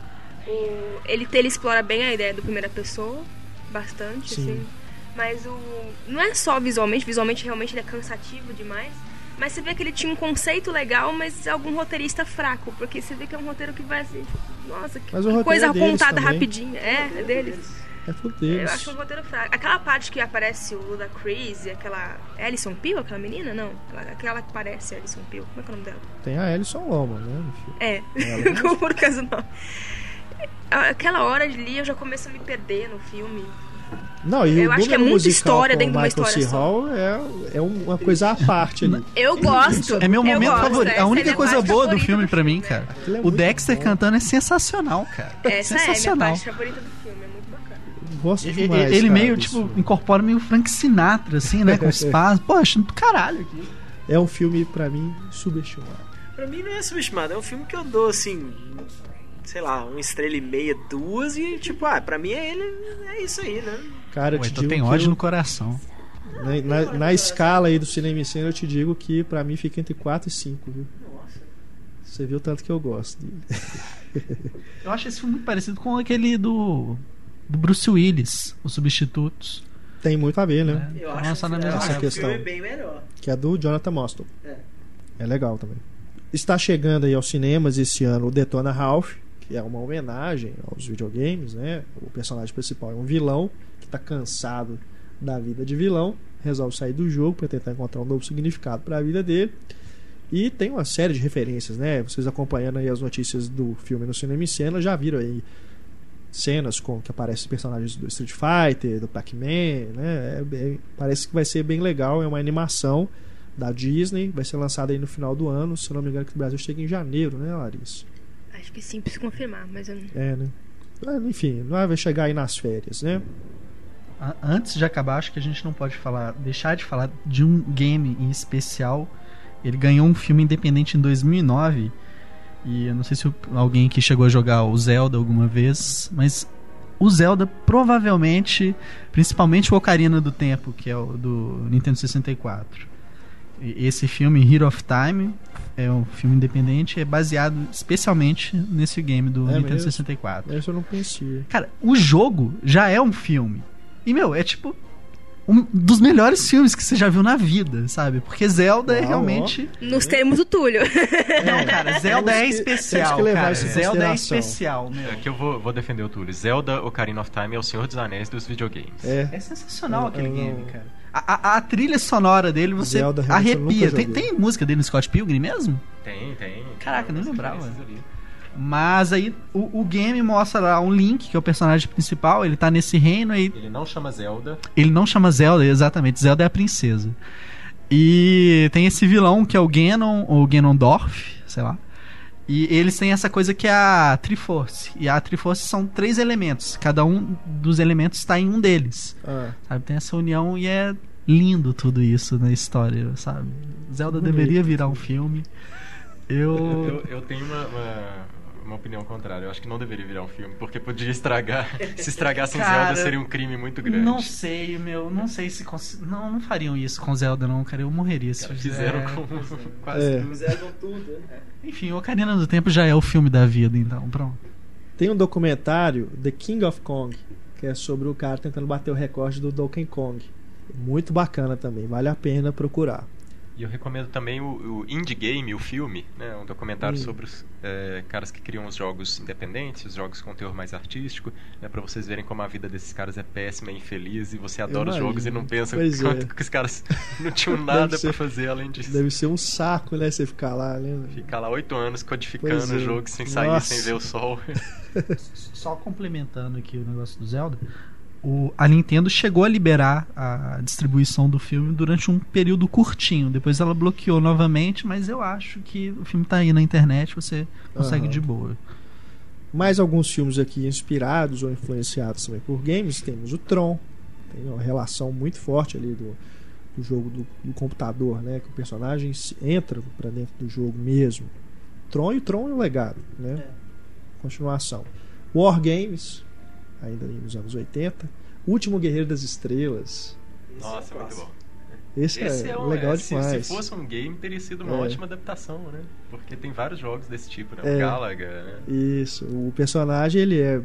O, ele, ele explora bem a ideia do primeira pessoa, bastante, Sim. assim. Mas o. Não é só visualmente, visualmente realmente ele é cansativo demais. Mas você vê que ele tinha um conceito legal, mas algum roteirista fraco. Porque você vê que é um roteiro que vai assim, nossa, que, que coisa é apontada rapidinho. É, é deles. É tudo deles. Eu acho um roteiro fraco. Aquela parte que aparece o Luda Crazy, aquela. É Alison Peel, aquela menina? Não. Aquela que parece Alison Peel. Como é que é o nome dela? Tem a Alison Loma, né? É. Por causa não. Aquela hora ali eu já começo a me perder no filme. Não, e eu acho que é muita história dentro de uma Michael história C. Hall é, é uma coisa à parte ali. [LAUGHS] Eu gosto. É meu momento favorito. A única coisa boa do filme pra mim, cara. É o Dexter bom. cantando é sensacional, cara. Essa sensacional. é a minha parte favorita do filme. É muito bacana. Gosto demais, Ele cara, meio, tipo, filme. incorpora meio Frank Sinatra, assim, né? Com os. Pô, achando do caralho aqui. É um filme, pra mim, subestimado. Pra mim não é subestimado. É um filme que eu dou, assim sei lá, uma estrela e meia, duas, e tipo, ah, pra mim é ele, é isso aí, né? Cara, te então digo tem ódio eu... no coração. Na, na, na, escala aí do cinema e cena, eu te digo que pra mim fica entre 4 e 5, viu? Nossa. Você viu tanto que eu gosto dele. [LAUGHS] eu acho esse filme muito parecido com aquele do, do Bruce Willis, Os Substitutos. Tem muito a ver, né? É, eu acho na mesma essa questão. filme bem melhor. Que é do Jonathan Moston. É. É legal também. Está chegando aí aos cinemas esse ano o Detona Ralph, é uma homenagem aos videogames, né? O personagem principal é um vilão que está cansado da vida de vilão, resolve sair do jogo para tentar encontrar um novo significado para a vida dele. E tem uma série de referências, né? Vocês acompanhando aí as notícias do filme no cinema em cena já viram aí cenas com que aparecem personagens do Street Fighter, do Pac-Man, né? É bem, parece que vai ser bem legal, é uma animação da Disney, vai ser lançada aí no final do ano, se não me engano que no Brasil chega em janeiro, né, Larissa? Acho que sim, preciso confirmar, mas eu não. É, né? Enfim, não vai chegar aí nas férias, né? Antes de acabar, acho que a gente não pode falar, deixar de falar de um game em especial. Ele ganhou um filme independente em 2009. E eu não sei se alguém que chegou a jogar o Zelda alguma vez, mas o Zelda provavelmente, principalmente o Ocarina do Tempo, que é o do Nintendo 64. Esse filme Hero of Time é um filme independente, é baseado especialmente nesse game do é Nintendo mesmo? 64. Esse eu não conhecia. Cara, o jogo já é um filme. E, meu, é tipo um dos melhores filmes que você já viu na vida, sabe? Porque Zelda é Uau, é realmente. Nos termos do Túlio. Não, cara, [LAUGHS] Zelda é especial. Que cara. Zelda é especial, meu. Aqui eu vou, vou defender o Túlio. Zelda Ocarina of Time é o Senhor dos Anéis dos videogames. É, é sensacional aquele game, cara. A, a, a, trilha sonora dele, você Zelda, arrepia. Tem, tem, música dele no Scott Pilgrim mesmo? Tem, tem. Caraca, nem lembrava. Mas aí o, o, game mostra lá um Link, que é o personagem principal, ele tá nesse reino aí. Ele não chama Zelda. Ele não chama Zelda, exatamente. Zelda é a princesa. E tem esse vilão que é o Ganon, ou Ganondorf, sei lá. E eles têm essa coisa que é a Triforce. E a Triforce são três elementos. Cada um dos elementos está em um deles. Ah. Sabe? Tem essa união e é lindo tudo isso na história, sabe? Zelda Bonito. deveria virar um filme. Eu... eu, eu tenho uma, uma uma opinião contrária. Eu acho que não deveria virar um filme, porque podia estragar. [LAUGHS] se estragassem cara, Zelda, seria um crime muito grande. Não sei, meu. Não sei se. Cons... Não, não fariam isso com Zelda, não, cara. Eu morreria se fizeram é, [LAUGHS] com [LAUGHS] quase é. Fizeram tudo, né? Enfim, Ocarina do Tempo já é o filme da vida, então, pronto. Tem um documentário, The King of Kong, que é sobre o cara tentando bater o recorde do Donkey Kong. Muito bacana também, vale a pena procurar. E eu recomendo também o, o Indie Game, o filme, né? um documentário hum. sobre os é, caras que criam os jogos independentes, os jogos com teor mais artístico, né? para vocês verem como a vida desses caras é péssima e infeliz e você adora os jogos e não pensa pois quanto é. que os caras [LAUGHS] não tinham nada para fazer além disso. Deve ser um saco, né? Você ficar lá, né? Ficar lá oito anos codificando é. o jogo sem sair, Nossa. sem ver o sol. [LAUGHS] Só complementando aqui o negócio do Zelda, o, a Nintendo chegou a liberar a distribuição do filme durante um período curtinho. Depois ela bloqueou novamente, mas eu acho que o filme está aí na internet, você consegue uhum. de boa. Mais alguns filmes aqui inspirados ou influenciados também por games. Temos o Tron, tem uma relação muito forte ali do, do jogo do, do, computador, né? Que o personagem entra para dentro do jogo mesmo. Tron e o Tron é o legado, né? É. continuação. War Games, ainda nos anos 80. Último Guerreiro das Estrelas. Nossa, é muito bom. Esse, Esse é, é, legal é, demais. Se, fosse um game, teria sido uma é. ótima adaptação, né? Porque tem vários jogos desse tipo, né? O é. Galaga, né? Isso. O personagem, ele é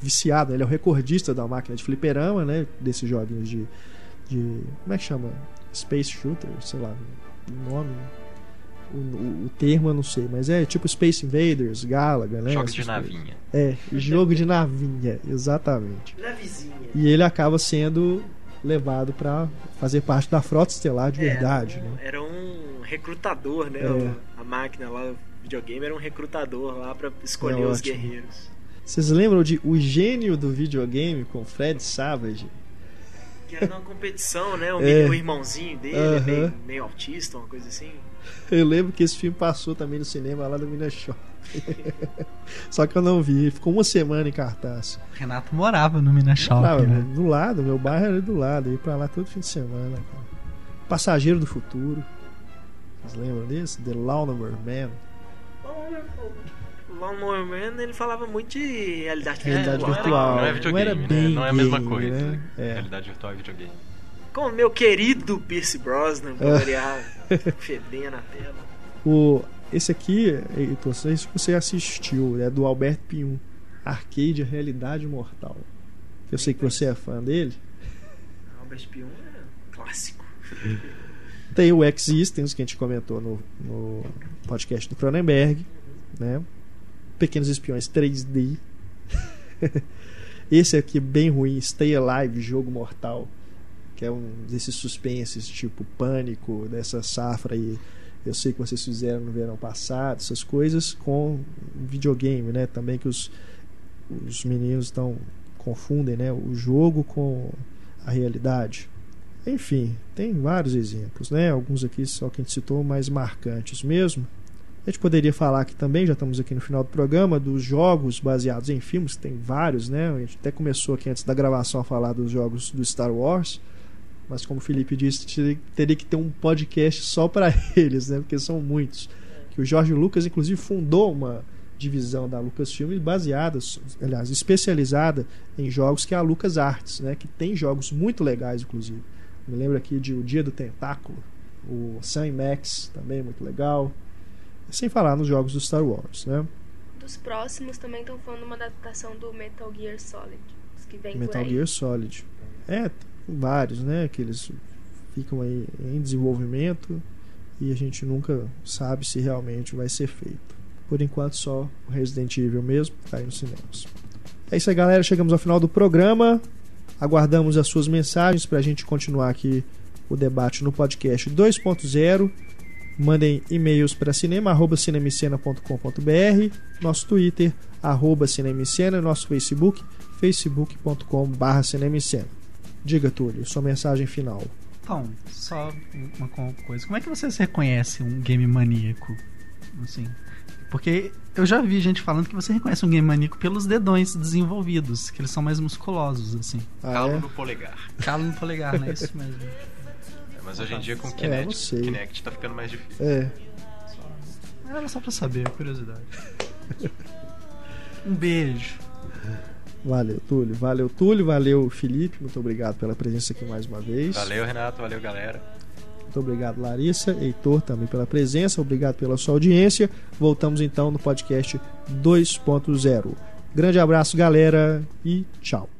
viciado, ele é o recordista da máquina de fliperama, né? Desses joguinhos de, de... Como é que chama? Space Shooter, sei lá, o nome o, o, o, termo eu não sei, mas é tipo Space Invaders, Galaga, né? Jogos de navinha. É, jogo de navinha, exatamente. Navizinha. E ele acaba sendo levado para fazer parte da frota estelar de é, verdade. Era um, né? era um recrutador, né? É. A máquina lá, o videogame era um recrutador lá para escolher é os guerreiros. Vocês lembram de O Gênio do Videogame com Fred Savage? Que era uma competição, né? O, [LAUGHS] é. o irmãozinho dele, uh -huh. meio, meio autista, uma coisa assim. [LAUGHS] Eu lembro que esse filme passou também no cinema lá no Minas Shop. [LAUGHS] Só que eu não vi, ficou uma semana em cartaz. Renato morava no Minas Shop. né? Do lado, meu bairro era do lado, ia pra lá todo fim de semana. Cara. Passageiro do Futuro. Vocês lembram desse? The Lawnmower Man. O Lawnmower Man ele falava muito de realidade, realidade virtual. Não, é videogame, não era né? bem Não é a mesma coisa. Né? É. Realidade virtual e videogame. Com o meu querido Pierce Brosnan, Boreal, fedendo na tela. O, esse aqui, Heitor, se você assistiu, é do Albert Pium, Arcade Realidade Mortal. Eu sei que você é fã dele. Albert Pium é clássico. Tem o Existence, que a gente comentou no, no podcast do Cronenberg, né? Pequenos Espiões 3D. [LAUGHS] Esse aqui bem ruim, Stay Alive, Jogo Mortal que é um desses suspenses tipo Pânico, dessa safra aí. Eu sei que vocês fizeram no verão passado, essas coisas com videogame, né? Também que os, os meninos estão confundem, né? O jogo com a realidade. Enfim, tem vários exemplos, né? Alguns aqui só que a gente citou mais marcantes mesmo. A gente poderia falar aqui também, já estamos aqui no final do programa, dos jogos baseados em filmes, tem vários, né? A gente até começou aqui antes da gravação a falar dos jogos do Star Wars mas como o Felipe disse, teria que ter um podcast só para [LAUGHS] eles, né? Porque são muitos. Que o Jorge Lucas, inclusive, fundou uma divisão da Lucasfilm baseada, aliás, especializada em jogos que é a Lucas Arts, né? Que tem jogos muito legais, inclusive. Me lembro aqui de O Dia do Tentáculo, o Sam Max, também muito legal. Sem falar nos jogos do Star Wars, né? Dos próximos também estão falando uma adaptação do Metal Gear Solid. Que vem Metal Gear Solid. É, vários, né? Que eles ficam aí em desenvolvimento e a gente nunca sabe se realmente vai ser feito. Por enquanto, só o Resident Evil mesmo está aí nos cinemas. É isso aí, galera. Chegamos ao final do programa. Aguardamos as suas mensagens para a gente continuar aqui o debate no podcast 2.0. Mandem e-mails para cinema.cinemicena.com.br, nosso Twitter, arroba cinemicena, nosso Facebook, facebook.com.br cinemicena. Diga, Túlio, sua mensagem final. Então, só uma coisa. Como é que você reconhece um game maníaco? Assim, porque eu já vi gente falando que você reconhece um game maníaco pelos dedões desenvolvidos, que eles são mais musculosos, assim. Ah, Calo é? no polegar. Calo no polegar, não é isso mesmo. É, mas hoje em dia com o Kinect, é, Kinect tá ficando mais difícil. É. Só, era só pra saber, curiosidade. um beijo. Valeu, Túlio. Valeu, Túlio. Valeu, Felipe. Muito obrigado pela presença aqui mais uma vez. Valeu, Renato. Valeu, galera. Muito obrigado, Larissa. Heitor também pela presença. Obrigado pela sua audiência. Voltamos então no podcast 2.0. Grande abraço, galera, e tchau.